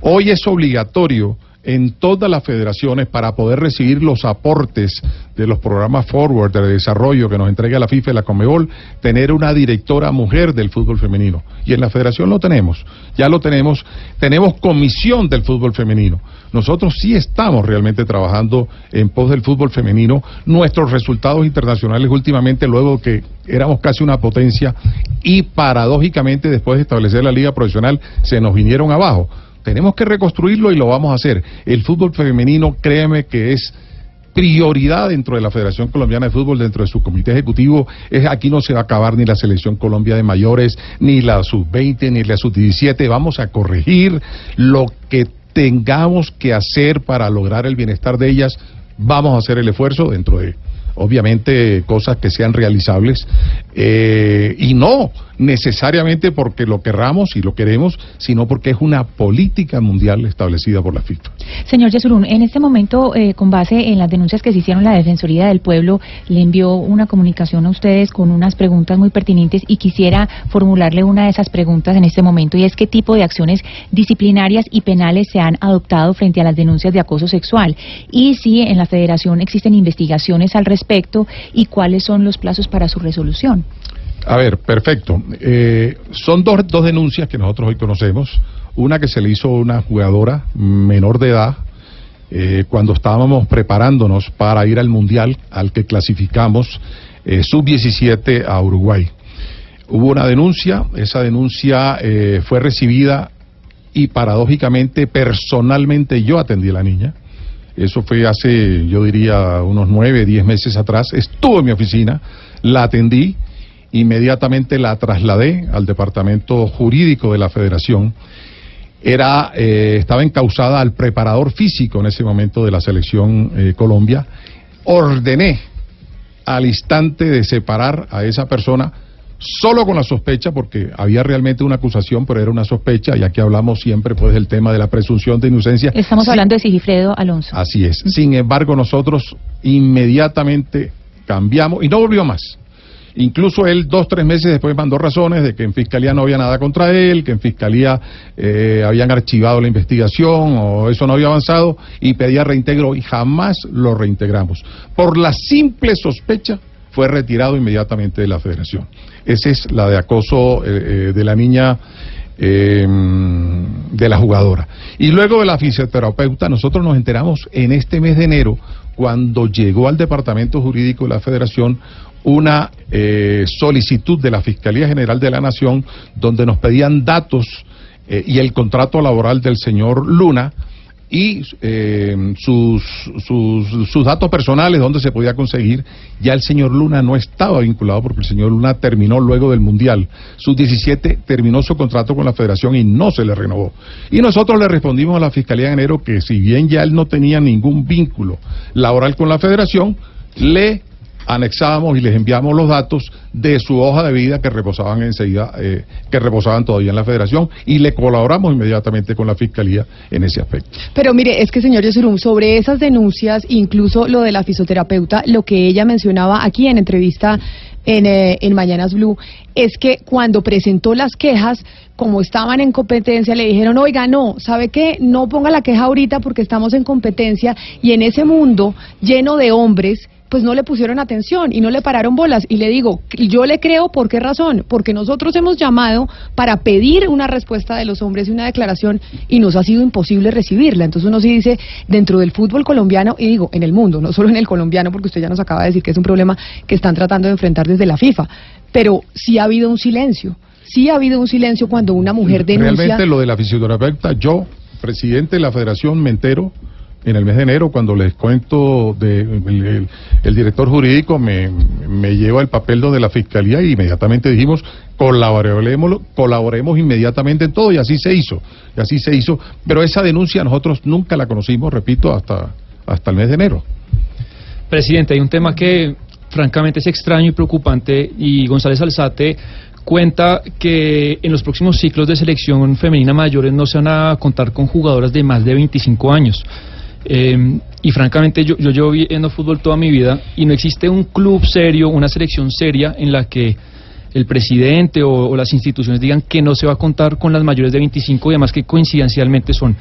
Hoy es obligatorio en todas las federaciones para poder recibir los aportes de los programas Forward de desarrollo que nos entrega la FIFA y la Conmebol, tener una directora mujer del fútbol femenino. Y en la federación lo tenemos, ya lo tenemos, tenemos comisión del fútbol femenino. Nosotros sí estamos realmente trabajando en pos del fútbol femenino. Nuestros resultados internacionales últimamente, luego que éramos casi una potencia y paradójicamente después de establecer la liga profesional, se nos vinieron abajo. Tenemos que reconstruirlo y lo vamos a hacer. El fútbol femenino, créeme que es prioridad dentro de la Federación Colombiana de Fútbol, dentro de su comité ejecutivo. Es, aquí no se va a acabar ni la selección Colombia de mayores, ni la sub-20, ni la sub-17. Vamos a corregir lo que tengamos que hacer para lograr el bienestar de ellas Vamos a hacer el esfuerzo dentro de, obviamente, cosas que sean realizables eh, y no necesariamente porque lo querramos y lo queremos, sino porque es una política mundial establecida por la FIFA. Señor Yesurún, en este momento, eh, con base en las denuncias que se hicieron, la Defensoría del Pueblo le envió una comunicación a ustedes con unas preguntas muy pertinentes y quisiera formularle una de esas preguntas en este momento y es qué tipo de acciones disciplinarias y penales se han adoptado frente a las denuncias de acoso sexual y si en la Federación existen investigaciones al respecto y cuáles son los plazos para su resolución. A ver, perfecto. Eh, son dos, dos denuncias que nosotros hoy conocemos. Una que se le hizo a una jugadora menor de edad eh, cuando estábamos preparándonos para ir al Mundial al que clasificamos eh, sub-17 a Uruguay. Hubo una denuncia, esa denuncia fue recibida y paradójicamente, personalmente yo atendí a la niña. Eso fue hace, yo diría, unos nueve, diez meses atrás. Estuvo en mi oficina, la atendí, inmediatamente la trasladé al departamento jurídico de la Federación. Era, eh, estaba encausada al preparador físico en ese momento de la selección eh, Colombia. Ordené al instante de separar a esa persona solo con la sospecha, porque había realmente una acusación, pero era una sospecha, y aquí hablamos siempre pues del tema de la presunción de inocencia. Estamos Sí, hablando de Sigifredo Alonso. Así es. Sin embargo, nosotros inmediatamente cambiamos y no volvió más. Incluso él dos, tres meses después mandó razones de que en Fiscalía no había nada contra él, que en Fiscalía eh, habían archivado la investigación o eso no había avanzado y pedía reintegro y jamás lo reintegramos. Por la simple sospecha fue retirado inmediatamente de la federación. Esa es la de acoso eh, eh, de la niña eh, de la jugadora. Y luego de la fisioterapeuta, nosotros nos enteramos en este mes de enero, cuando llegó al Departamento Jurídico de la Federación una eh, solicitud de la Fiscalía General de la Nación donde nos pedían datos eh, y el contrato laboral del señor Luna y eh, sus, sus, sus datos personales, donde se podía conseguir. Ya el señor Luna no estaba vinculado porque el señor Luna terminó luego del Mundial. Sus 17 terminó su contrato con la federación y no se le renovó. Y nosotros le respondimos a la Fiscalía de Enero que si bien ya él no tenía ningún vínculo laboral con la federación, le anexábamos y les enviamos los datos de su hoja de vida que reposaban enseguida, eh, que reposaban todavía en la federación y le colaboramos inmediatamente con la fiscalía en ese aspecto. Pero mire, es que señor Yesurum, sobre esas denuncias, incluso lo de la fisioterapeuta, lo que ella mencionaba aquí en entrevista en, eh, en Mañanas Blue, es que cuando presentó las quejas, como estaban en competencia, le dijeron, oiga, no, ¿sabe qué? No ponga la queja ahorita porque estamos en competencia y en ese mundo lleno de hombres, pues no le pusieron atención y no le pararon bolas. Y le digo, yo le creo, ¿por qué razón? Porque nosotros hemos llamado para pedir una respuesta de los hombres y una declaración y nos ha sido imposible recibirla. Entonces uno sí dice, dentro del fútbol colombiano, y digo, en el mundo, no solo en el colombiano, porque usted ya nos acaba de decir que es un problema que están tratando de enfrentar desde la FIFA, pero sí ha habido un silencio. Sí ha habido un silencio cuando una mujer denuncia... Realmente lo de la fisioterapeuta, yo, presidente de la federación, me entero en el mes de enero cuando les cuento de el, director jurídico me, me lleva el papel de la fiscalía y inmediatamente dijimos colaboremos colaboremos inmediatamente en todo y así se hizo y así se hizo pero esa denuncia nosotros nunca la conocimos repito hasta hasta el mes de enero Presidente, hay un tema que francamente es extraño y preocupante y González Alzate cuenta que en los próximos ciclos de selección femenina mayores no se van a contar con jugadoras de más de 25 años. Eh, y francamente yo, yo llevo viendo fútbol toda mi vida y no existe un club serio, una selección seria en la que el presidente o, las instituciones digan que no se va a contar con las mayores de 25 y además que coincidencialmente son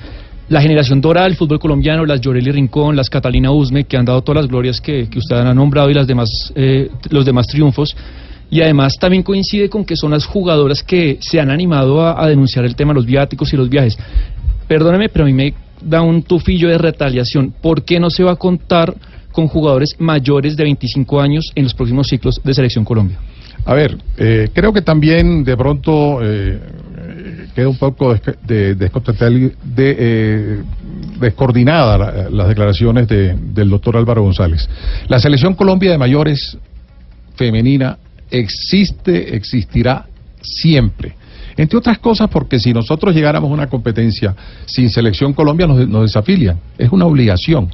la generación dorada del fútbol colombiano, las Llorelli Rincón, las Catalina Usme, que han dado todas las glorias que, usted ha nombrado y las demás, eh, los demás triunfos. Y además también coincide con que son las jugadoras que se han animado a denunciar el tema de los viáticos y los viajes. Perdóneme, pero a mí me da un tufillo de retaliación. ¿Por qué no se va a contar con jugadores mayores de 25 años en los próximos ciclos de Selección Colombia? A ver, eh, creo que también de pronto eh, queda un poco eh, descoordinada la- las declaraciones de- del doctor Álvaro González. La selección Colombia de mayores femenina existe, existirá siempre. Entre otras cosas porque si nosotros llegáramos a una competencia sin selección Colombia nos, nos desafilian. Es una obligación.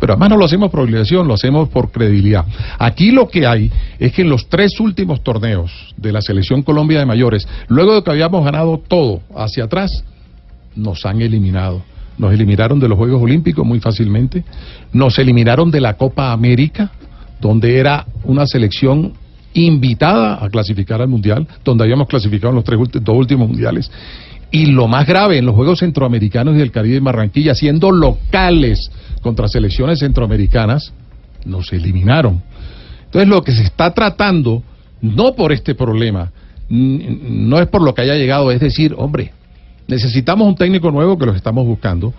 Pero además no lo hacemos por obligación, lo hacemos por credibilidad. Aquí lo que hay es que en los tres últimos torneos de la selección Colombia de mayores, luego de que habíamos ganado todo hacia atrás, nos han eliminado. Nos eliminaron de los Juegos Olímpicos muy fácilmente, nos eliminaron de la Copa América, donde era una selección invitada a clasificar al Mundial, donde habíamos clasificado en los tres, dos últimos Mundiales. Y lo más grave, en los Juegos Centroamericanos y del Caribe en Barranquilla, siendo locales contra selecciones centroamericanas, nos eliminaron. Entonces lo que se está tratando, no por este problema, no es por lo que haya llegado, es decir, hombre, necesitamos un técnico nuevo que los estamos buscando,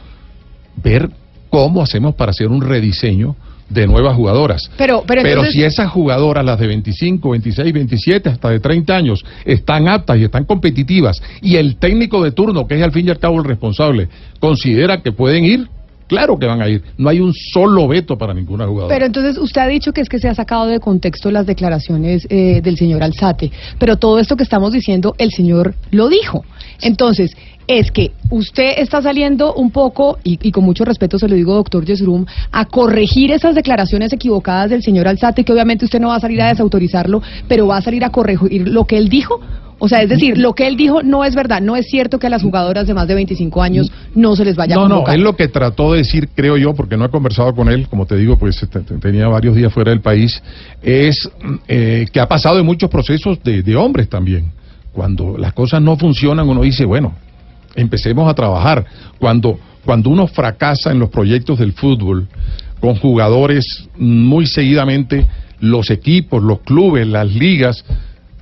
ver cómo hacemos para hacer un rediseño de nuevas jugadoras. Pero, pero, entonces- si esas jugadoras, las de 25, 26, 27, hasta de 30 años, están aptas y están competitivas, y el técnico de turno, que es al fin y al cabo el responsable, considera que pueden ir, claro que van a ir. No hay un solo veto para ninguna jugadora. Pero entonces usted ha dicho que es que se ha sacado de contexto las declaraciones eh, del señor Alzate, pero todo esto que estamos diciendo, el señor lo dijo. Entonces, es que usted está saliendo un poco, y, y con mucho respeto se lo digo, doctor Yesrum, a corregir esas declaraciones equivocadas del señor Alzate, que obviamente usted no va a salir a desautorizarlo, pero va a salir a corregir lo que él dijo. O sea, es decir, lo que él dijo no es verdad, no es cierto que a las jugadoras de más de 25 años no se les vaya a No, no, convocar. él lo que trató de decir, creo yo, porque no he conversado con él, como te digo, pues te- te- tenía varios días fuera del país, es eh, que ha pasado en muchos procesos de, de hombres también. Cuando las cosas no funcionan, uno dice, bueno, empecemos a trabajar. Cuando, cuando uno fracasa en los proyectos del fútbol, con jugadores muy seguidamente, los equipos, los clubes, las ligas,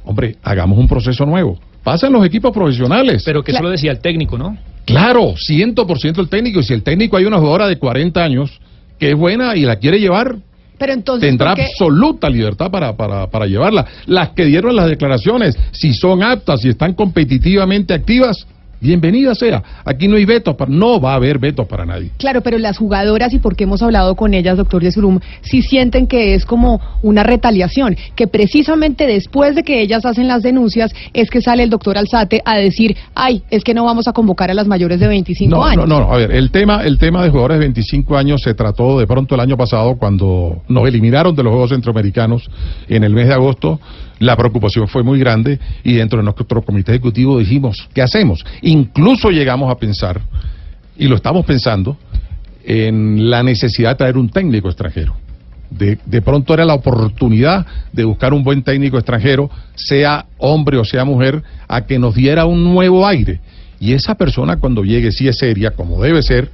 hombre, hagamos un proceso nuevo. Pasen los equipos profesionales. Pero que eso lo decía el técnico, ¿no? Claro, 100% el técnico. Y si el técnico hay una jugadora de 40 años que es buena y la quiere llevar, Pero entonces, tendrá absoluta libertad para, para, para llevarla. Las que dieron las declaraciones, si son aptas, si están competitivamente activas, bienvenida sea. Aquí no hay veto, para, no va a haber veto para nadie. Claro, pero las jugadoras, y porque hemos hablado con ellas, doctor Yesurum, sí sienten que es como una retaliación, que precisamente después de que ellas hacen las denuncias es que sale el doctor Alzate a decir, ay, es que no vamos a convocar a las mayores de 25 No, años. no, no, a ver, el tema, el tema de jugadores de 25 años se trató de pronto el año pasado cuando nos eliminaron de los Juegos Centroamericanos en el mes de agosto. La preocupación fue muy grande y dentro de nuestro comité ejecutivo dijimos, ¿qué hacemos? Incluso llegamos a pensar, y lo estamos pensando, en la necesidad de traer un técnico extranjero. De, de pronto era la oportunidad de buscar un buen técnico extranjero, sea hombre o sea mujer, a que nos diera un nuevo aire. Y esa persona cuando llegue, si es seria, como debe ser,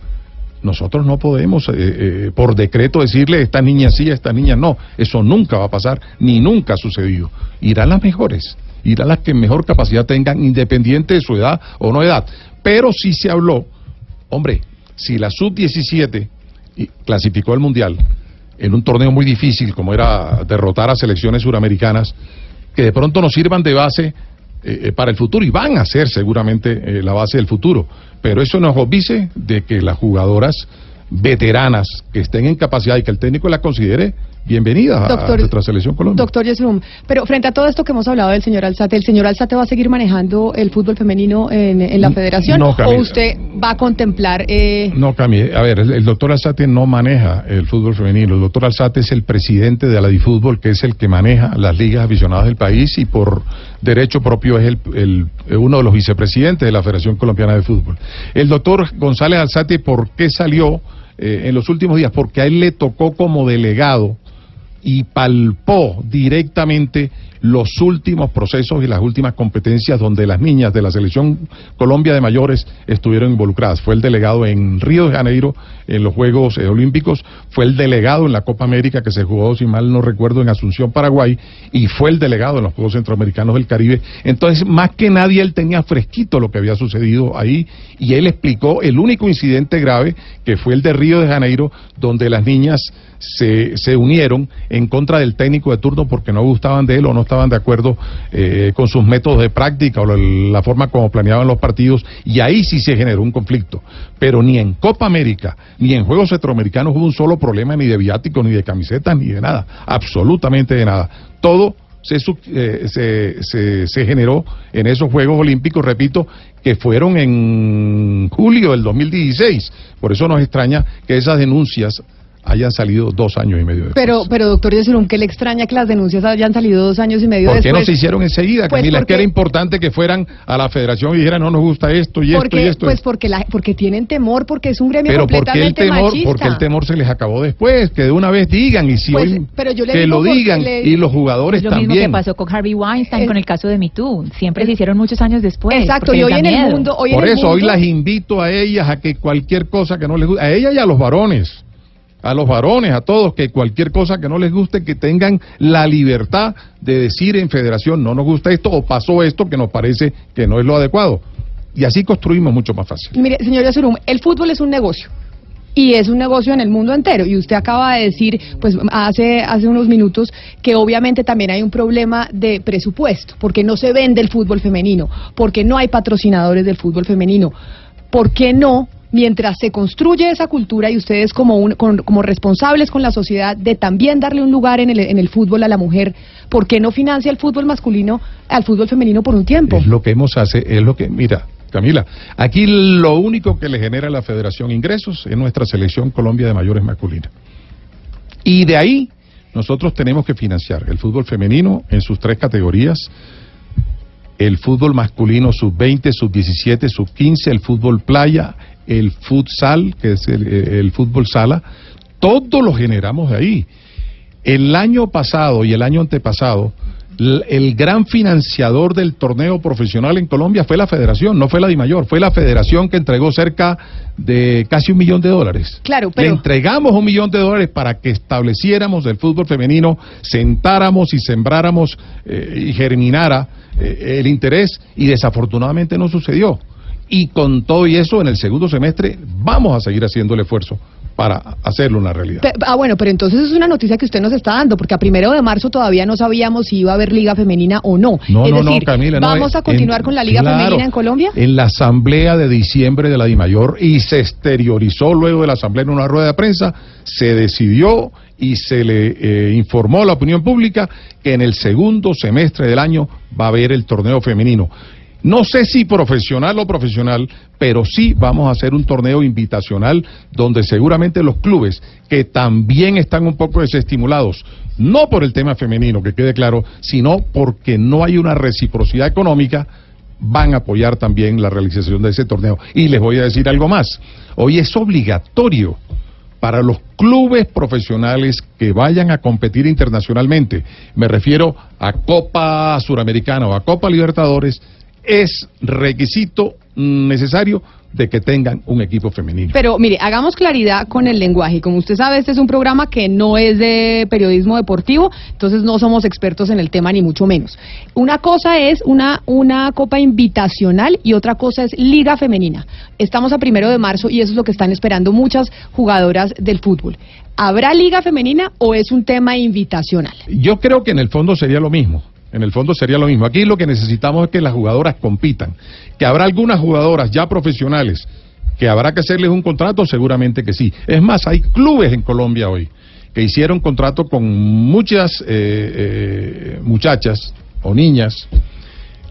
nosotros no podemos eh, eh, por decreto decirle esta niña sí, esta niña no. Eso nunca va a pasar, ni nunca ha sucedido. Irán las mejores, irán las que mejor capacidad tengan, independiente de su edad o no edad. Pero sí se habló, hombre, si la sub-17 y- clasificó al Mundial en un torneo muy difícil como era derrotar a selecciones suramericanas, que de pronto nos sirvan de base eh, eh, para el futuro y van a ser seguramente eh, la base del futuro. Pero eso nos obvice de que las jugadoras veteranas que estén en capacidad y que el técnico las considere bienvenidas a- nuestra selección Colombia. Doctor Yesurum, pero frente a todo esto que hemos hablado del señor Alzate, ¿el señor Alzate va a seguir manejando el fútbol femenino en, en la federación? no, ¿O Camila. usted va a contemplar... Eh, No, Cami, a ver, el, el doctor Alzate no maneja el fútbol femenino. El doctor Alzate es el presidente de la Difútbol, que es el que maneja las ligas aficionadas del país y por derecho propio es el, el- uno de los vicepresidentes de la Federación Colombiana de Fútbol. El doctor González Alzate, ¿por qué salió eh, en los últimos días? Porque a él le tocó como delegado y palpó directamente los últimos procesos y las últimas competencias donde las niñas de la selección Colombia de mayores estuvieron involucradas. Fue el delegado en Río de Janeiro en los Juegos eh, Olímpicos, fue el delegado en la Copa América que se jugó, si mal no recuerdo, en Asunción, Paraguay, y fue el delegado en los Juegos Centroamericanos del Caribe. Entonces, más que nadie, él tenía fresquito lo que había sucedido ahí y él explicó el único incidente grave que fue el de Río de Janeiro, donde las niñas se, se unieron en contra del técnico de turno porque no gustaban de él o no estaban de acuerdo eh, con sus métodos de práctica o la, la forma como planeaban los partidos y ahí sí se generó un conflicto. Pero ni en Copa América ni en Juegos Centroamericanos hubo un solo problema ni de viáticos, ni de camisetas, ni de nada, absolutamente de nada. Todo se, eh, se, se, se generó en esos Juegos Olímpicos, repito, que fueron en julio del 2016. Por eso nos extraña que esas denuncias hayan salido dos años y medio después. Pero, pero doctor Yesurum, ¿qué le extraña que las denuncias hayan salido dos años y medio ¿Por qué después? no se hicieron enseguida, Pues Camila? Es que porque- era importante que fueran a la federación y dijeran, no nos gusta esto y esto y Porque, esto. pues porque, la, porque tienen temor, porque es un gremio pero ¿por qué el completamente temor? machista. Porque el temor se les acabó después, que de una vez digan y si Pues, hoy pero yo le que digo lo porque digan le- y los jugadores Es lo mismo también. que pasó con Harvey Weinstein con el caso de Me Too. Siempre se hicieron muchos años después. Exacto, porque y hoy en el miedo. mundo- hoy en Por el eso hoy mundo- las invito a ellas a que cualquier cosa que no les guste, a ellas y a los varones, a los varones, a todos, que cualquier cosa que no les guste, que tengan la libertad de decir en federación, no nos gusta esto o pasó esto que nos parece que no es lo adecuado. Y así construimos mucho más fácil. Mire, señor Yesurum, el fútbol es un negocio. Y es un negocio en el mundo entero. Y usted acaba de decir, pues hace, hace unos minutos, que obviamente también hay un problema de presupuesto, porque no se vende el fútbol femenino, porque no hay patrocinadores del fútbol femenino. ¿Por qué no? Mientras se construye esa cultura y ustedes como, un- con- como responsables con la sociedad de también darle un lugar en el, en el fútbol a la mujer, ¿por qué no financia el fútbol masculino al fútbol femenino por un tiempo? Es lo que hemos hace, es lo que, mira, Camila, aquí lo único que le genera a la federación ingresos es nuestra selección Colombia de mayores masculina. Y de ahí nosotros tenemos que financiar el fútbol femenino en sus tres categorías, el fútbol masculino sub-20, sub-17, sub-15, el fútbol playa, el futsal, que es el, el fútbol sala, todo lo generamos de ahí. El año pasado y el año antepasado, el gran financiador del torneo profesional en Colombia fue la federación, no fue la DIMAYOR, fue la federación que entregó cerca de casi un millón de dólares. Claro, Le pero... entregamos un millón de dólares para que estableciéramos el fútbol femenino, sentáramos y sembráramos eh, y germinara eh, el interés y desafortunadamente no sucedió. Y con todo y eso, en el segundo semestre vamos a seguir haciendo el esfuerzo para hacerlo una realidad. Pe- ah, bueno, pero entonces es una noticia que usted nos está dando, porque a primero de marzo todavía no sabíamos si iba a haber liga femenina o no. No, es no, no, decir, Camila, no, ¿vamos eh, a continuar en- con la liga claro, femenina en Colombia? En la asamblea de diciembre de la DIMAYOR y se exteriorizó luego de la asamblea en una rueda de prensa, se decidió y se le eh, informó a la opinión pública que en el segundo semestre del año va a haber el torneo femenino. No sé si profesional o profesional, pero sí vamos a hacer un torneo invitacional donde seguramente los clubes que también están un poco desestimulados, no por el tema femenino, que quede claro, sino porque no hay una reciprocidad económica, van a apoyar también la realización de ese torneo. Y les voy a decir algo más. Hoy es obligatorio para los clubes profesionales que vayan a competir internacionalmente, me refiero a Copa Suramericana o a Copa Libertadores, es requisito necesario de que tengan un equipo femenino. Pero mire, hagamos claridad con el lenguaje. Como usted sabe, este es un programa que no es de periodismo deportivo, entonces no somos expertos en el tema ni mucho menos. Una cosa es una, una copa invitacional y otra cosa es liga femenina. Estamos a primero de marzo y eso es lo que están esperando muchas jugadoras del fútbol. ¿Habrá liga femenina o es un tema invitacional? Yo creo que en el fondo sería lo mismo. En el fondo sería lo mismo. Aquí lo que necesitamos es que las jugadoras compitan. Que habrá algunas jugadoras ya profesionales que habrá que hacerles un contrato, seguramente que sí. Es más, hay clubes en Colombia hoy que hicieron contrato con muchas eh, eh, muchachas o niñas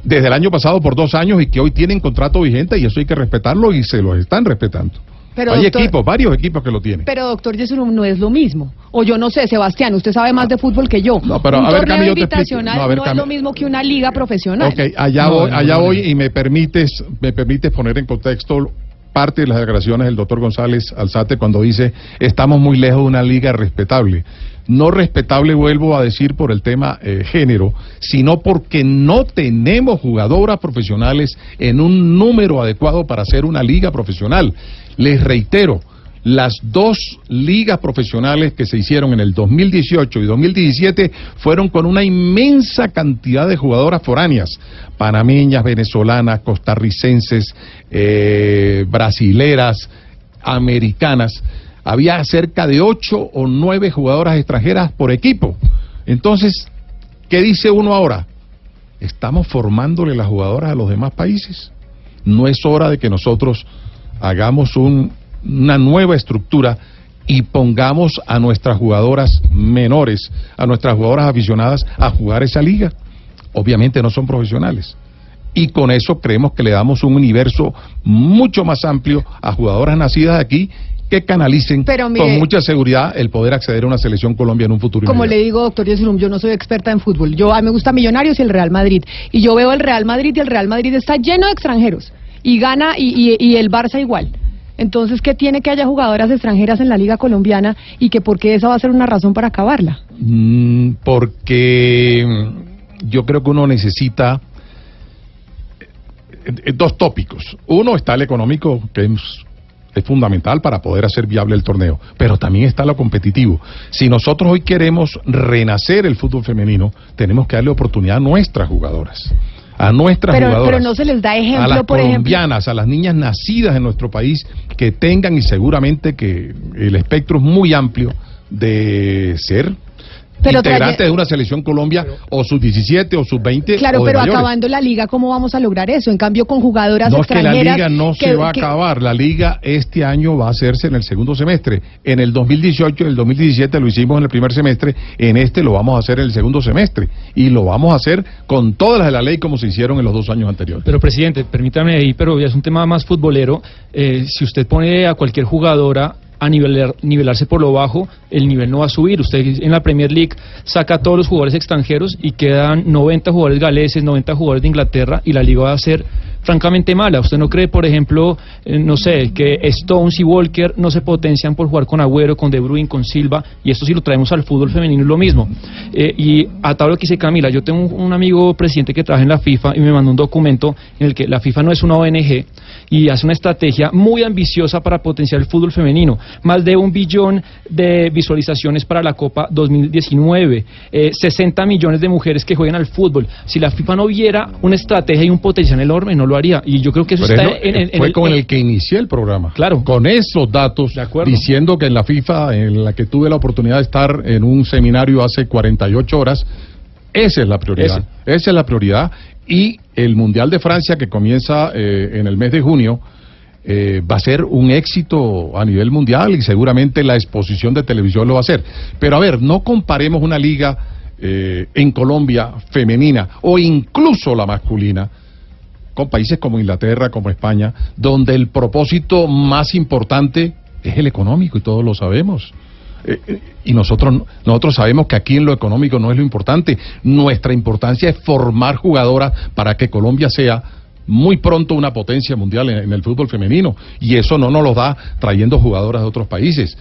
desde el año pasado por dos años y que hoy tienen contrato vigente y eso hay que respetarlo y se los están respetando. Pero, hay doctor- equipos, varios equipos que lo tienen. Pero doctor Yesurum, no es lo mismo. O yo no sé, Sebastián, usted sabe más de fútbol que yo. No, pero un a ver, torneo Cami, yo te explico. invitacional No, a ver, no es lo mismo que una liga profesional. Ok, allá No, voy, no, allá no, voy y me permites, me permites poner en contexto parte de las declaraciones del doctor González Alzate cuando dice estamos muy lejos de una liga respetable. No respetable, vuelvo a decir, por el tema eh, género, sino porque no tenemos jugadoras profesionales en un número adecuado para hacer una liga profesional. Les reitero, las dos ligas profesionales que se hicieron en el 2018 y 2017 fueron con una inmensa cantidad de jugadoras foráneas, panameñas, venezolanas, costarricenses, eh, brasileras, americanas. Había cerca de ocho o nueve jugadoras extranjeras por equipo. Entonces, ¿qué dice uno ahora? ¿Estamos formándole las jugadoras a los demás países? No es hora de que nosotros hagamos un- una nueva estructura y pongamos a nuestras jugadoras menores, a nuestras jugadoras aficionadas a jugar esa liga. Obviamente no son profesionales. Y con eso creemos que le damos un universo mucho más amplio a jugadoras nacidas aquí que canalicen Pero mire- con mucha seguridad el poder acceder a una selección Colombia en un futuro Como inmediato. le digo, doctor Yesurum, yo no soy experta en fútbol. Yo a mí me gusta Millonarios y el Real Madrid. Y yo veo el Real Madrid y el Real Madrid está lleno de extranjeros. Y gana y, y- el Barça igual. Entonces, ¿qué tiene que haya jugadoras extranjeras en la Liga Colombiana y que por qué esa va a ser una razón para acabarla? Mm, porque yo creo que uno necesita eh, eh, dos tópicos. Uno está el económico, que es fundamental para poder hacer viable el torneo, pero también está lo competitivo. Si nosotros hoy queremos renacer el fútbol femenino, tenemos que darle oportunidad a nuestras jugadoras. A nuestras Pero, jugadoras pero no se les da a las ejemplo, por ejemplo. colombianas, a las niñas nacidas en nuestro país, que tengan y seguramente que el espectro es muy amplio de ser Pero integrantes de una selección Colombia o sub 17 o sub 20 Claro, o de pero mayores. acabando la liga, ¿cómo vamos a lograr eso? En cambio, con jugadoras No es que la extranjeras. liga no que- se va a acabar, la liga este año va a hacerse en el segundo semestre. En el 2018 y el 2017 lo hicimos en el primer semestre, en este lo vamos a hacer en el segundo semestre y lo vamos a hacer con todas las de la ley como se hicieron en los dos años anteriores. Pero presidente, permítame ahí, pero ya es un tema más futbolero. Eh, si usted pone a cualquier jugadora a nivelar, nivelarse por lo bajo, el nivel no va a subir. Usted en la Premier League saca a todos los jugadores extranjeros y quedan 90 jugadores galeses, 90 jugadores de Inglaterra y la liga va a ser francamente mala. ¿Usted no cree, por ejemplo, eh, no sé, que Stones y Walker no se potencian por jugar con Agüero, con De Bruyne, con Silva? Y esto si lo traemos al fútbol femenino es lo mismo. Eh, y a lo que dice Camila, yo tengo un, un amigo presidente que trabaja en la FIFA y me mandó un documento en el que la FIFA no es una ONG y hace una estrategia muy ambiciosa para potenciar el fútbol femenino. Más de un billón de visualizaciones para la Copa 2019, eh, 60 millones de mujeres que juegan al fútbol. Si la FIFA no viera una estrategia y un potencial enorme, no lo haría. Y yo creo que eso Pero está en, fue el- con el que inicié el programa. Claro. Con esos datos, acuerdo. diciendo que en la FIFA, en la que tuve la oportunidad de estar en un seminario hace 48 horas, esa es la prioridad. Esa es la prioridad. Y el Mundial de Francia, que comienza eh, en el mes de junio, eh, va a ser un éxito a nivel mundial y seguramente la exposición de televisión lo va a hacer. Pero a ver, no comparemos una liga eh, en Colombia femenina o incluso la masculina con países como Inglaterra, como España, donde el propósito más importante es el económico y todos lo sabemos. Eh, eh, y nosotros, no- nosotros sabemos que aquí en lo económico no es lo importante. Nuestra importancia es formar jugadoras para que Colombia sea muy pronto una potencia mundial en el fútbol femenino. Y eso no nos lo da trayendo jugadoras de otros países.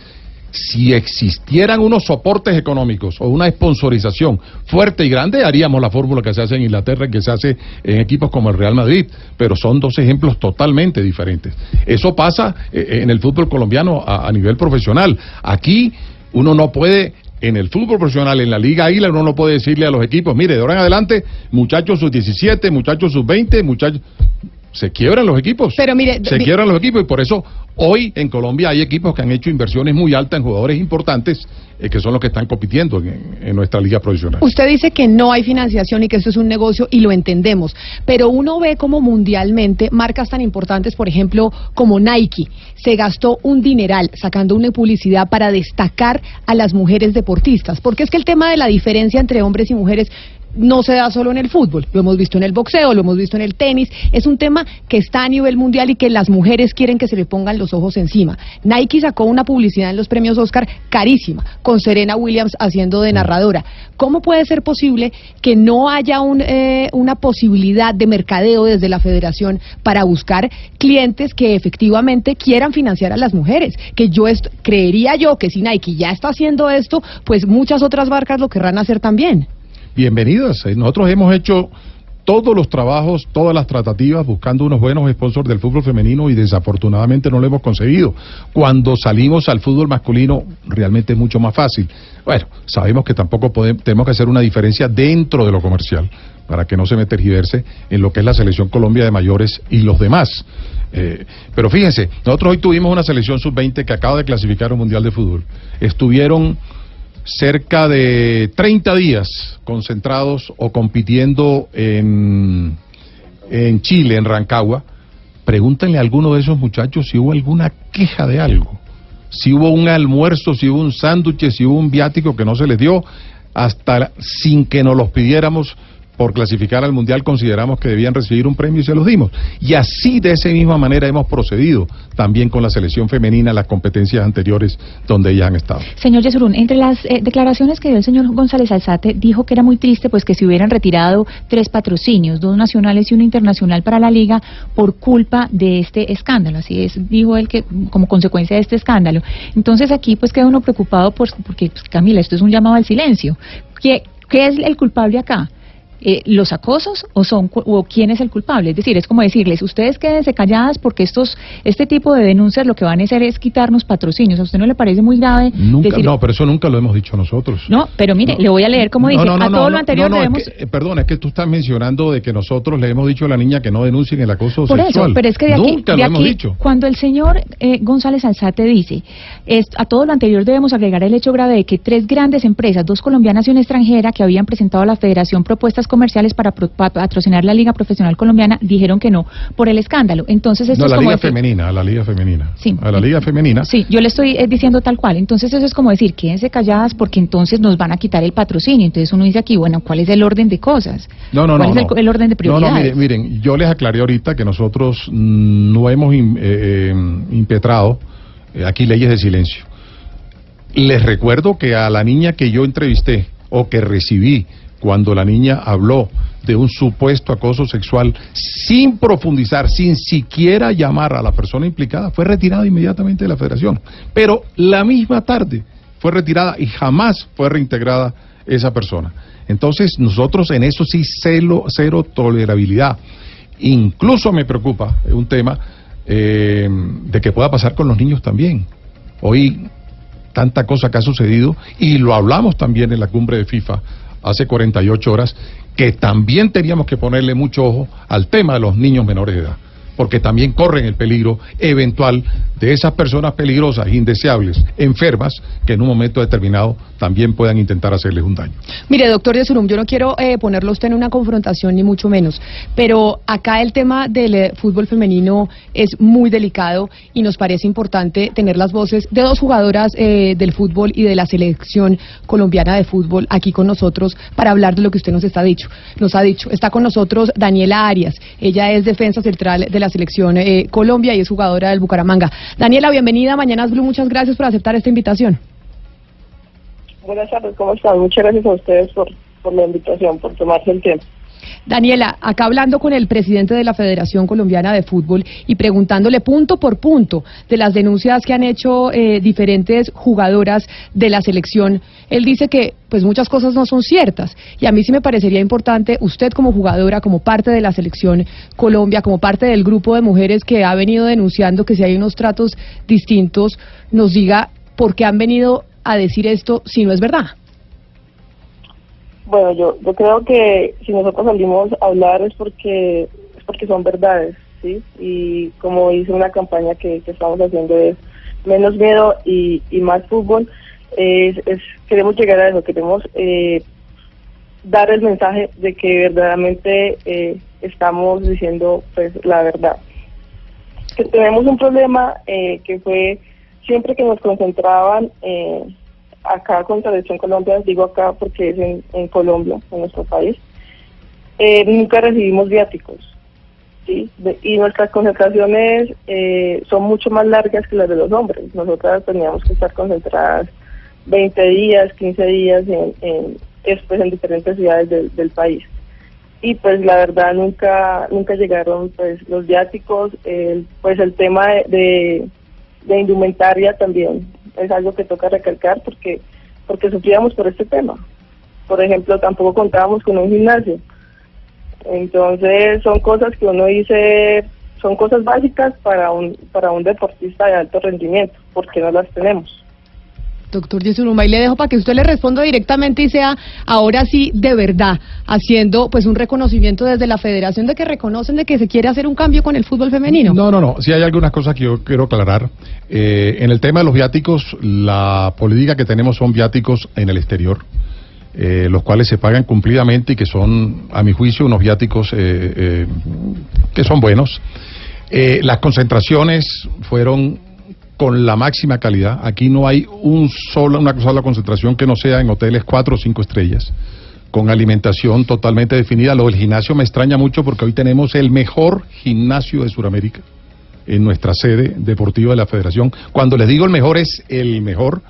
Si existieran unos soportes económicos o una sponsorización fuerte y grande, haríamos la fórmula que se hace en Inglaterra y que se hace en equipos como el Real Madrid. Pero son dos ejemplos totalmente diferentes. Eso pasa eh, en el fútbol colombiano a, a nivel profesional. Aquí uno no puede en el fútbol profesional, en la Liga Águila, uno no puede decirle a los equipos, mire, de ahora en adelante, muchachos sus 17, muchachos sus 20, muchachos... Se quiebran los equipos. Pero mire, se quiebran los equipos y por eso hoy en Colombia hay equipos que han hecho inversiones muy altas en jugadores importantes eh, que son los que están compitiendo en, en nuestra liga profesional. Usted dice que no hay financiación y que esto es un negocio y lo entendemos, pero uno ve como mundialmente marcas tan importantes, por ejemplo, como Nike, se gastó un dineral sacando una publicidad para destacar a las mujeres deportistas, porque es que el tema de la diferencia entre hombres y mujeres no se da solo en el fútbol, lo hemos visto en el boxeo, lo hemos visto en el tenis, es un tema que está a nivel mundial y que las mujeres quieren que se le pongan los ojos encima. Nike sacó una publicidad en los premios Oscar carísima, con Serena Williams haciendo de narradora. ¿Cómo puede ser posible que no haya un, eh, una posibilidad de mercadeo desde la federación para buscar clientes que efectivamente quieran financiar a las mujeres? Que yo creería yo que si Nike ya está haciendo esto, pues muchas otras marcas lo querrán hacer también. Bienvenidas. Eh, Nosotros hemos hecho todos los trabajos, todas las tratativas buscando unos buenos sponsors del fútbol femenino y desafortunadamente no lo hemos conseguido. Cuando salimos al fútbol masculino realmente es mucho más fácil. Bueno, sabemos que tampoco podemos, tenemos que hacer una diferencia dentro de lo comercial para que no se me tergiverse en lo que es la selección Colombia de mayores y los demás. Eh, pero fíjense, nosotros hoy tuvimos una selección sub-20 que acaba de clasificar un mundial de fútbol. Estuvieron cerca de 30 días concentrados o compitiendo en, en Chile, en Rancagua. Pregúntenle a alguno de esos muchachos si hubo alguna queja de algo. si hubo un almuerzo, si hubo un sándwich, si hubo un viático que no se les dio, hasta sin que nos los pidiéramos por clasificar al Mundial consideramos que debían recibir un premio y se los dimos. Y así de esa misma manera hemos procedido también con la selección femenina, las competencias anteriores donde ellas han estado. Señor Yesurún, entre las eh, declaraciones que dio el señor González Alzate, dijo que era muy triste pues que se hubieran retirado tres patrocinios, dos nacionales y uno internacional para la liga por culpa de este escándalo. Así es, dijo él que como consecuencia de este escándalo. Entonces aquí pues queda uno preocupado por, porque pues, Camila, esto es un llamado al silencio. ¿Qué, qué es el culpable acá? Eh, los acosos o son o quién es el culpable. Es decir, es como decirles, ustedes quédense calladas porque estos este tipo de denuncias lo que van a hacer es quitarnos patrocinios. ¿A usted no le parece muy grave Nunca, decir no, pero eso nunca lo hemos dicho nosotros. No, pero mire, le voy a leer cómo dice, No, a todo lo anterior es debemos que, eh, perdón, es que tú estás mencionando de que nosotros le hemos dicho a la niña que no denuncien el acoso Por sexual. eso, pero es que de aquí, Nunca de lo hemos dicho. cuando el señor eh, González Alzate dice, es, a todo lo anterior debemos agregar el hecho grave de que tres grandes empresas, dos colombianas y una extranjera, que habían presentado a la Federación propuestas comerciales para pro- pa- patrocinar la Liga Profesional Colombiana, dijeron que no por el escándalo. Entonces esto No, es la como liga decir- femenina, a la liga femenina. Sí. A la liga femenina. Sí, yo le estoy eh, diciendo tal cual. Entonces eso es como decir, quédense calladas porque entonces nos van a quitar el patrocinio. Entonces uno dice aquí, bueno, ¿cuál es el orden de cosas? No, no, ¿Cuál no. es el, no. el orden de No, prioridades? no, mire, miren, yo les aclaré ahorita que nosotros no hemos eh, eh, impetrado eh, aquí leyes de silencio. Les recuerdo que a la niña que yo entrevisté o que recibí cuando la niña habló de un supuesto acoso sexual sin profundizar, sin siquiera llamar a la persona implicada, fue retirada inmediatamente de la federación. Pero la misma tarde fue retirada y jamás fue reintegrada esa persona. Entonces nosotros en eso sí celo, cero tolerabilidad. Incluso me preocupa un tema eh, de que pueda pasar con los niños también. Hoy tanta cosa que ha sucedido y lo hablamos también en la cumbre de FIFA hace 48 horas, que también teníamos que ponerle mucho ojo al tema de los niños menores de edad, porque también corren el peligro eventual de esas personas peligrosas, indeseables, enfermas, que en un momento determinado también puedan intentar hacerles un daño. Mire, doctor de Surum, yo no quiero eh, ponerlo usted en una confrontación, ni mucho menos, pero acá el tema del eh, fútbol femenino es muy delicado y nos parece importante tener las voces de dos jugadoras eh, del fútbol y de la selección colombiana de fútbol aquí con nosotros para hablar de lo que usted nos está dicho. Nos ha dicho, está con nosotros Daniela Arias, ella es defensa central de la selección eh, Colombia y es jugadora del Bucaramanga. Daniela, bienvenida a Mañanas Blue, muchas gracias por aceptar esta invitación. Buenas tardes, ¿cómo están? Muchas gracias a ustedes por, por la invitación, por tomarse el tiempo. Daniela, acá hablando con el presidente de la Federación Colombiana de Fútbol y preguntándole punto por punto de las denuncias que han hecho eh, diferentes jugadoras de la selección, él dice que pues muchas cosas no son ciertas y a mí sí me parecería importante usted como jugadora, como parte de la selección Colombia, como parte del grupo de mujeres que ha venido denunciando que si hay unos tratos distintos, nos diga por qué han venido a decir esto si no es verdad. Bueno, yo, yo creo que si nosotros salimos a hablar es porque es porque son verdades, ¿sí? Y como dice una campaña que, que estamos haciendo es menos miedo y, y más fútbol, es, es queremos llegar a eso, queremos eh, dar el mensaje de que verdaderamente eh, estamos diciendo pues la verdad. Que tenemos un problema eh, que fue siempre que nos concentraban eh, acá con Selección Colombia, digo acá porque es en, en Colombia, en nuestro país, eh, nunca recibimos viáticos. ¿sí? Y nuestras concentraciones eh, son mucho más largas que las de los hombres. Nosotras teníamos que estar concentradas 20 días, 15 días en, en, después en diferentes ciudades del, país. Y pues la verdad nunca nunca llegaron pues los viáticos, el, pues el tema de indumentaria también es algo que toca recalcar porque porque sufríamos por este tema. Por ejemplo, tampoco contábamos con un gimnasio. Entonces, son cosas que uno dice, son cosas básicas para un para un deportista de alto rendimiento, porque no las tenemos. Doctor Yesuruma, y le dejo para que usted le responda directamente y sea ahora sí de verdad haciendo pues un reconocimiento desde la federación de que reconocen de que se quiere hacer un cambio con el fútbol femenino. No, no, no. Sí hay algunas cosas que yo quiero aclarar. Eh, en el tema de los viáticos, la política que tenemos son viáticos en el exterior, eh, los cuales se pagan cumplidamente y que son, a mi juicio, unos viáticos eh, eh, que son buenos. Eh, las concentraciones fueron con la máxima calidad. Aquí no hay un solo, una sola concentración que no sea en hoteles cuatro o cinco estrellas, con alimentación totalmente definida. Lo del gimnasio me extraña mucho porque hoy tenemos el mejor gimnasio de Sudamérica en nuestra sede deportiva de la Federación. Cuando les digo el mejor es el mejor.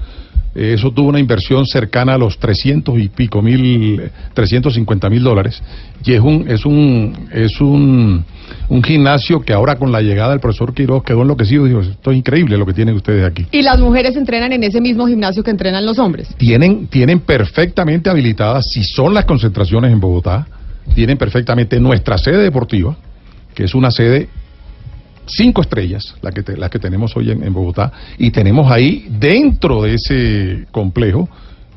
Eh, Eso tuvo una inversión cercana a los 300 y pico mil, eh, 350 mil dólares. Y es un, es un, es un, un gimnasio que ahora con la llegada del profesor Quiroz quedó enloquecido. Dijo, esto es increíble lo que tienen ustedes aquí. Y las mujeres entrenan en ese mismo gimnasio que entrenan los hombres. Tienen, tienen perfectamente habilitadas, si son las concentraciones en Bogotá, tienen perfectamente nuestra sede deportiva, que es una sede cinco estrellas, la que, te- la que tenemos hoy en, en Bogotá, y tenemos ahí dentro de ese complejo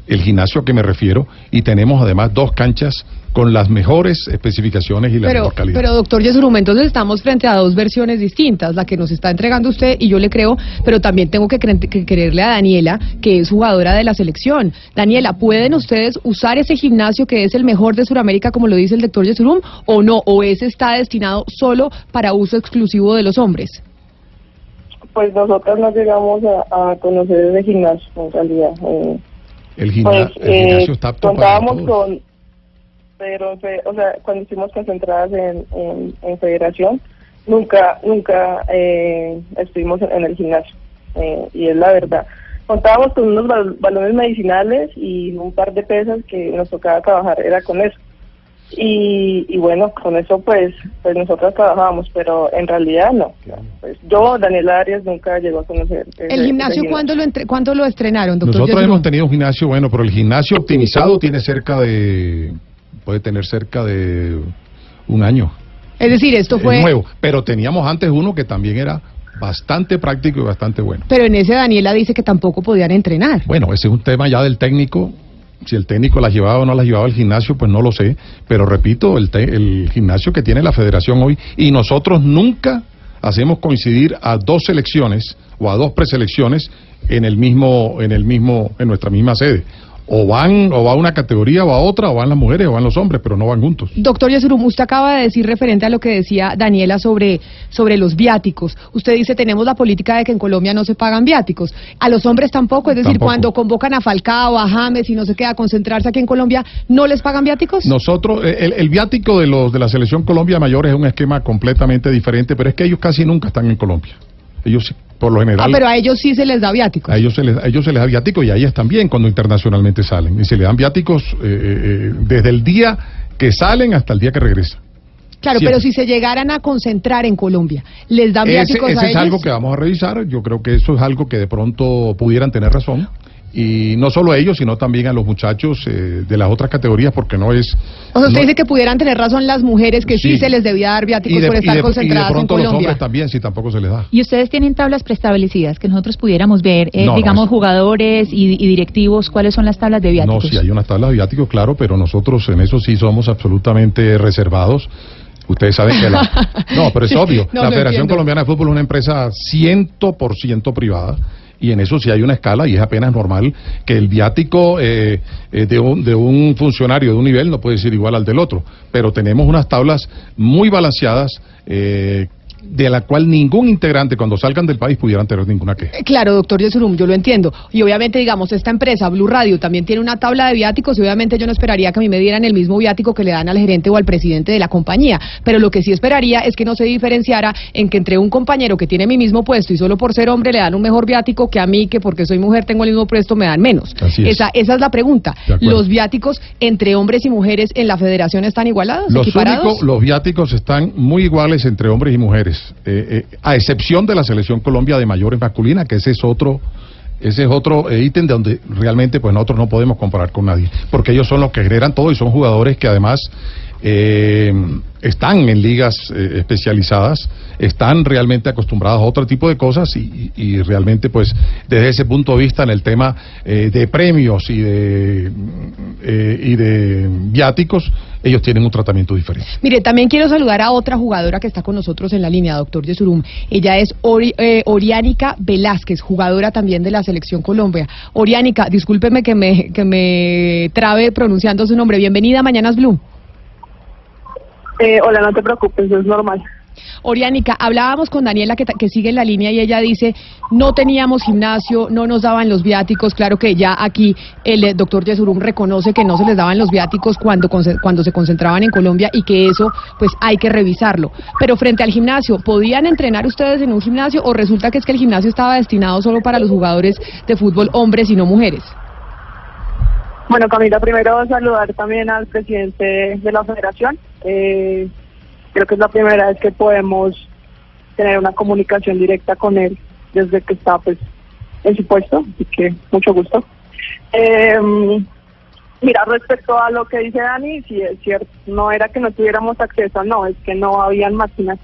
el gimnasio a que me refiero, y tenemos además dos canchas con las mejores especificaciones y la Pero, mejor calidad. pero doctor Yesurum, entonces estamos frente a dos versiones distintas, la que nos está entregando usted y yo le creo, pero también tengo que, cre- que creerle a Daniela, que es jugadora de la selección. Daniela, ¿pueden ustedes usar ese gimnasio que es el mejor de Sudamérica, como lo dice el doctor Yesurum, o no? ¿O ese está destinado solo para uso exclusivo de los hombres? Pues nosotros no llegamos a, a conocer ese gimnasio, en realidad. Eh, el, gimna- pues, el eh, gimnasio está apto para contábamos todos. con, pero, o sea, cuando estuvimos concentradas en, en, en federación, nunca, nunca eh, estuvimos en, en el gimnasio, eh, y es la verdad. Contábamos con unos bal- balones medicinales y un par de pesas que nos tocaba trabajar, era con eso. Y, y bueno, con eso pues pues nosotros trabajábamos, pero en realidad no. Pues yo, Daniela Arias, nunca llegó a conocer. ese- ¿El ese gimnasio cuándo lo, entre- cuándo lo estrenaron, doctor Nosotros hemos tenido un gimnasio, bueno, pero el gimnasio optimizado tiene cerca de, puede tener cerca de un año. Es decir, esto Es fue... nuevo, pero teníamos antes uno que también era bastante práctico y bastante bueno. Pero en ese Daniela dice que tampoco podían entrenar. Bueno, ese es un tema ya del técnico. Si el técnico las llevaba o no las llevaba al gimnasio, pues no lo sé. Pero repito, el, te- el gimnasio que tiene la federación hoy, y nosotros nunca hacemos coincidir a dos selecciones o a dos preselecciones en el mismo, en el mismo, en nuestra misma sede. O van, o va una categoría o a otra, o van las mujeres o van los hombres, pero no van juntos. Doctor Yesurum, usted acaba de decir referente a lo que decía Daniela sobre, sobre los viáticos. Usted dice, tenemos la política de que en Colombia no se pagan viáticos. A los hombres tampoco, es decir, Tampoco. cuando convocan a Falcao, a James y no se queda a concentrarse aquí en Colombia, ¿no les pagan viáticos? Nosotros, eh, el, el viático de los de la selección Colombia Mayor es un esquema completamente diferente, pero es que ellos casi nunca están en Colombia. Ellos, por lo Ah, general, pero a ellos sí se les da viáticos. a ellos se les, a ellos se les da viático y a ellas también cuando internacionalmente salen. Y se les dan viáticos eh, eh, desde el día que salen hasta el día que regresan. Claro, Siempre. pero si se llegaran a concentrar en Colombia, ¿les dan Ese, viáticos ese a es ellos? algo que vamos a revisar. Yo creo que eso es algo que de pronto pudieran tener razón. Y no solo a ellos, sino también a los muchachos eh, de las otras categorías, porque no es... O sea, usted no- dice que pudieran tener razón las mujeres que sí, Sí. se les debía dar viáticos y de, por y estar de- y de concentradas en pronto los Colombia. hombres también, si tampoco se les da. Y ustedes tienen tablas preestablecidas que nosotros pudiéramos ver, eh, No, no, digamos, jugadores y, y directivos, cuáles son las tablas de No, viáticos. si hay unas tablas de viáticos, claro, pero nosotros en eso sí somos absolutamente reservados. Ustedes saben que la... No, pero es Sí, obvio. no, la Federación entiendo. Colombiana de Fútbol es una empresa 100% privada. Y en eso sí hay una escala y es apenas normal que el viático eh, eh, de, un, de un funcionario de un nivel no puede ser igual al del otro. Pero tenemos unas tablas muy balanceadas eh, de la cual ningún integrante cuando salgan del país pudieran tener ninguna queja. Eh, Claro, doctor Yesurum, yo lo entiendo. Y obviamente, digamos, esta empresa, Blue Radio, también tiene una tabla de viáticos y obviamente yo no esperaría que a mí me dieran el mismo viático que le dan al gerente o al presidente de la compañía. Pero lo que sí esperaría es que no se diferenciara en que entre un compañero que tiene mi mismo puesto y solo por ser hombre le dan un mejor viático que a mí, que porque soy mujer tengo el mismo puesto me dan menos. Así es. Esa, esa es la pregunta. ¿Los viáticos entre hombres y mujeres en la federación están igualados, Los únicos, los viáticos están muy iguales entre hombres y mujeres, eh, eh, a excepción de la selección Colombia de mayores masculina, que ese es otro, ese es otro eh, ítem de donde realmente pues nosotros no podemos comparar con nadie, porque ellos son los que generan todo y son jugadores que además eh, están en ligas eh, especializadas, están realmente acostumbrados a otro tipo de cosas y, realmente pues desde ese punto de vista en el tema de premios y de y de viáticos ellos tienen un tratamiento diferente. Mire, también quiero saludar a otra jugadora que está con nosotros en la línea, doctor Yesurum. Ella es Ori- eh, Oriánica Velázquez, jugadora también de la Selección Colombia. Oriánica, discúlpeme que me, que me trabe pronunciando su nombre. Bienvenida a Mañanas Blue. Eh, hola, no te preocupes, es normal. Oriánica, hablábamos con Daniela que, sigue en la línea y ella dice, no teníamos gimnasio, no nos daban los viáticos, claro que ya aquí el eh, doctor Yesurum reconoce que no se les daban los viáticos cuando, cuando se concentraban en Colombia y que eso pues hay que revisarlo. Pero frente al gimnasio, ¿podían entrenar ustedes en un gimnasio o resulta que es que el gimnasio estaba destinado solo para los jugadores de fútbol hombres y no mujeres? Bueno, Camila, primero saludar también al presidente de la federación. Eh, creo que es la primera vez que podemos tener una comunicación directa con él desde que está pues en su puesto, así que mucho gusto. Eh, mira, respecto a lo que dice Dani, sí es cierto, no era que no tuviéramos acceso, no, es que no habían máquinas.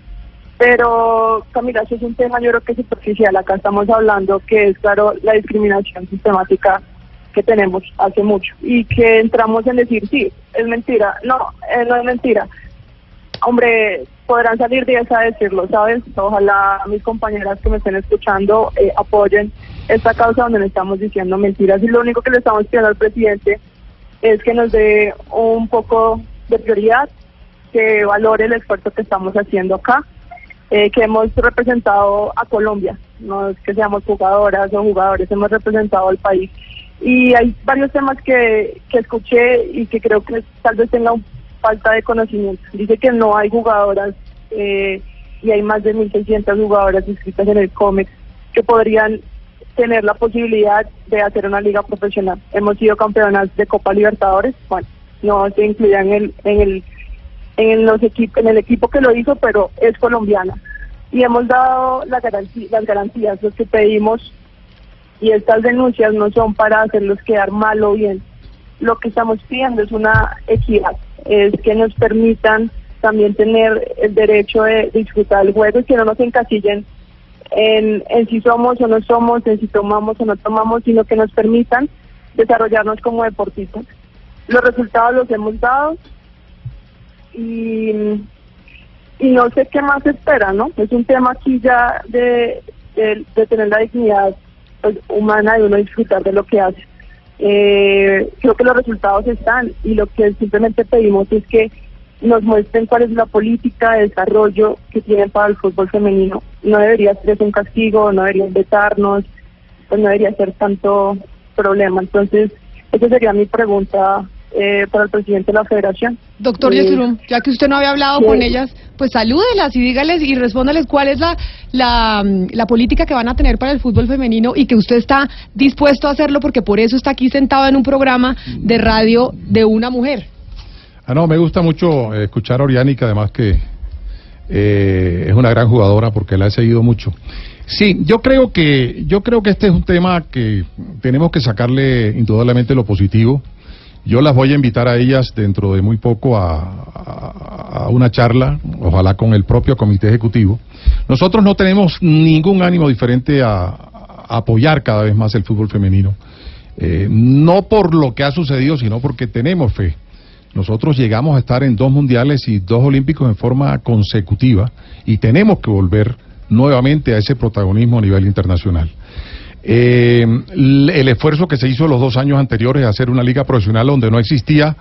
Pero, Camila, eso es un tema yo creo que superficial. Acá estamos hablando que es, claro, la discriminación sistemática que tenemos hace mucho y que entramos en decir, sí, es mentira. No, eh, no es mentira. Hombre, podrán salir 10 a decirlo, ¿sabes? Ojalá mis compañeras que me estén escuchando eh, apoyen esta causa donde no estamos diciendo mentiras. Y lo único que le estamos pidiendo al presidente es que nos dé un poco de prioridad, que valore el esfuerzo que estamos haciendo acá, eh, que hemos representado a Colombia, no es que seamos jugadoras o jugadores, hemos representado al país. Y hay varios temas que, que escuché y que creo que tal vez tenga un falta de conocimiento. Dice que no hay jugadoras eh, y hay más de 1.600 jugadoras inscritas en el COMEX que podrían tener la posibilidad de hacer una liga profesional. Hemos sido campeonas de Copa Libertadores, bueno, no se incluía en el, en el, en los equipos, en el equipo que lo hizo, pero es colombiana. Y hemos dado las garantías, lo que pedimos, y estas denuncias no son para hacerlos quedar mal o bien. Lo que estamos pidiendo es una equidad, es que nos permitan también tener el derecho de disfrutar el juego y que no nos encasillen en, si somos o no somos, en si tomamos o no tomamos, sino que nos permitan desarrollarnos como deportistas. Los resultados los hemos dado y, y no sé qué más espera, ¿no? Es un tema aquí ya de, de, tener la dignidad pues, humana de uno disfrutar de lo que hace. Eh, creo que los resultados están y lo que simplemente pedimos es que nos muestren cuál es la política de desarrollo que tienen para el fútbol femenino. No debería ser un castigo, no deberían vetarnos, pues no debería ser tanto problema. Entonces, esa sería mi pregunta eh, para el presidente de la federación. Doctor Eh, Yesurum, ya que usted no había hablado sí. con ellas, pues salúdelas y dígales y respóndales cuál es la, la, la política que van a tener para el fútbol femenino y que usted está dispuesto a hacerlo porque por eso está aquí sentado en un programa de radio de una mujer. Ah, no, me gusta mucho escuchar a Oriánica, además que eh, es una gran jugadora porque la he seguido mucho. Sí, yo creo que yo creo que este es un tema que tenemos que sacarle indudablemente lo positivo. Yo las voy a invitar a ellas dentro de muy poco a, una charla, ojalá con el propio comité ejecutivo. Nosotros no tenemos ningún ánimo diferente a, a apoyar cada vez más el fútbol femenino. Eh, no por lo que ha sucedido, sino porque tenemos fe. Nosotros llegamos a estar en dos mundiales y dos olímpicos en forma consecutiva y tenemos que volver nuevamente a ese protagonismo a nivel internacional. Eh, el esfuerzo que se hizo los dos años anteriores de hacer una liga profesional donde no existía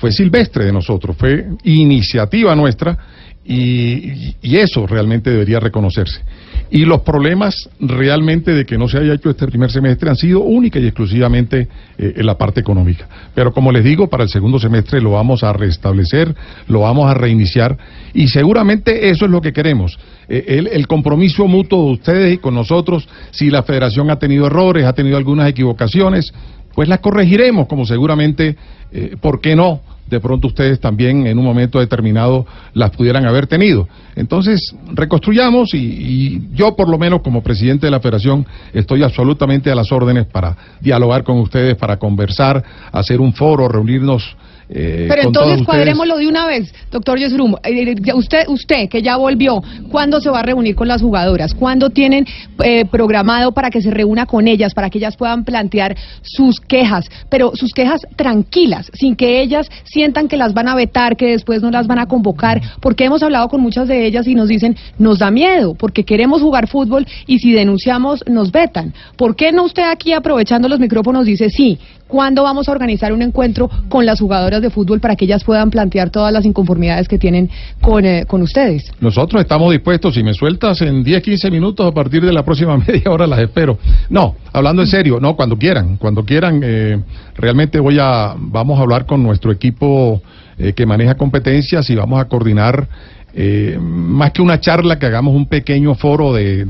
fue silvestre de nosotros, fue iniciativa nuestra y, y eso realmente debería reconocerse. Y los problemas realmente de que no se haya hecho este primer semestre han sido única y exclusivamente eh, en la parte económica. Pero como les digo, para el segundo semestre lo vamos a restablecer, lo vamos a reiniciar y seguramente eso es lo que queremos. Eh, el, el compromiso mutuo de ustedes y con nosotros, si la federación ha tenido errores, ha tenido algunas equivocaciones, pues las corregiremos, como seguramente, eh, ¿por qué no? De pronto ustedes también en un momento determinado las pudieran haber tenido. Entonces, reconstruyamos y, y yo por lo menos como presidente de la federación estoy absolutamente a las órdenes para dialogar con ustedes, para conversar, hacer un foro, reunirnos. Eh, Pero entonces cuadrémoslo de una vez, doctor Yesurum. Eh, ya usted, usted que ya volvió, ¿cuándo se va a reunir con las jugadoras? ¿Cuándo tienen eh, programado para que se reúna con ellas, para que ellas puedan plantear sus quejas? Pero sus quejas tranquilas, sin que ellas sientan que las van a vetar, que después no las van a convocar, porque hemos hablado con muchas de ellas y nos dicen, nos da miedo, porque queremos jugar fútbol y si denunciamos nos vetan. ¿Por qué no usted aquí aprovechando los micrófonos dice, sí, ¿cuándo vamos a organizar un encuentro con las jugadoras? De fútbol para que ellas puedan plantear todas las inconformidades que tienen con, eh, con ustedes. Nosotros estamos dispuestos, si me sueltas en 10, 15 minutos a partir de la próxima media hora las espero. No, hablando en serio, no, cuando quieran, cuando quieran, eh, realmente voy a, vamos a hablar con nuestro equipo eh, que maneja competencias y vamos a coordinar, eh, más que una charla, que hagamos un pequeño foro de,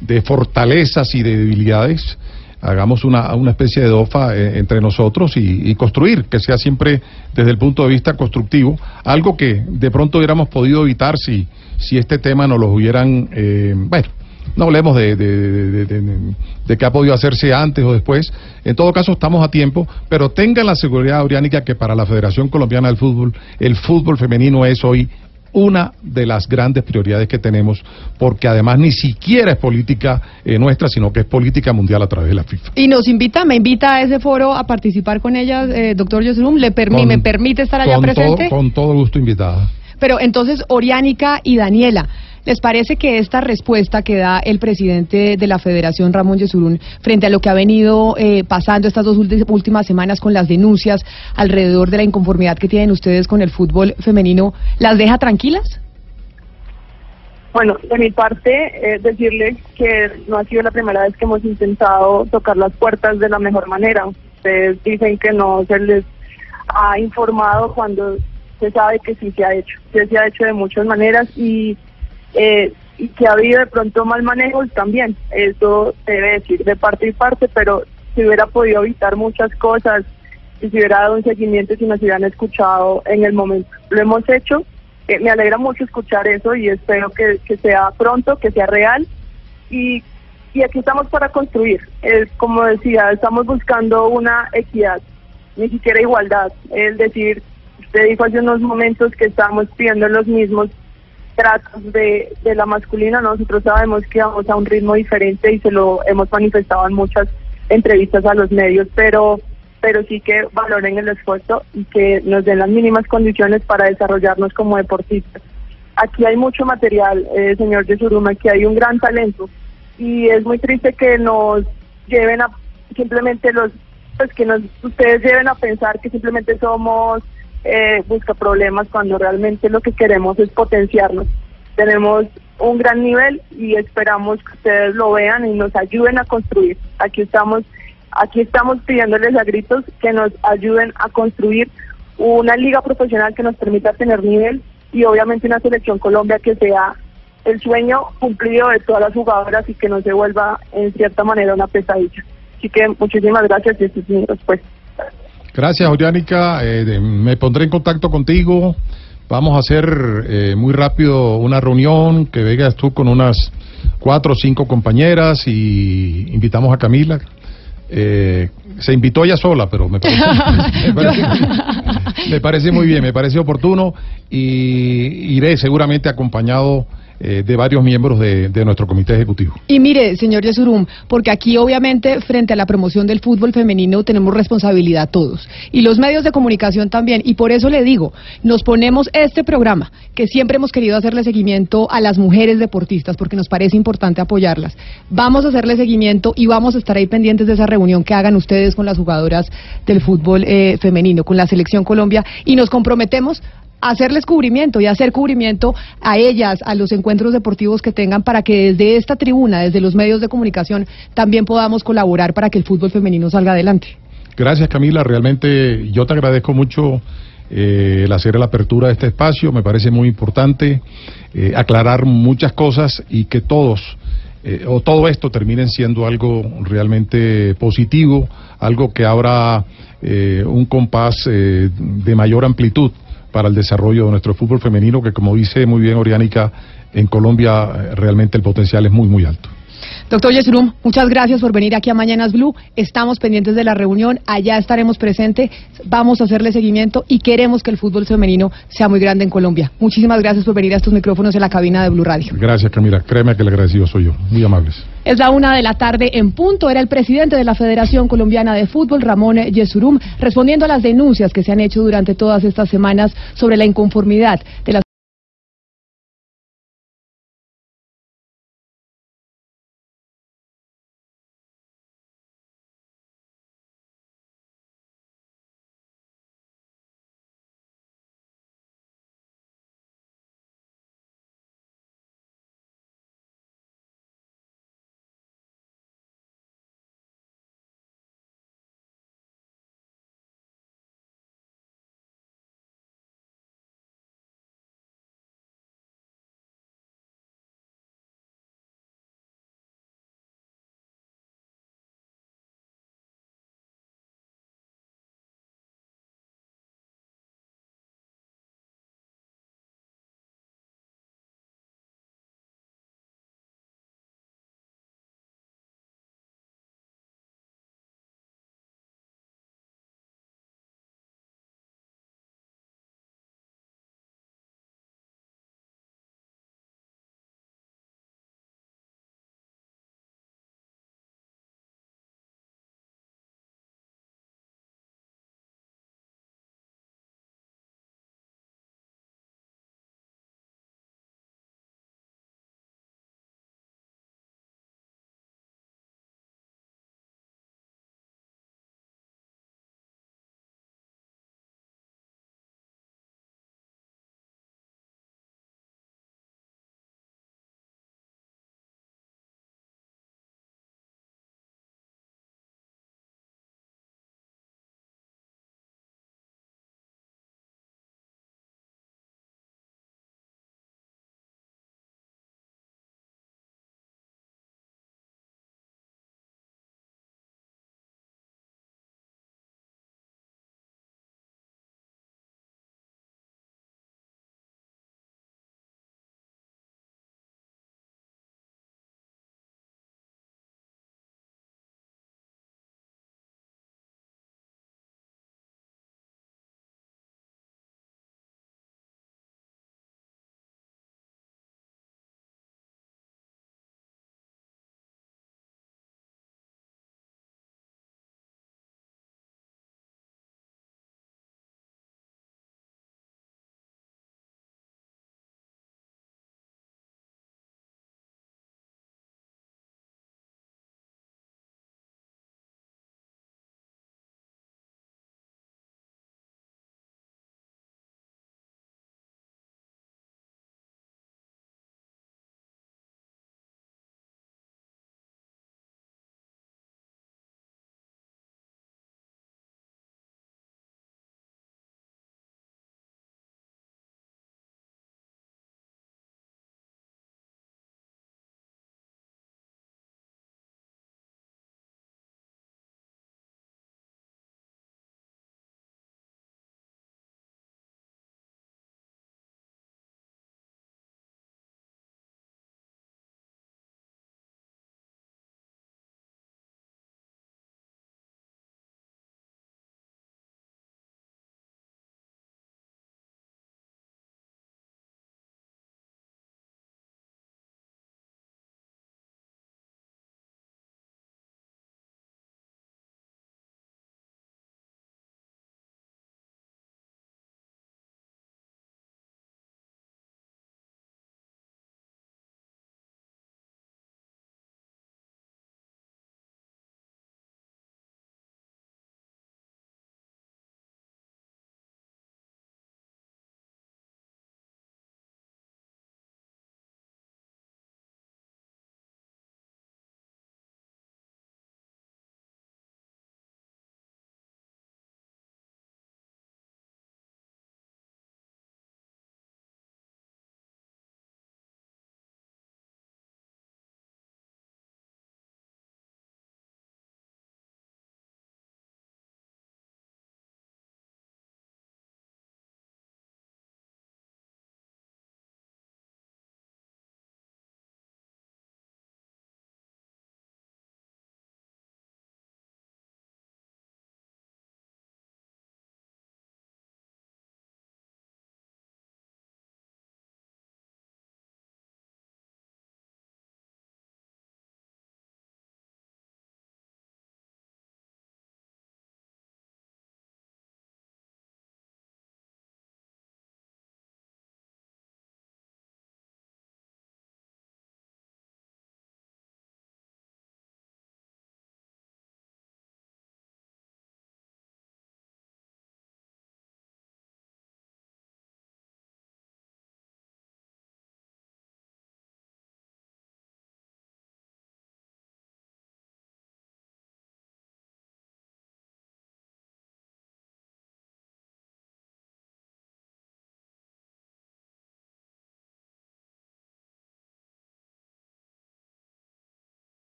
de, fortalezas y de debilidades hagamos una, una especie de DOFA eh, entre nosotros y, y construir, que sea siempre desde el punto de vista constructivo, algo que de pronto hubiéramos podido evitar si, si este tema no lo hubieran, eh, bueno, no hablemos de, de, de, qué ha podido hacerse antes o después. En todo caso, estamos a tiempo, pero tengan la seguridad, Oriánica, que para la Federación Colombiana del Fútbol, el fútbol femenino es hoy una de las grandes prioridades que tenemos, porque además ni siquiera es política eh, nuestra, sino que es política mundial a través de la FIFA. Y nos invita, me invita a ese foro a participar con ellas, eh, doctor Yesurum, ¿le permi- Con- ¿me permite estar allá con presente? Todo, con todo gusto invitada. Pero entonces, Oriánica y Daniela, ¿les parece que esta respuesta que da el presidente de la Federación, Ramón Yesurún, frente a lo que ha venido eh, pasando estas dos últimas semanas con las denuncias alrededor de la inconformidad que tienen ustedes con el fútbol femenino, las deja tranquilas? Bueno, de mi parte, eh, decirle que no ha sido la primera vez que hemos intentado tocar las puertas de la mejor manera. Ustedes dicen que no se les ha informado cuando se sabe que sí se ha hecho. Sí se ha hecho de muchas maneras y, eh, y que ha habido de pronto mal manejo también. Eso se debe decir de parte y parte, pero se hubiera podido evitar muchas cosas y se hubiera dado un seguimiento si nos hubieran escuchado en el momento. Lo hemos hecho. Eh, me alegra mucho escuchar eso y espero que, que sea pronto, que sea real. Y, y aquí estamos para construir. Es como decía, estamos buscando una equidad, ni siquiera igualdad. Es decir, usted dijo hace unos momentos que estamos pidiendo los mismos tratos de, de la masculina. Nosotros sabemos que vamos a un ritmo diferente y se lo hemos manifestado en muchas entrevistas a los medios, pero pero sí que valoren el esfuerzo y que nos den las mínimas condiciones para desarrollarnos como deportistas. Aquí hay mucho material, eh, señor Yesuruma, aquí hay un gran talento y es muy triste que nos lleven a simplemente los, pues que nos, ustedes lleven a pensar que simplemente somos eh, busca problemas cuando realmente lo que queremos es potenciarnos. Tenemos un gran nivel y esperamos que ustedes lo vean y nos ayuden a construir. Aquí estamos Aquí estamos pidiéndoles a gritos que nos ayuden a construir una liga profesional que nos permita tener nivel y obviamente una selección Colombia que sea el sueño cumplido de todas las jugadoras y que no se vuelva en cierta manera una pesadilla. Así que muchísimas gracias y esta es mi respuesta. Gracias, Oriánica. Eh, me pondré en contacto contigo. Vamos a hacer eh, muy rápido una reunión, que vengas tú con unas cuatro o cinco compañeras y invitamos a Camila. Eh, se invitó ella sola, pero me parece, me parece, me parece muy bien, me parece oportuno y iré seguramente acompañado eh, de varios miembros de, de nuestro comité ejecutivo. Y mire, señor Yesurum, porque aquí obviamente frente a la promoción del fútbol femenino tenemos responsabilidad todos. Y los medios de comunicación también. Y por eso le digo, nos ponemos este programa, que siempre hemos querido hacerle seguimiento a las mujeres deportistas, porque nos parece importante apoyarlas. Vamos a hacerle seguimiento y vamos a estar ahí pendientes de esa reunión que hagan ustedes con las jugadoras del fútbol eh, femenino, con la Selección Colombia. Y nos comprometemos hacerles cubrimiento y hacer cubrimiento a ellas, a los encuentros deportivos que tengan para que desde esta tribuna, desde los medios de comunicación, también podamos colaborar para que el fútbol femenino salga adelante. Gracias Camila, realmente yo te agradezco mucho eh, el hacer la apertura de este espacio, me parece muy importante eh, aclarar muchas cosas y que todos eh, o todo esto terminen siendo algo realmente positivo, algo que abra eh, un compás eh, de mayor amplitud para el desarrollo de nuestro fútbol femenino, que como dice muy bien Oriánica, en Colombia eh, realmente el potencial es muy, muy alto. Doctor Yesurum, muchas gracias por venir aquí a Mañanas Blue. Estamos pendientes de la reunión, allá estaremos presentes, vamos a hacerle seguimiento y queremos que el fútbol femenino sea muy grande en Colombia. Muchísimas gracias por venir a estos micrófonos en la cabina de Blue Radio. Gracias Camila, créeme que el agradecido soy yo, muy amables. Es la una de la tarde en punto. Era el presidente de la Federación Colombiana de Fútbol, Ramón Yesurum, respondiendo a las denuncias que se han hecho durante todas estas semanas sobre la inconformidad de las